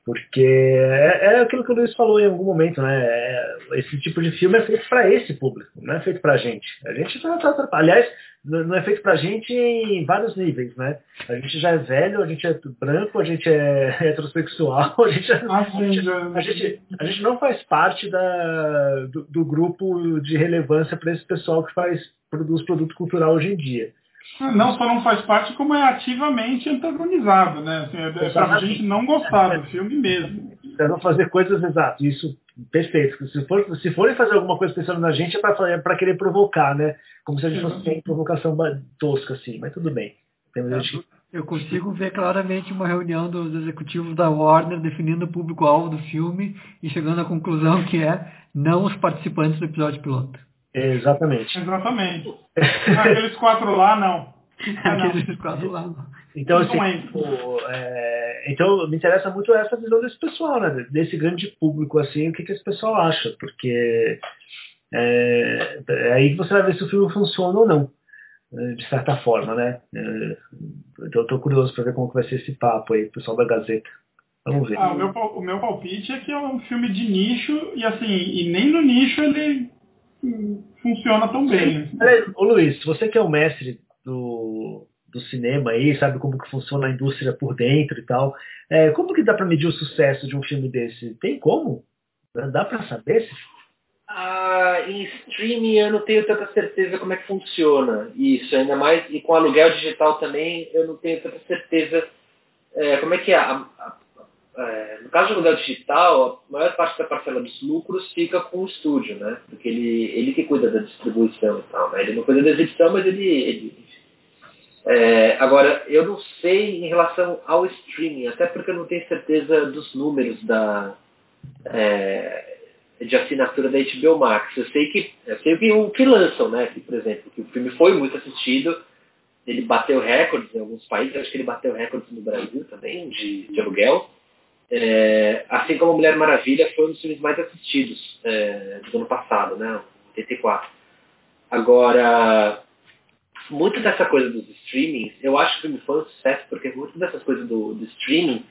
Porque é, é aquilo que o Luiz falou em algum momento, né? É- esse tipo de filme é feito para esse público, não é feito para a gente. A gente tá, tá- tá- aliás, não é feito para a gente em vários níveis, né? A gente já é velho, a gente é branco, a gente é heterossexual, a gente, é- Ah, sim, já- a gente, a gente não faz parte da, do, do grupo de relevância para esse pessoal que faz, produz produto cultural hoje em dia. Não só não faz parte, como é ativamente antagonizado, né? Assim, é pra Exatamente. gente não gostar do filme mesmo. Para não fazer coisas exatas. Isso, perfeito. Se, for, se forem fazer alguma coisa pensando na gente, é para querer provocar, né? Como se a gente fosse ter provocação tosca, assim. Mas tudo bem. Gente que- Eu consigo ver claramente uma reunião dos executivos da Warner definindo o público-alvo do filme e chegando à conclusão que é não os participantes do episódio piloto. Exatamente. Exatamente. Aqueles quatro lá, não. Ah. Aqueles quatro lá. Então, assim, Não entra. o, é, então me interessa muito essa visão desse pessoal, né? Desse grande público, assim, o que, que esse pessoal acha, porque é, é aí que você vai ver se o filme funciona ou não, é, de certa forma, né? É, então eu tô curioso para ver como que vai ser esse papo aí, pessoal da Gazeta. Vamos ver. Ah, o, meu, o meu palpite é que é um filme de nicho e assim, e nem no nicho ele funciona tão bem. Peraí, Ô Luiz, você que é o mestre do, do cinema aí, sabe como que funciona a indústria por dentro e tal, é, como que dá para medir o sucesso de um filme desse? Tem como? Dá para saber se Ah, em streaming eu não tenho tanta certeza como é que funciona isso, ainda mais, e com aluguel digital também eu não tenho tanta certeza é, como é que é. A- a- é, no caso do aluguel digital, a maior parte da parcela dos lucros fica com o estúdio, né? Porque ele, ele que cuida da distribuição e tal, né? Ele não cuida da exibição, mas ele... ele é, agora, eu não sei em relação ao streaming, até porque eu não tenho certeza dos números da, é, de assinatura da HBO Max. Eu sei que eu sei que, o que lançam, né? Que, por exemplo, que o filme foi muito assistido, ele bateu recordes em alguns países, acho que ele bateu recordes no Brasil também de, de aluguel. É, assim como Mulher Maravilha foi um dos filmes mais assistidos é, do ano passado, né? 84. Agora, muito dessa coisa dos streamings, eu acho que foi um sucesso, porque muito dessas coisas do, do streaming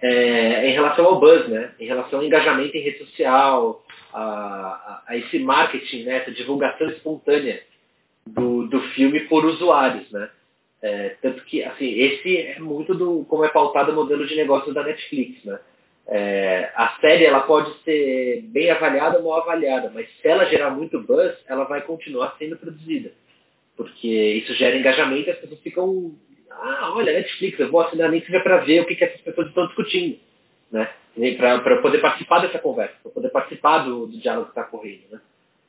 é, é em relação ao buzz, né? Em relação ao engajamento em rede social, a, a, a esse marketing, né? Essa divulgação espontânea do, do filme por usuários, né? É, tanto que, assim, esse é muito do como é pautado o modelo de negócios da Netflix, né? É, a série ela pode ser bem avaliada ou mal avaliada, mas se ela gerar muito buzz, ela vai continuar sendo produzida. Porque isso gera engajamento e as pessoas ficam, ah, olha, Netflix, eu vou assinar nem seja para ver o que, que essas pessoas estão discutindo, né? Para poder participar dessa conversa, para poder participar do, do diálogo que está correndo, né?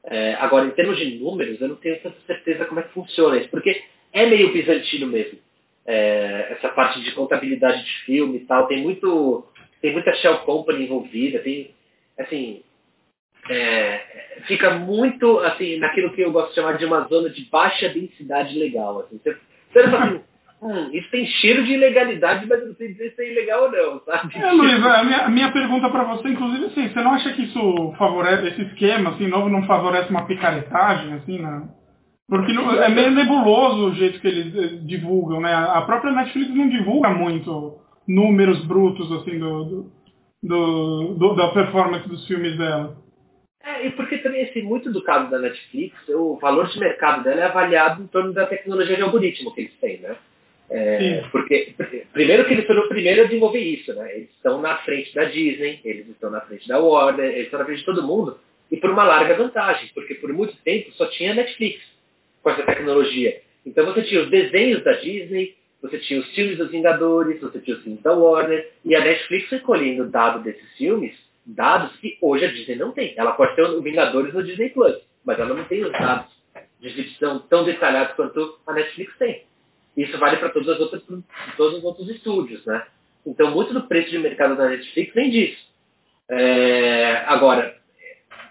É, agora, em termos de números, eu não tenho tanta certeza como é que funciona isso, porque é meio bizantino mesmo. é, essa parte de contabilidade de filme e tal. Tem muito, tem muita shell company envolvida, tem, assim, é, fica muito, assim, naquilo que eu gosto de chamar de uma zona de baixa densidade legal. Assim. Você, você assim, hum, isso tem cheiro de ilegalidade, mas eu não sei dizer se é ilegal ou não, sabe? É, Luiz, a minha, minha pergunta para você, inclusive, assim, você não acha que isso favorece, esse esquema, assim, novo, não favorece uma picaretagem, assim, né? Porque não, é meio nebuloso o jeito que eles eh, divulgam, né? A própria Netflix não divulga muito números brutos, assim, do, do, do, do da performance dos filmes dela. É, e porque também, assim, muito do caso da Netflix, o valor de mercado dela é avaliado em torno da tecnologia de algoritmo que eles têm, né? É, porque, primeiro que eles foram o primeiro a desenvolver isso, né? Eles estão na frente da Disney, eles estão na frente da Warner, eles estão na frente de todo mundo, e por uma larga vantagem, porque por muito tempo só tinha Netflix com essa tecnologia. Então você tinha os desenhos da Disney, você tinha os filmes dos Vingadores, você tinha os filmes da Warner, e a Netflix foi colhendo dados desses filmes, dados que hoje a Disney não tem. Ela pode ter os Vingadores no Disney Plus, mas ela não tem os dados de exibição tão detalhados quanto a Netflix tem. Isso vale para todos, os outros estúdios, né? Então, muito do preço de mercado da Netflix vem disso. É, agora,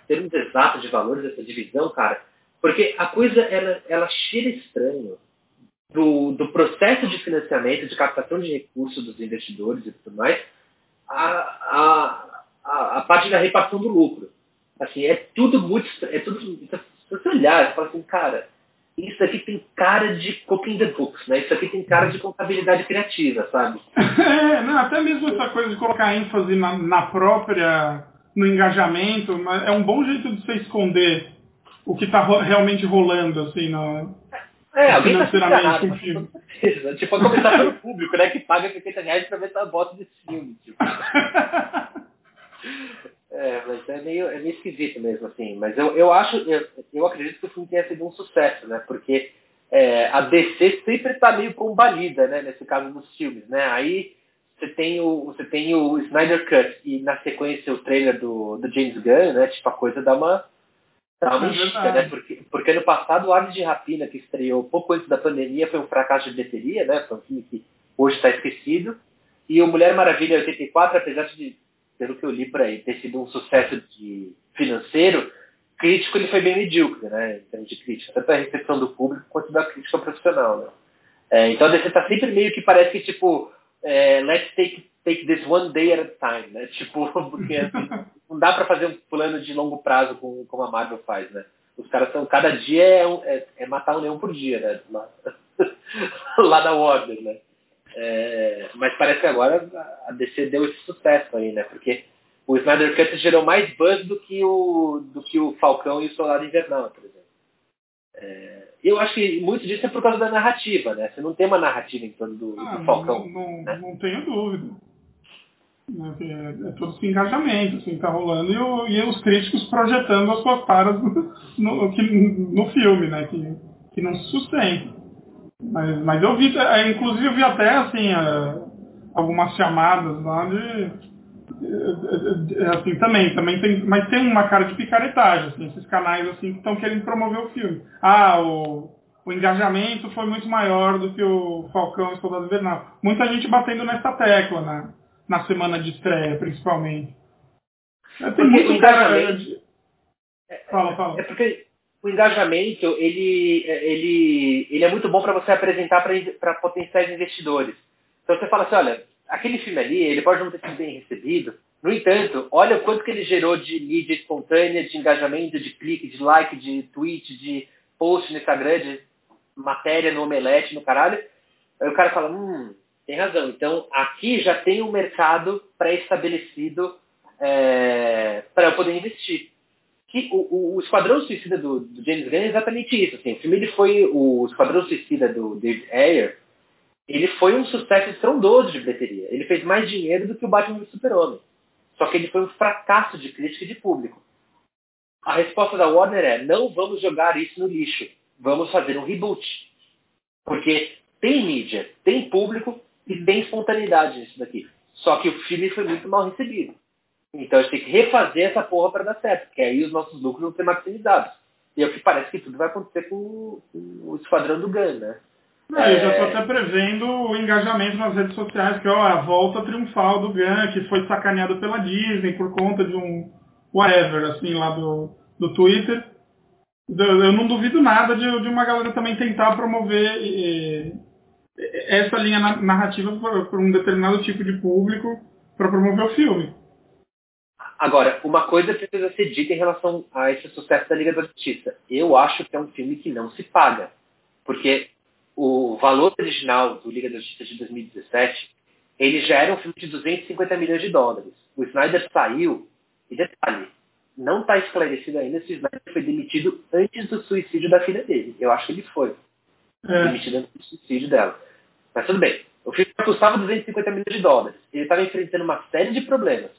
termos exatos de valores dessa divisão, cara, porque a coisa, ela, ela cheira estranho do, do processo de financiamento, de captação de recursos dos investidores e tudo mais, a, a, a parte da repartição do lucro. Assim, é tudo muito é tudo, se você olhar, você fala assim, cara, isso aqui tem cara de cooking the books, né? Isso aqui tem cara de contabilidade criativa, sabe? É, não, até mesmo essa coisa de colocar ênfase na, na própria, no engajamento, é um bom jeito de você esconder o que está ro realmente rolando, assim, no, é, alguém tá financeiramente com o filme. Tipo, a começar pelo público, né? Que paga 50 reais pra ver essa bota desse filme. Tipo. é, mas é meio, é meio esquisito mesmo, assim. Mas eu, eu acho, eu, eu acredito que o filme tenha sido um sucesso, né? Porque é, a DC sempre está meio combalida, né? Nesse caso dos filmes, né? Aí você tem o, você tem o Snyder Cut e na sequência o trailer do, do James Gunn, né? Tipo, a coisa dá uma Tá uma é né? Porque, porque no passado o Aves de Rapina, que estreou pouco antes da pandemia, foi um fracasso de bilheteria, né? Foi um filme que hoje está esquecido. E o Mulher Maravilha 84, apesar de, pelo que eu li por aí, ter sido um sucesso de financeiro, crítico ele foi bem medíocre, né? Em termos de crítica, tanto a recepção do público quanto da crítica profissional, né? É, então você está sempre meio que parece que tipo, é, let's take, take this one day at a time, né? Tipo, porque assim, não dá para fazer um plano de longo prazo como, como a Marvel faz, né? Os caras são, cada dia é, é, é, matar um leão por dia, né? Lá, lá da Warner, né? É, mas parece que agora a DC deu esse sucesso aí, né? Porque o Snyder Cut gerou mais buzz do que o, do que o Falcão e o Soldado Invernal, por exemplo. É, eu acho que muito disso é por causa da narrativa, né? Você não tem uma narrativa em torno do, ah, do Falcão. Não, não, né? não tenho dúvida. Né, é, é todo esse engajamento assim, tá rolando e, o, e os críticos projetando as suas taras no, no, no filme, né? Que, que não se sustenta. Mas, mas eu vi, é, inclusive eu vi até assim, é, algumas chamadas lá de. Assim, também, também tem, mas tem uma cara de picaretagem, assim, esses canais assim que estão querendo promover o filme. Ah, o, o engajamento foi muito maior do que o Falcão e o Soldado Invernal. Muita gente batendo nessa tecla, né? na semana de estreia, principalmente. Tem porque muito cara. De... Fala, fala. É porque o engajamento ele, ele, ele é muito bom para você apresentar para potenciais investidores. Então você fala assim, olha, aquele filme ali, ele pode não ter sido bem recebido. No entanto, olha o quanto que ele gerou de mídia espontânea, de engajamento, de clique, de like, de tweet, de post no Instagram, de matéria no omelete, no caralho. Aí o cara fala, hum, tem razão. Então, aqui já tem um mercado pré-estabelecido é, para eu poder investir. Que o, o, Esquadrão Suicida do, do, James Gunn é exatamente isso. Assim, o filme ele foi o Esquadrão Suicida do David Ayer. Ele foi um sucesso estrondoso de bilheteria. Ele fez mais dinheiro do que o Batman do Super-Homem. Só que ele foi um fracasso de crítica e de público. A resposta da Warner é: não vamos jogar isso no lixo. Vamos fazer um reboot. Porque tem mídia, tem público, e tem espontaneidade nisso daqui. Só que o filme foi muito mal recebido. Então a gente tem que refazer essa porra para dar certo, porque aí os nossos lucros vão ser maximizados. E é o que parece que tudo vai acontecer com, o Esquadrão do Gun, né? Não, eu já estou até prevendo o engajamento nas redes sociais, que é a volta triunfal do Gun, que foi sacaneado pela Disney por conta de um whatever, assim, lá do, do Twitter. Eu não duvido nada de, de uma galera também tentar promover eh, essa linha narrativa por um determinado tipo de público para promover o filme. Agora, uma coisa precisa ser dita em relação a esse sucesso da Liga da Justiça. Eu acho que é um filme que não se paga. Porque o valor original do Liga da Justiça de 2017, ele já era um filme de 250 milhões de dólares. O Snyder saiu, e detalhe, não está esclarecido ainda se o Snyder foi demitido antes do suicídio da filha dele. Eu acho que ele foi. É. Demitido antes do suicídio dela. Mas tudo bem. O filme custava 250 milhões de dólares. Ele estava enfrentando uma série de problemas.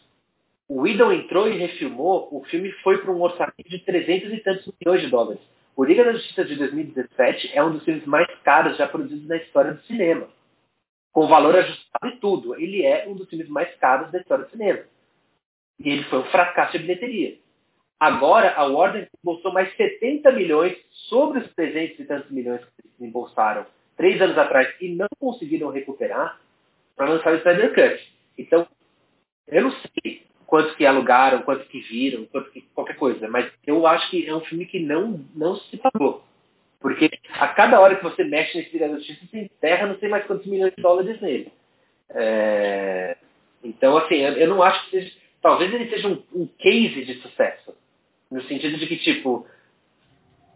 O Whedon entrou e refilmou, o filme foi para um orçamento de 300 e tantos milhões de dólares. O Liga da Justiça de 2017 é um dos filmes mais caros já produzidos na história do cinema. Com valor ajustado e tudo. Ele é um dos filmes mais caros da história do cinema. E ele foi um fracasso de bilheteria. Agora, a Warner embolsou mais 70 milhões sobre os 300 e tantos milhões que eles embolsaram três anos atrás e não conseguiram recuperar para lançar o Snyder Cut. Então, eu não sei quanto que alugaram, quanto que viram, quanto que qualquer coisa, mas eu acho que é um filme que não, não se pagou. Porque a cada hora que você mexe nesse Liga da Justiça, você enterra não sei mais quantos milhões de dólares nele. É... Então, assim, eu não acho que seja. Talvez ele seja um, um case de sucesso. No sentido de que, tipo,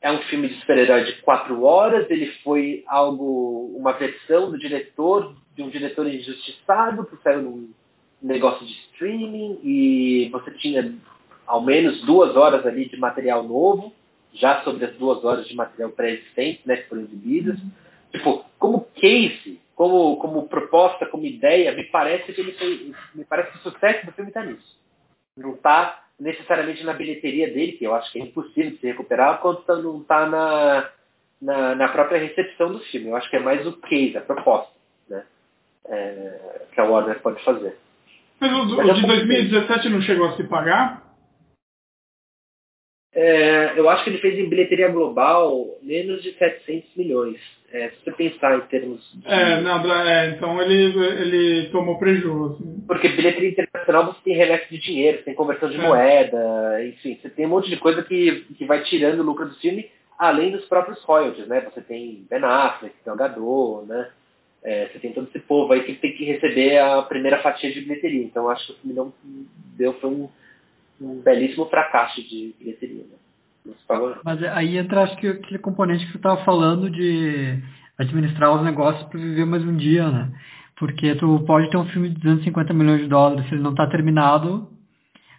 é um filme de super-herói de quatro horas, ele foi algo, uma versão do diretor, de um diretor injustiçado, que saiu num negócio de streaming, e você tinha ao menos duas horas ali de material novo, já sobre as duas horas de material pré-existente, né, que foram exibidas. Uhum. Tipo, como case, como, como proposta, como ideia, me parece que ele foi, me parece que o sucesso do filme está nisso. Não está necessariamente na bilheteria dele, que eu acho que é impossível de se recuperar, quanto tá, não está na, na, na, própria recepção do filme. Eu acho que é mais o case, a proposta, né? É, que a Warner pode fazer. Mas o, de 2017 não chegou a se pagar? É, eu acho que ele fez em bilheteria global menos de 700 milhões. É, se você pensar em termos. De... É, nada, é, então ele, ele tomou prejuízo. Porque bilheteria internacional você tem remessa de dinheiro, você tem conversão de é. moeda, enfim, você tem um monte de coisa que, que vai tirando o lucro do filme, além dos próprios royalties, né? Você tem Ben Affleck, tem o Gadot, né? É, você tem todo esse povo aí que tem que receber a primeira fatia de bilheteria. Então acho que o filme não deu, foi um um belíssimo fracasso de bilheteria. Né? Mas aí entra acho que aquele componente que você estava falando de administrar os negócios para viver mais um dia, né? Porque tu pode ter um filme de 250 milhões de dólares, se ele não está terminado,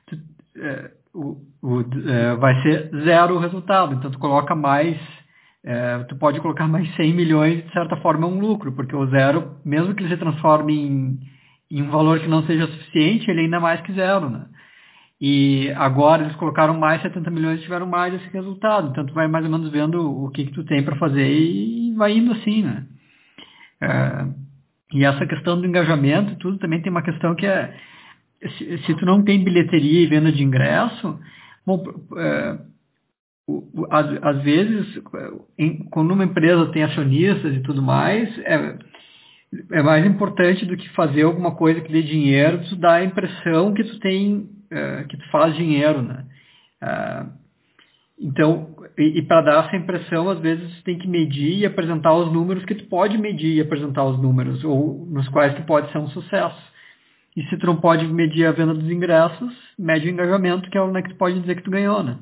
tu, é, o, o, é, vai ser zero o resultado. Então tu coloca mais, é, tu pode colocar mais 100 milhões, de certa forma é um lucro, porque o zero, mesmo que ele se transforme em, em um valor que não seja suficiente, ele é ainda mais que zero, né? E agora eles colocaram mais 70 milhões e tiveram mais esse resultado. Então tu vai mais ou menos vendo o que, que tu tem para fazer e vai indo assim, né? É, e essa questão do engajamento, tudo também tem uma questão que é se, se tu não tem bilheteria e venda de ingresso, bom, é, às, vezes, em, quando uma empresa tem acionistas e tudo mais, é, é mais importante do que fazer alguma coisa que dê dinheiro, tu dá a impressão que tu tem uh, que tu faz dinheiro, né? Uh, então, e, e para dar essa impressão, às vezes tu tem que medir e apresentar os números que tu pode medir e apresentar os números, ou nos quais tu pode ser um sucesso. E se tu não pode medir a venda dos ingressos, mede o engajamento, que é o né, que tu pode dizer que tu ganhou, né?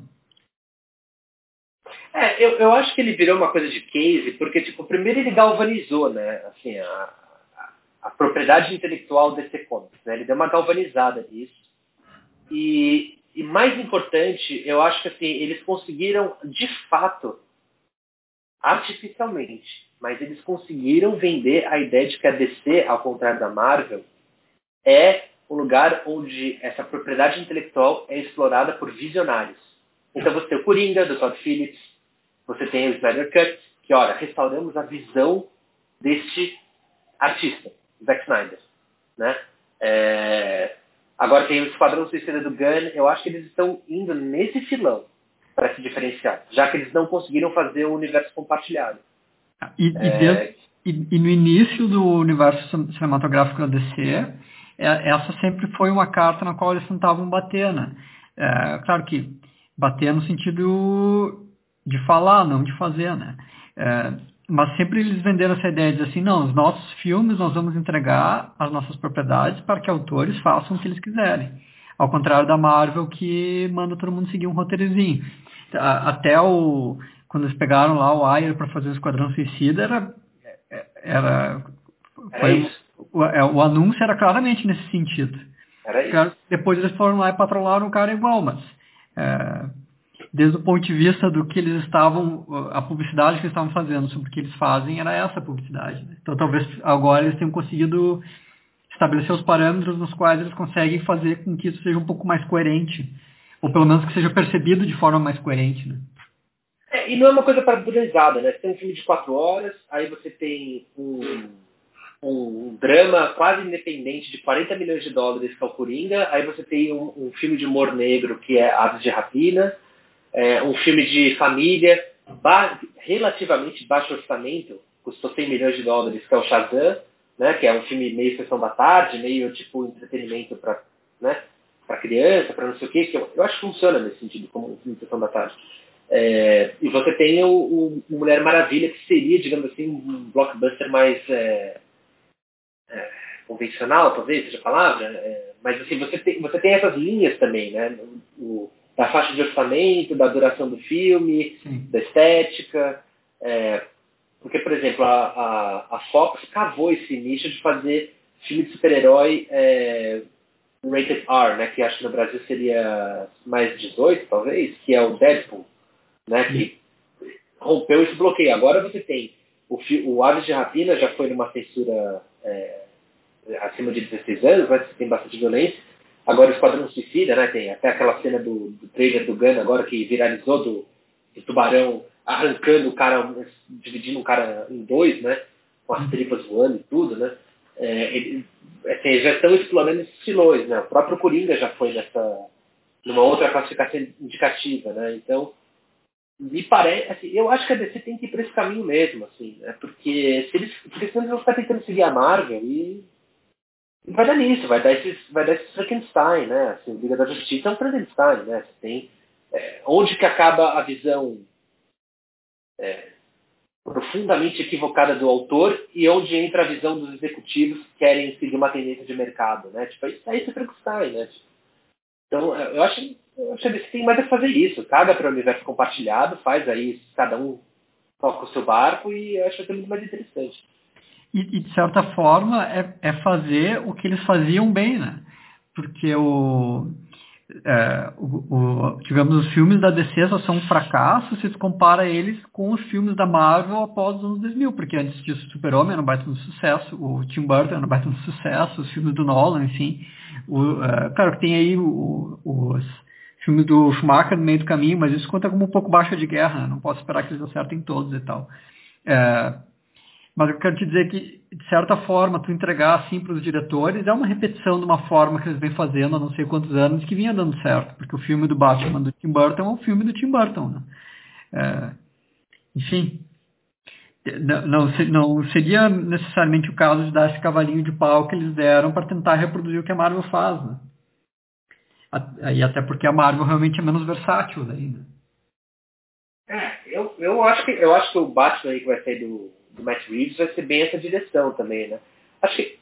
É, eu, eu acho que ele virou uma coisa de case, porque, tipo, primeiro ele galvanizou, né, assim, a, a, a propriedade intelectual desse Comics, né, ele deu uma galvanizada nisso, e, e mais importante, eu acho que assim, eles conseguiram, de fato, artificialmente, mas eles conseguiram vender a ideia de que a DC, ao contrário da Marvel, é um lugar onde essa propriedade intelectual é explorada por visionários. Então você tem o Coringa, do Todd Phillips, você tem o Snyder Cut, que, olha, restauramos a visão deste artista, Zack Snyder. Né? É, Agora tem o Esquadrão Suicida do Gun, eu acho que eles estão indo nesse filão para se diferenciar, já que eles não conseguiram fazer o universo compartilhado. E, e, é... dentro, e, e, no início do universo cinematográfico da DC, é, essa sempre foi uma carta na qual eles tentavam bater, né? É, claro que bater no sentido de falar, não de fazer, né? É, mas sempre eles venderam essa ideia de assim, não, os nossos filmes nós vamos entregar as nossas propriedades para que autores façam o que eles quiserem. Ao contrário da Marvel que manda todo mundo seguir um roteirozinho. Até o quando eles pegaram lá o Ayer para fazer o Esquadrão Suicida era era foi, é o, o, anúncio era claramente nesse sentido. Era isso. Depois eles foram lá e patrolaram o cara igual, mas é, desde o ponto de vista do que eles estavam, a publicidade que eles estavam fazendo sobre o que eles fazem era essa publicidade. Né? Então talvez agora eles tenham conseguido estabelecer os parâmetros nos quais eles conseguem fazer com que isso seja um pouco mais coerente, ou pelo menos que seja percebido de forma mais coerente. Né? É, e não é uma coisa padronizada, né? Você tem um filme de quatro horas, aí você tem um, um drama quase independente de 40 milhões de dólares que é o Coringa, aí você tem um, um filme de humor negro que é Aves de Rapina, é, um filme de família ba relativamente baixo orçamento, custou 100 milhões de dólares, que é o Shazam, né, que é um filme meio sessão da tarde, meio tipo entretenimento para né, criança, para não sei o quê, que eu, eu, acho que funciona nesse sentido, como filme sessão da tarde. É, e você tem o, o, Mulher Maravilha, que seria, digamos assim, um blockbuster mais é, é, convencional, talvez seja a palavra, é, mas assim, você tem, você tem essas linhas também, né? O, da faixa de orçamento, da duração do filme, Sim. da estética. É, porque, por exemplo, a, a, a, Fox cavou esse nicho de fazer filme de super-herói é, rated R, né, que acho que no Brasil seria mais 18, talvez, que é o Deadpool, né, que rompeu esse bloqueio. Agora você tem o, o Aves de Rapina já foi numa censura é, acima de 16 anos, mas tem bastante violência. Agora o Esquadrão Suicida, né? Tem até aquela cena do, do trailer do Gun agora que viralizou do, do tubarão arrancando o cara, dividindo o cara em dois, né? Com as tripas voando e tudo, né? É, ele, assim, já estão explorando esses filões, né? O próprio Coringa já foi nessa numa outra classificação indicativa, né? Então, me parece, assim, eu acho que a DC tem que ir para esse caminho mesmo, assim, né? Porque se eles, porque senão eles vão ficar tentando seguir a Marvel e vai dar nisso, vai dar esses, vai dar esse Frankenstein, né? Assim, Liga da Justiça é um Frankenstein, né? Você tem é, onde que acaba a visão é, profundamente equivocada do autor e onde entra a visão dos executivos que querem seguir uma tendência de mercado, né? Tipo, isso aí é Frankenstein, né? Então, é, eu acho, eu acho que tem mais a fazer isso. Caga para o universo compartilhado, faz aí, cada um toca o seu barco e eu acho que é muito mais interessante. E, e, de certa forma, é, é, fazer o que eles faziam bem, né? Porque o, é, o, o, digamos, os filmes da DC só são um fracasso se você compara eles com os filmes da Marvel após os anos 2000, porque antes disso o Super-Homem era um baita de sucesso, o Tim Burton era um baita de sucesso, os filmes do Nolan, enfim. O, é, claro que tem aí os filmes do Schumacher no meio do caminho, mas isso conta como um pouco baixa de guerra, né? não posso esperar que eles acertem todos e tal. É, mas eu quero te dizer que, de certa forma, tu entregar assim para os diretores é uma repetição de uma forma que eles vêm fazendo há não sei quantos anos que vinha dando certo. Porque o filme do Batman do Tim Burton é um filme do Tim Burton. Né? É, enfim, não, não, não, seria necessariamente o caso de dar esse cavalinho de pau que eles deram para tentar reproduzir o que a Marvel faz. Né? E até porque a Marvel realmente é menos versátil ainda. É, eu, eu, acho que, eu acho que o Batman aí que vai sair do, do Matt Reeves vai ser bem essa direção também, né? Acho que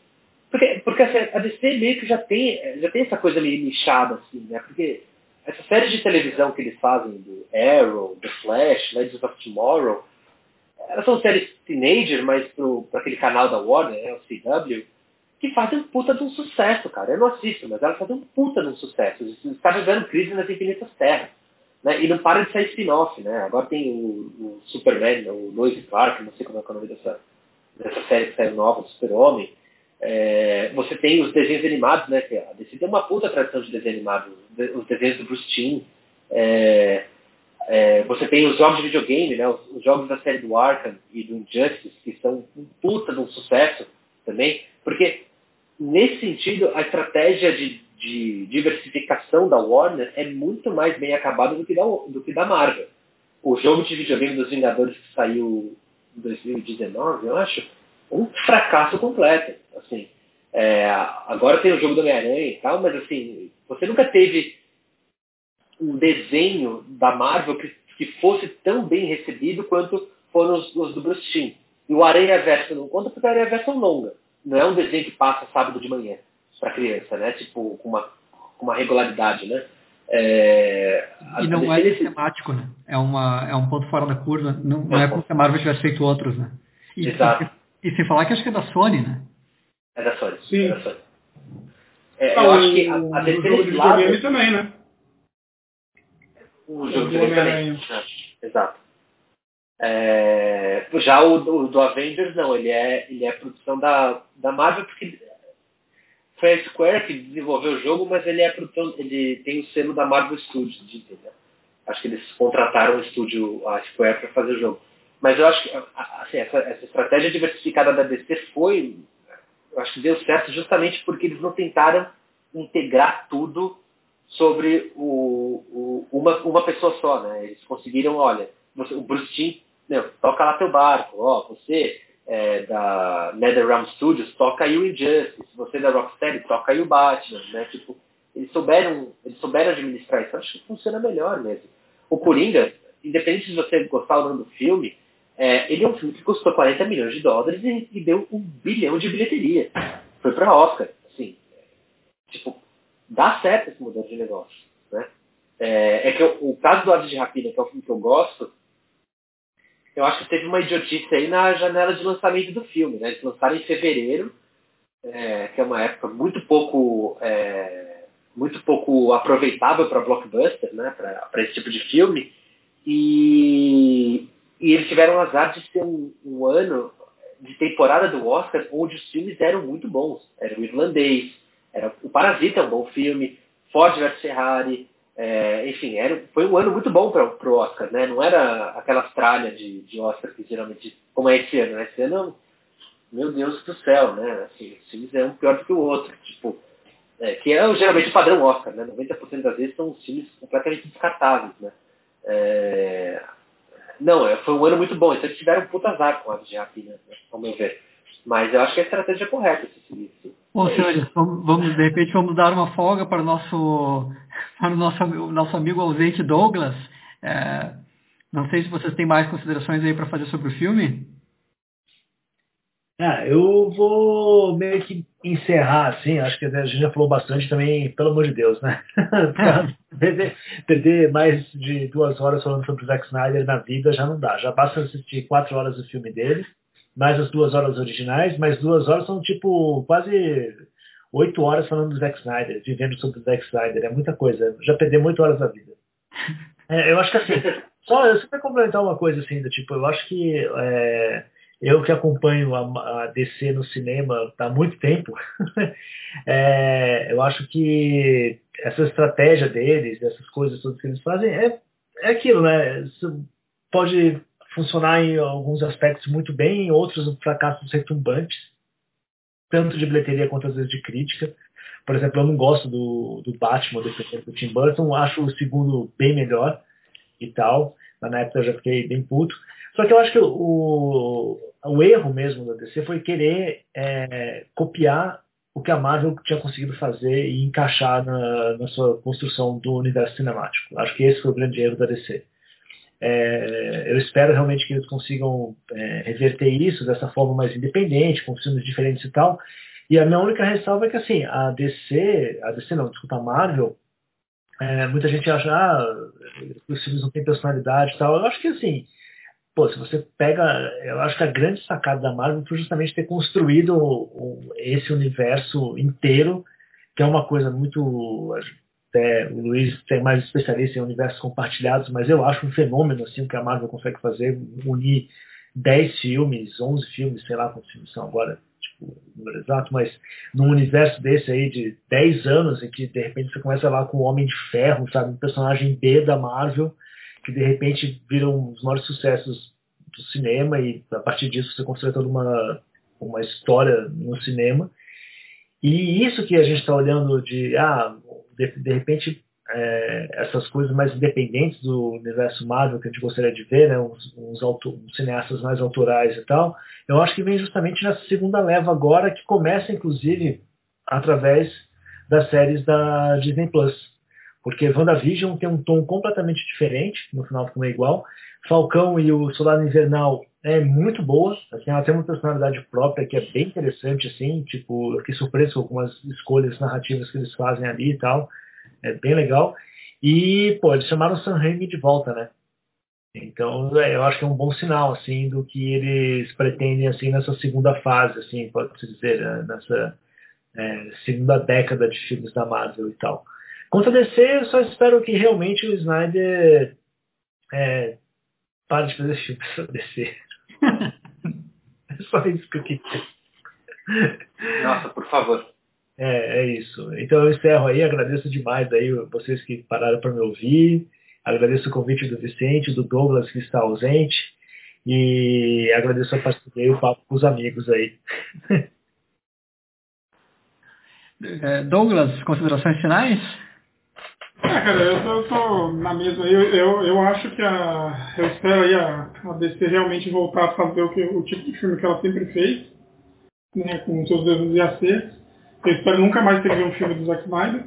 porque, porque assim, a DC meio que já tem, já tem essa coisa meio nichada, assim, né? Porque essas séries de televisão que eles fazem, do Arrow, The Flash, Legends of Tomorrow, elas são séries teenager, mas para aquele canal da Warner, né, o CW, que fazem um puta de um sucesso, cara. Eu não assisto, mas elas fazem um puta de um sucesso. Está vivendo crise nas infinitas terras. Né? E não para de sair spin-off, né? Agora tem o, o Superman, o Lois Clark, não sei como é, é o nome dessa, dessa série que saiu nova do Super-Homem. É, você tem os desenhos animados, né? A DC tem uma puta tradição de desenho animado. Os desenhos do Bruce Timm. É, é, você tem os jogos de videogame, né? Os, os, jogos da série do Arkham e do Injustice, que são um puta de um sucesso também. Porque, nesse sentido, a estratégia de de diversificação da Warner é muito mais bem acabada do que da, do que da Marvel. O jogo de videogame dos Vingadores que saiu em 2019, eu acho, um fracasso completo. Assim, é, agora tem o jogo do Homem-Aranha e tal, mas assim, você nunca teve um desenho da Marvel que, que fosse tão bem recebido quanto foram os, os do Bruce Timm. E o Aranha Verso não conta porque o Aranha Verso é longa. Não é um desenho que passa sábado de manhã para criança, né? Tipo, com uma, com uma regularidade, né? É, e não é sistemático, né? É, uma, é um ponto fora da curva. Não, não é como se a Marvel tivesse feito outros, né? E, Exato. E, e, sem falar que acho que é da Sony, né? É da Sony. Sim. É da Sony. É, eu acho que a, a de lado... também, né? O jogo de também. É, exato. É, já o, o, do Avengers não, ele é, ele é produção da, da Marvel porque foi a Square que desenvolveu o jogo, mas ele é ele tem o selo da Marvel Studios, entendeu? Acho que eles contrataram o estúdio, a Square, para fazer o jogo. Mas eu acho que assim, essa, essa estratégia diversificada da DC foi, eu acho que deu certo justamente porque eles não tentaram integrar tudo sobre o, o, uma, uma pessoa só, né? Eles conseguiram, olha, você, o Bruce Timm, toca lá teu barco, ó, você é, da NetherRealm Studios, toca aí o Injustice. Se você é da Rocksteady, toca aí o Batman, né? Tipo, eles souberam, eles souberam administrar isso. Acho que funciona melhor mesmo. O Coringa, independente de você gostar ou não do filme, é, ele é um filme que custou 40 milhões de dólares e, e deu um bilhão de bilheteria. Foi para Oscar. Assim, tipo, dá certo esse modelo de negócio. Né? É, é que eu, o caso do Aves de Rapina, que é o filme que eu gosto, eu acho que teve uma idiotice aí na janela de lançamento do filme. Né? Eles lançaram em fevereiro, é, que é uma época muito pouco, é, muito pouco aproveitável para blockbuster, né? para esse tipo de filme. E, e eles tiveram azar de ser um, um, ano de temporada do Oscar onde os filmes eram muito bons. Era o Irlandês, era o Parasita é um bom filme, Ford vs Ferrari, é, enfim, era, foi um ano muito bom para o Oscar, né? Não era aquela tralha de, de Oscar que geralmente, como é esse ano, né? Esse ano, meu Deus do céu, né? Assim, os filmes é um pior do que o outro, tipo, é, que é geralmente o padrão Oscar, né? 90% das vezes são filmes completamente descartáveis, né? É, não, é, foi um ano muito bom, então eles tiveram um puta azar com a de né? ao meu ver. Mas eu acho que a estratégia é correta esse serviço. Bom, senhores, vamos, vamos, de repente vamos dar uma folga para o nosso, para o nosso, nosso amigo ausente Douglas. É, não sei se vocês têm mais considerações aí para fazer sobre o filme. Ah, eu vou meio que encerrar, assim, acho que a gente já falou bastante também, pelo amor de Deus, né? perder, perder, mais de duas horas falando sobre o Zack Snyder na vida já não dá. Já basta assistir quatro horas do filme dele mais as duas horas originais, mais duas horas são tipo quase oito horas falando do Zack Snyder, vivendo sobre o Zack Snyder. É muita coisa. Já perdi oito horas da vida. É, eu acho que assim, só eu só complementar uma coisa assim, do tipo, eu acho que é, eu que acompanho a, a, DC no cinema há muito tempo, é, eu acho que essa estratégia deles, essas coisas todas que eles fazem, é, é aquilo, né? Isso pode funcionar em alguns aspectos muito bem, em outros fracassos retumbantes, tanto de bilheteria quanto às vezes de crítica. Por exemplo, eu não gosto do, do Batman, do, do Tim Burton, acho o segundo bem melhor e tal. Na época eu já fiquei bem puto. Só que eu acho que o, o erro mesmo da DC foi querer é, copiar o que a Marvel tinha conseguido fazer e encaixar na, na sua construção do universo cinemático. Acho que esse foi o grande erro da DC. É, eu espero realmente que eles consigam é, reverter isso dessa forma mais independente, com filmes diferentes e tal. E a minha única ressalva é que assim, a DC, a DC não, desculpa, a Marvel, é, muita gente acha ah, os filmes não têm personalidade e tal. Eu acho que assim, pô, se você pega, eu acho que a grande sacada da Marvel foi justamente ter construído esse universo inteiro, que é uma coisa muito o Luiz tem mais especialista em universos compartilhados, mas eu acho um fenômeno assim o que a Marvel consegue fazer, unir 10 filmes, 11 filmes, sei lá quantos filmes são agora, tipo, o número exato, mas num universo desse aí de 10 anos, em que de repente você começa lá com o Homem de Ferro, sabe, um personagem B da Marvel, que de repente vira um dos maiores sucessos do cinema e a partir disso você constrói toda uma, uma história no cinema. E isso que a gente está olhando de, ah, de, de repente é, essas coisas mais independentes do universo Marvel que a gente gostaria de ver, né, uns, uns, auto, uns, cineastas mais autorais e tal, eu acho que vem justamente nessa segunda leva agora, que começa inclusive através das séries da Disney Plus. Porque WandaVision tem um tom completamente diferente, no final ficou igual. Falcão e o Soldado Invernal é muito boa, assim, ela tem uma personalidade própria que é bem interessante, assim, tipo, eu fiquei surpreso com algumas escolhas narrativas que eles fazem ali e tal é bem legal. E, pô, eles chamaram o Sam Raimi de volta, né? Então, é, eu acho que é um bom sinal, assim, do que eles pretendem, assim, nessa segunda fase, assim, pode-se dizer, né? nessa é, segunda década de filmes da Marvel e tal. Quanto a DC, eu só espero que realmente o Snyder é, pare de fazer filmes DC. é só isso que eu queria. Nossa, por favor. É, é isso. Então eu encerro aí, agradeço demais aí vocês que pararam para me ouvir, agradeço o convite do Vicente, do Douglas que está ausente e agradeço a parceria e o papo com os amigos aí. É, Douglas, considerações finais? É, cara, eu tô, eu tô na mesma. Eu, eu, eu acho que a. Eu espero aí a, a DC realmente voltar a fazer o, que, o tipo de filme que ela sempre fez, né, com seus erros e acertos. Eu espero nunca mais ter um filme do Zack Snyder,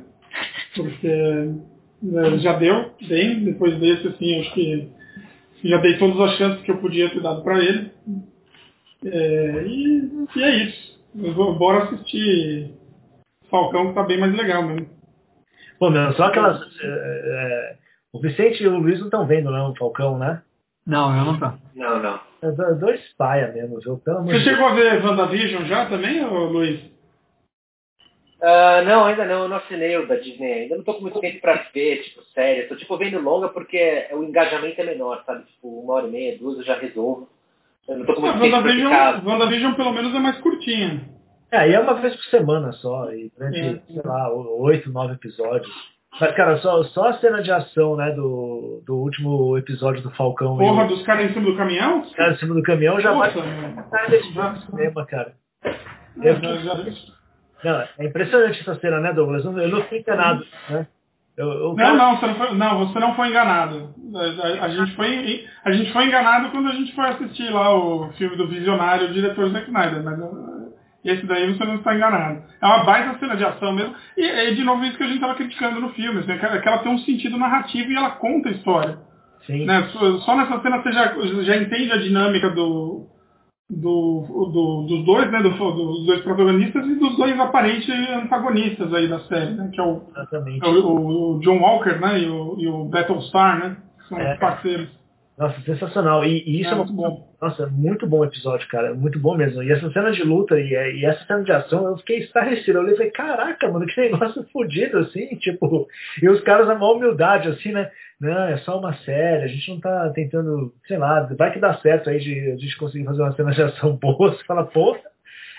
porque é, já deu bem, depois desse, assim, acho que já dei todas as chances que eu podia ter dado para ele. É, e, e, é isso. Vou, bora assistir Falcão, que tá bem mais legal mesmo. Pô, meu, só aquelas. É, é, o Vicente e o Luiz não estão vendo, não, o Falcão, né? Não, eu não tô. Não, não. É dois paia mesmo, viu? Pelo Você chegou a ver WandaVision já também, Luiz? Uh, não, ainda não, eu não assinei o da Disney ainda. Não tô com muito tempo pra ver, tipo, sério. Tô tipo vendo longa porque o engajamento é menor, sabe? Tipo, uma hora e meia, duas eu já resolvo. Eu não tô com muito ah, tempo WandaVision, pra. WandaVision pelo menos é mais curtinha. É, e é uma vez por semana só, e durante, é. sei lá, oito, nove episódios. Mas, cara, só, só a cena de ação, né, do, do último episódio do Falcão. Porra, e... dos caras em cima do caminhão? Os caras em cima do caminhão já vai no cinema, cara. Eu, já... Não, é impressionante essa cena, né, Douglas? Eu não fui enganado, né? Eu, eu... Não, não você não, foi, não, você não foi enganado. A, a, a, gente foi, a gente foi enganado quando a gente foi assistir lá o filme do Visionário, o diretor Zack Snyder, mas esse daí você não está enganado. É uma baita cena de ação mesmo. E é de novo isso que a gente estava criticando no filme, assim, que ela tem um sentido narrativo e ela conta a história. Sim. Né? Só nessa cena você já, já entende a dinâmica do, do, do, dos dois, né, do, dos dois protagonistas e dos dois aparentes antagonistas aí da série, né, que é o, é o, o, John Walker, né, e o, e o Battlestar, né, que são é. parceiros. Nossa, sensacional. E, e isso é, é muito bom. Nossa, muito bom episódio, cara. Muito bom mesmo. E essa cena de luta e, e essa cena de ação, eu fiquei estarrecido. Eu falei, caraca, mano, que negócio fodido, assim, tipo. E os caras, a maior humildade, assim, né? Não, é só uma série, a gente não tá tentando, sei lá, vai que dá certo aí de a gente conseguir fazer uma cena de ação boa. Você fala, pô,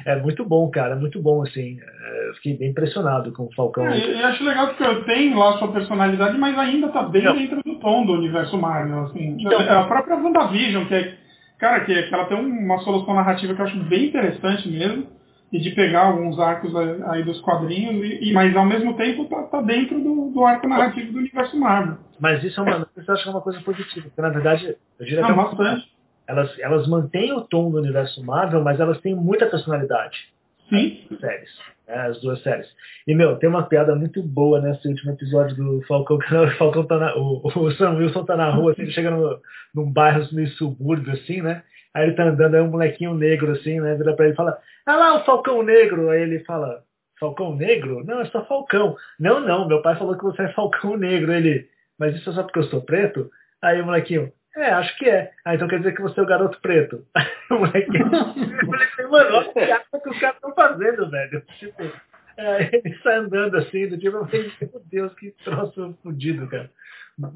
é muito bom, cara, muito bom, assim. É, eu fiquei bem impressionado com o Falcão. É, eu acho legal que tem lá sua personalidade, mas ainda tá bem não. dentro do tom do universo Marvel, assim. Então, a própria WandaVision, que é, cara, que, que ela tem uma solução narrativa que eu acho bem interessante mesmo e de pegar alguns arcos aí dos quadrinhos, e, mas ao mesmo tempo tá, tá dentro do, do, arco narrativo do universo Marvel. Mas isso é uma, eu acho que é uma coisa positiva, porque na verdade, eu diria Não, que é bastante. Elas, elas mantêm o tom do universo Marvel, mas elas têm muita personalidade. Sim. As séries. Né, as duas séries. E, meu, tem uma piada muito boa nesse último episódio do Falcão, o Falcão tá na, o, o Sam Wilson tá na rua, assim, ele chega no, num bairro meio subúrbio, assim, né? Aí ele tá andando, aí um molequinho negro, assim, né? Vira pra ele e fala, ah lá o Falcão Negro. Aí ele fala, Falcão Negro? Não, é só Falcão. Não, não, meu pai falou que você é Falcão Negro. Ele, mas isso é só porque eu sou preto? Aí o molequinho, é, acho que é. Ah, então quer dizer que você é o garoto preto. o moleque, o moleque mano, olha o que os caras estão fazendo, velho. Tipo, é, ele sai andando assim, do tipo, meu Deus, que troço fodido, cara.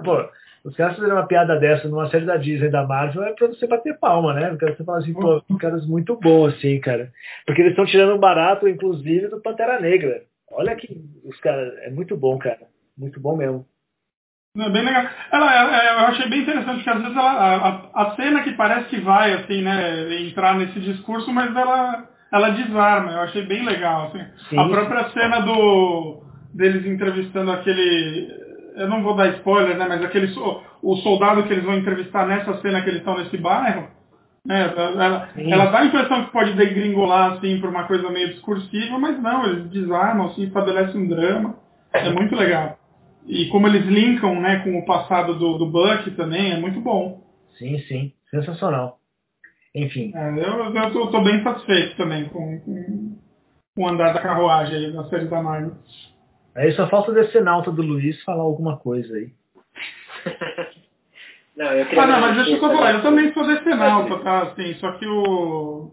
Pô, os caras fazerem uma piada dessa numa série da Disney, da Marvel, é pra você bater palma, né? Porque você fala assim, pô, caras muito bom assim, cara. Porque eles estão tirando barato, inclusive, do Pantera Negra. Olha que os caras, é muito bom, cara. Muito bom mesmo. É bem legal. Ela, é, eu achei bem interessante que às vezes ela, a, a, cena que parece que vai assim, né, entrar nesse discurso, mas ela, ela desarma. Eu achei bem legal. Assim. A própria cena do deles entrevistando aquele eu não vou dar spoiler, né? Mas aquele o soldado que eles vão entrevistar nessa cena que eles estão nesse bairro, né? Ela, ela dá a impressão que pode degringolar assim por uma coisa meio discursiva, mas não, eles desarmam, assim, estabelecem um drama. É muito legal. E como eles linkam, né, com o passado do, do Buck também, é muito bom. Sim, sim, sensacional. Enfim. É, eu, eu tô, tô, bem satisfeito também com, com, com o andar da carruagem aí na série da Marvel. Aí só falta o nauta do Luiz falar alguma coisa aí. não, eu queria ah, não, mas deixa eu falar, eu também sou nauta, tá? Assim, só que o.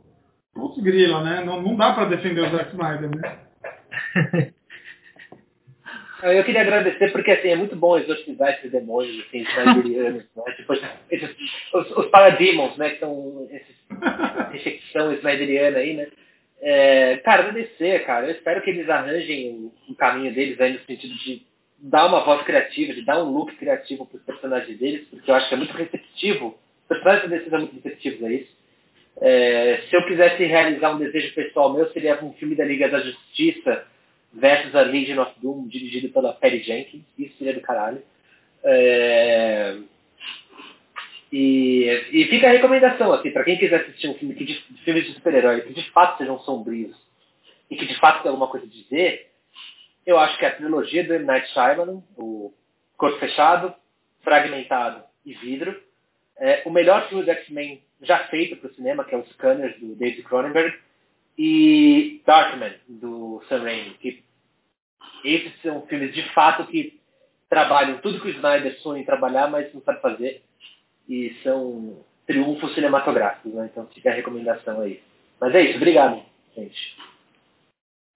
Putz grila, né? Não, não dá pra defender o Zack Snyder, né? Eu queria agradecer porque assim, é muito bom exorcizar esses demônios assim, snyderianos, né? Tipo, esses, os, os parademons, né? Que são esses, infecção snyderiana aí, né? É, cara, agradecer, cara. Eu espero que eles arranjem o, caminho deles aí no sentido de dar uma voz criativa, de dar um look criativo para os personagens deles, porque eu acho que é muito receptivo. Os personagens deles são muito receptivos a isso. É, se eu quisesse realizar um desejo pessoal meu, seria um filme da Liga da Justiça versus a Legion of Doom, dirigido pela Perry Jenkins. Isso seria do caralho. É, e, e fica a recomendação, assim, para quem quiser assistir um filme que de, filmes de super-herói que de fato sejam sombrios e que de fato tem alguma coisa a dizer, eu acho que a trilogia do M. Night Shyamalan, o Corpo Fechado, Fragmentado e Vidro, é o melhor filme do X-Men já feito para o cinema, que é o Scanners, do David Cronenberg, e Darkman, do Sam Raimi, que esses são filmes de fato que trabalham tudo que o Snyder sonha em trabalhar, mas não sabe fazer e são triunfos cinematográficos, né? Então fica a recomendação aí. Mas é isso, obrigado, gente.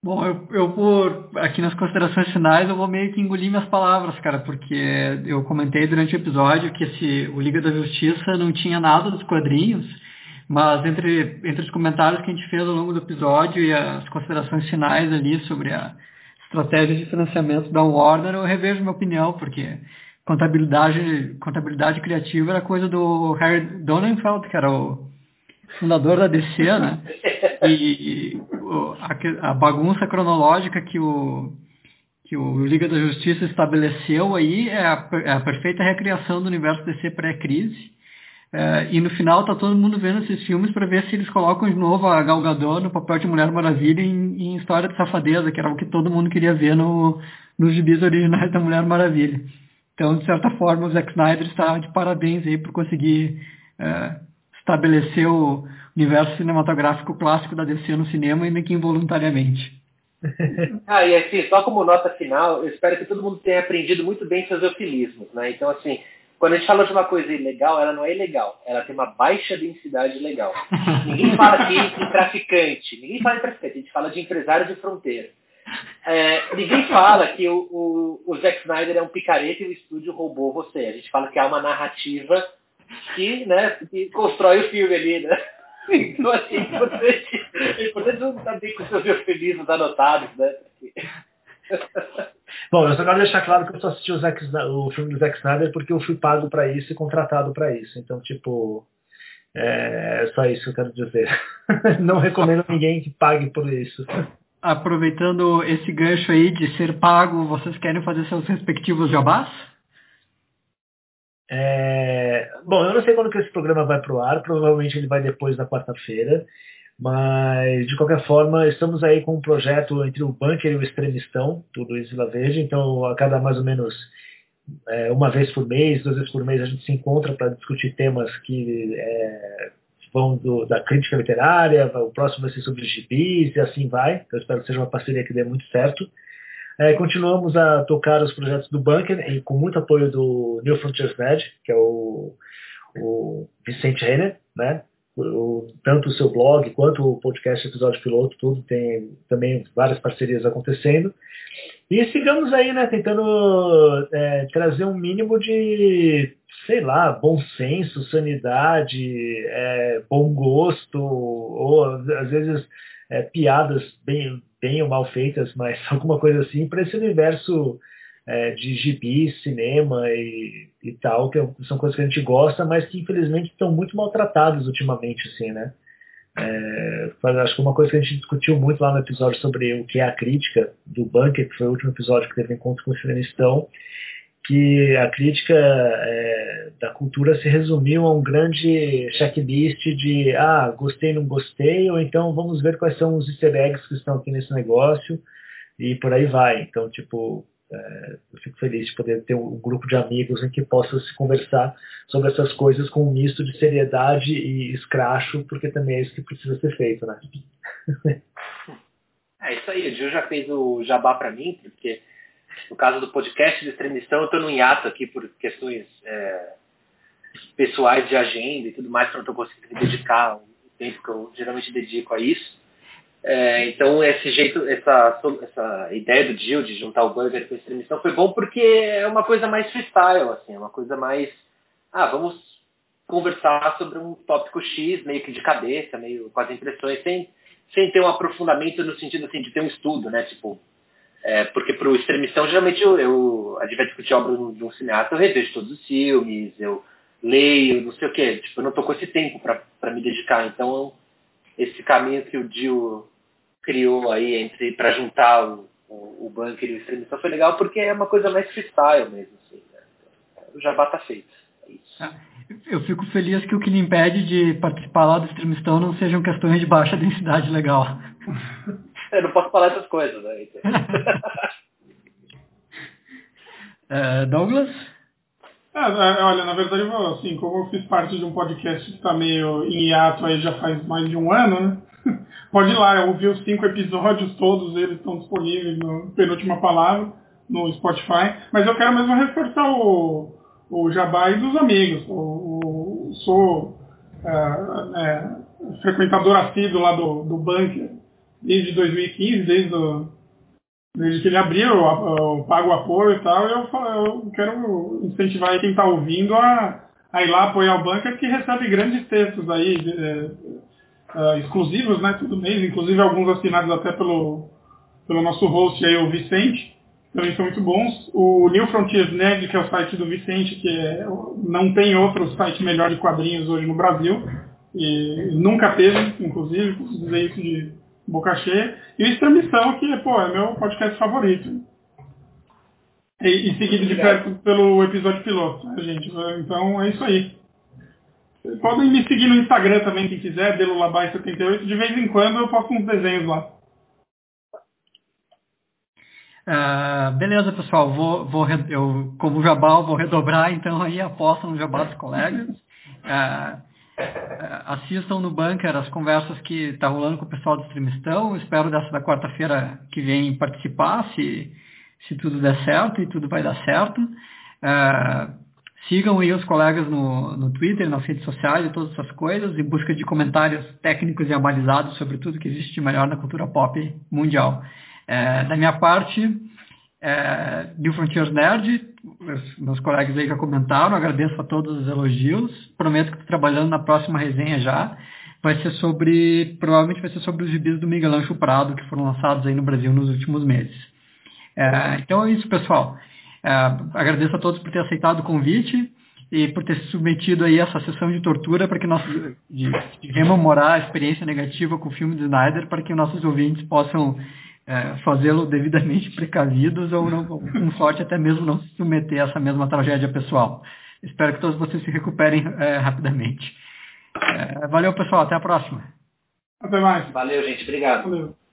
Bom, eu, eu por aqui nas considerações finais eu vou meio que engolir minhas palavras, cara, porque eu comentei durante o episódio que esse, o Liga da Justiça não tinha nada dos quadrinhos, mas entre, entre os comentários que a gente fez ao longo do episódio e as considerações finais ali sobre a estratégia de financiamento da Warner, eu revejo minha opinião, porque contabilidade, contabilidade criativa era coisa do Harry Donenfeld, que era o fundador da DC, né? E a, a bagunça cronológica que o, que o Liga da Justiça estabeleceu aí é a, é a perfeita recriação do universo DC pré-crise. É, e no final tá todo mundo vendo esses filmes para ver se eles colocam de novo a Gal Gadot no papel de Mulher Maravilha em, em História de Safadeza, que era o que todo mundo queria ver no, nos gibis originais da Mulher Maravilha. Então, de certa forma, o Zack Snyder está de parabéns aí por conseguir é, estabelecer o universo cinematográfico clássico da DC no cinema, ainda que involuntariamente. ah, e assim, só como nota final, eu espero que todo mundo tenha aprendido muito bem seus eufemismos, né? Então, assim, quando a gente fala de uma coisa ilegal, ela não é ilegal, ela tem uma baixa densidade legal. ninguém fala aqui em traficante, ninguém fala em traficante, a gente fala de empresário de fronteira. É, ninguém fala que o, o, o, Zack Snyder é um picareta e o estúdio roubou você. A gente fala que há uma narrativa que, né, que constrói o filme ali, né? Então, assim, é importante, é importante não saber com seus eufemismos anotados, né? Bom, eu só quero deixar claro que eu só assisti o, Zack, o filme do Zack Snyder porque eu fui pago para isso e contratado para isso. Então, tipo, é só isso que eu quero dizer. Não recomendo ninguém que pague por isso aproveitando esse gancho aí de ser pago, vocês querem fazer seus respectivos jabás? É... Bom, eu não sei quando que esse programa vai para o ar, provavelmente ele vai depois da quarta-feira, mas de qualquer forma estamos aí com um projeto entre o Bunker e o Extremistão, do Luiz Vila Verde, então a cada mais ou menos é, uma vez por mês, duas vezes por mês a gente se encontra para discutir temas que é, vão do, da crítica literária, o próximo vai ser sobre gibis e assim vai. Eu espero que seja uma parceria que dê muito certo. É, continuamos a tocar os projetos do Bunker e com muito apoio do New Frontiers Med, que é o, o Vicente Renner, né? Tanto o seu blog quanto o podcast Episódio Piloto, tudo tem também várias parcerias acontecendo. E sigamos aí, né, tentando é, trazer um mínimo de, sei lá, bom senso, sanidade, é, bom gosto, ou às vezes é, piadas bem, bem ou mal feitas, mas alguma coisa assim, para esse universo é, de gibi, cinema e, e tal, que são coisas que a gente gosta, mas que infelizmente estão muito maltratadas ultimamente, assim, né? É, acho que uma coisa que a gente discutiu muito lá no episódio sobre o que é a crítica do Bunker, que foi o último episódio que teve encontro com o Cinemistão, que a crítica é, da cultura se resumiu a um grande checklist de ah, gostei, não gostei, ou então vamos ver quais são os easter eggs que estão aqui nesse negócio e por aí vai. Então, tipo, é, eu fico feliz de poder ter um grupo de amigos em que possa se conversar sobre essas coisas com um misto de seriedade e escracho, porque também é isso que precisa ser feito, né? É isso aí, o Gil já fez o jabá para mim, porque no caso do podcast de extremistão, eu estou no hiato aqui por questões é, pessoais de agenda e tudo mais, que não estou conseguindo dedicar o tempo que eu geralmente dedico a isso. É, então esse jeito, essa, essa ideia do Gil de juntar o burger com a extremistão foi bom porque é uma coisa mais freestyle, assim, é uma coisa mais. Ah, vamos conversar sobre um tópico X, meio que de cabeça, meio com as impressões, sem, sem ter um aprofundamento no sentido assim, de ter um estudo, né? Tipo, é, porque para o extremistão, geralmente, eu, eu, a gente vai discutir obra de um cineasta, eu revejo todos os filmes, eu leio, não sei o quê. Tipo, eu não estou com esse tempo para me dedicar. Então, esse caminho que o Dio criou aí entre para juntar o, o, o bunker e o extremistão foi legal porque é uma coisa mais freestyle mesmo. Assim, né? O jabá tá feito. É isso. Eu fico feliz que o que lhe impede de participar lá do extremistão não sejam questões de baixa densidade legal. Eu não posso falar essas coisas, né? é, Douglas? É, é, olha, na verdade, assim, como eu fiz parte de um podcast que está meio em hiato aí já faz mais de um ano, né? Pode ir lá, eu ouvi os cinco episódios, todos eles estão disponíveis no Penúltima Palavra, no Spotify. Mas eu quero mesmo reforçar o, o jabá e dos amigos. O, o sou é, é, frequentador assíduo lá do, do Bunker desde 2015, desde, o, desde que ele abriu, o pago apoio e tal, eu, eu quero incentivar quem está ouvindo a, a, ir lá apoiar o Bunker, que recebe grandes textos aí, é, é, exclusivos, né, todo mês, inclusive alguns assinados até pelo, pelo nosso host aí, o Vicente, também são muito bons. O New Frontiers Nerd, que é o site do Vicente, que é, não tem outro site melhor de quadrinhos hoje no Brasil, e nunca teve, inclusive, posso dizer isso de boca cheia. E o Extremissão, que pô, é meu podcast favorito. E, e seguido de perto pelo episódio piloto, né, gente? Então é isso aí. Podem me seguir no Instagram também, quem quiser, delulabai78. De vez em quando eu posto uns desenhos lá. Uh, beleza, pessoal. Vou, vou, eu, como jabá, vou redobrar, então aí aposta no jabá dos colegas. Uh, assistam no Bunker as conversas que está rolando com o pessoal do Extremistão. Espero dessa da quarta-feira que vem participar, se, se tudo der certo, e tudo vai dar certo. Sigam aí os colegas no, no Twitter, nas redes sociais e todas essas coisas, em busca de comentários técnicos e abalizados sobre tudo que existe de melhor na cultura pop mundial. É, da minha parte, é, New Frontiers Nerd, meus, colegas aí já comentaram, agradeço a todos os elogios, prometo que estou trabalhando na próxima resenha já, vai ser sobre, provavelmente vai ser sobre os gibis do Miguel Ancho Prado, que foram lançados aí no Brasil nos últimos meses. É, então é isso, pessoal. É, agradeço a todos por ter aceitado o convite e por ter se submetido aí a essa sessão de tortura para que nós de, de rememorar a experiência negativa com o filme de Snyder para que nossos ouvintes possam é, fazê-lo devidamente precavidos ou, não, com sorte, até mesmo não se submeter a essa mesma tragédia pessoal. Espero que todos vocês se recuperem é, rapidamente. É, valeu, pessoal. Até a próxima. Até mais. Valeu, gente. Obrigado. Valeu.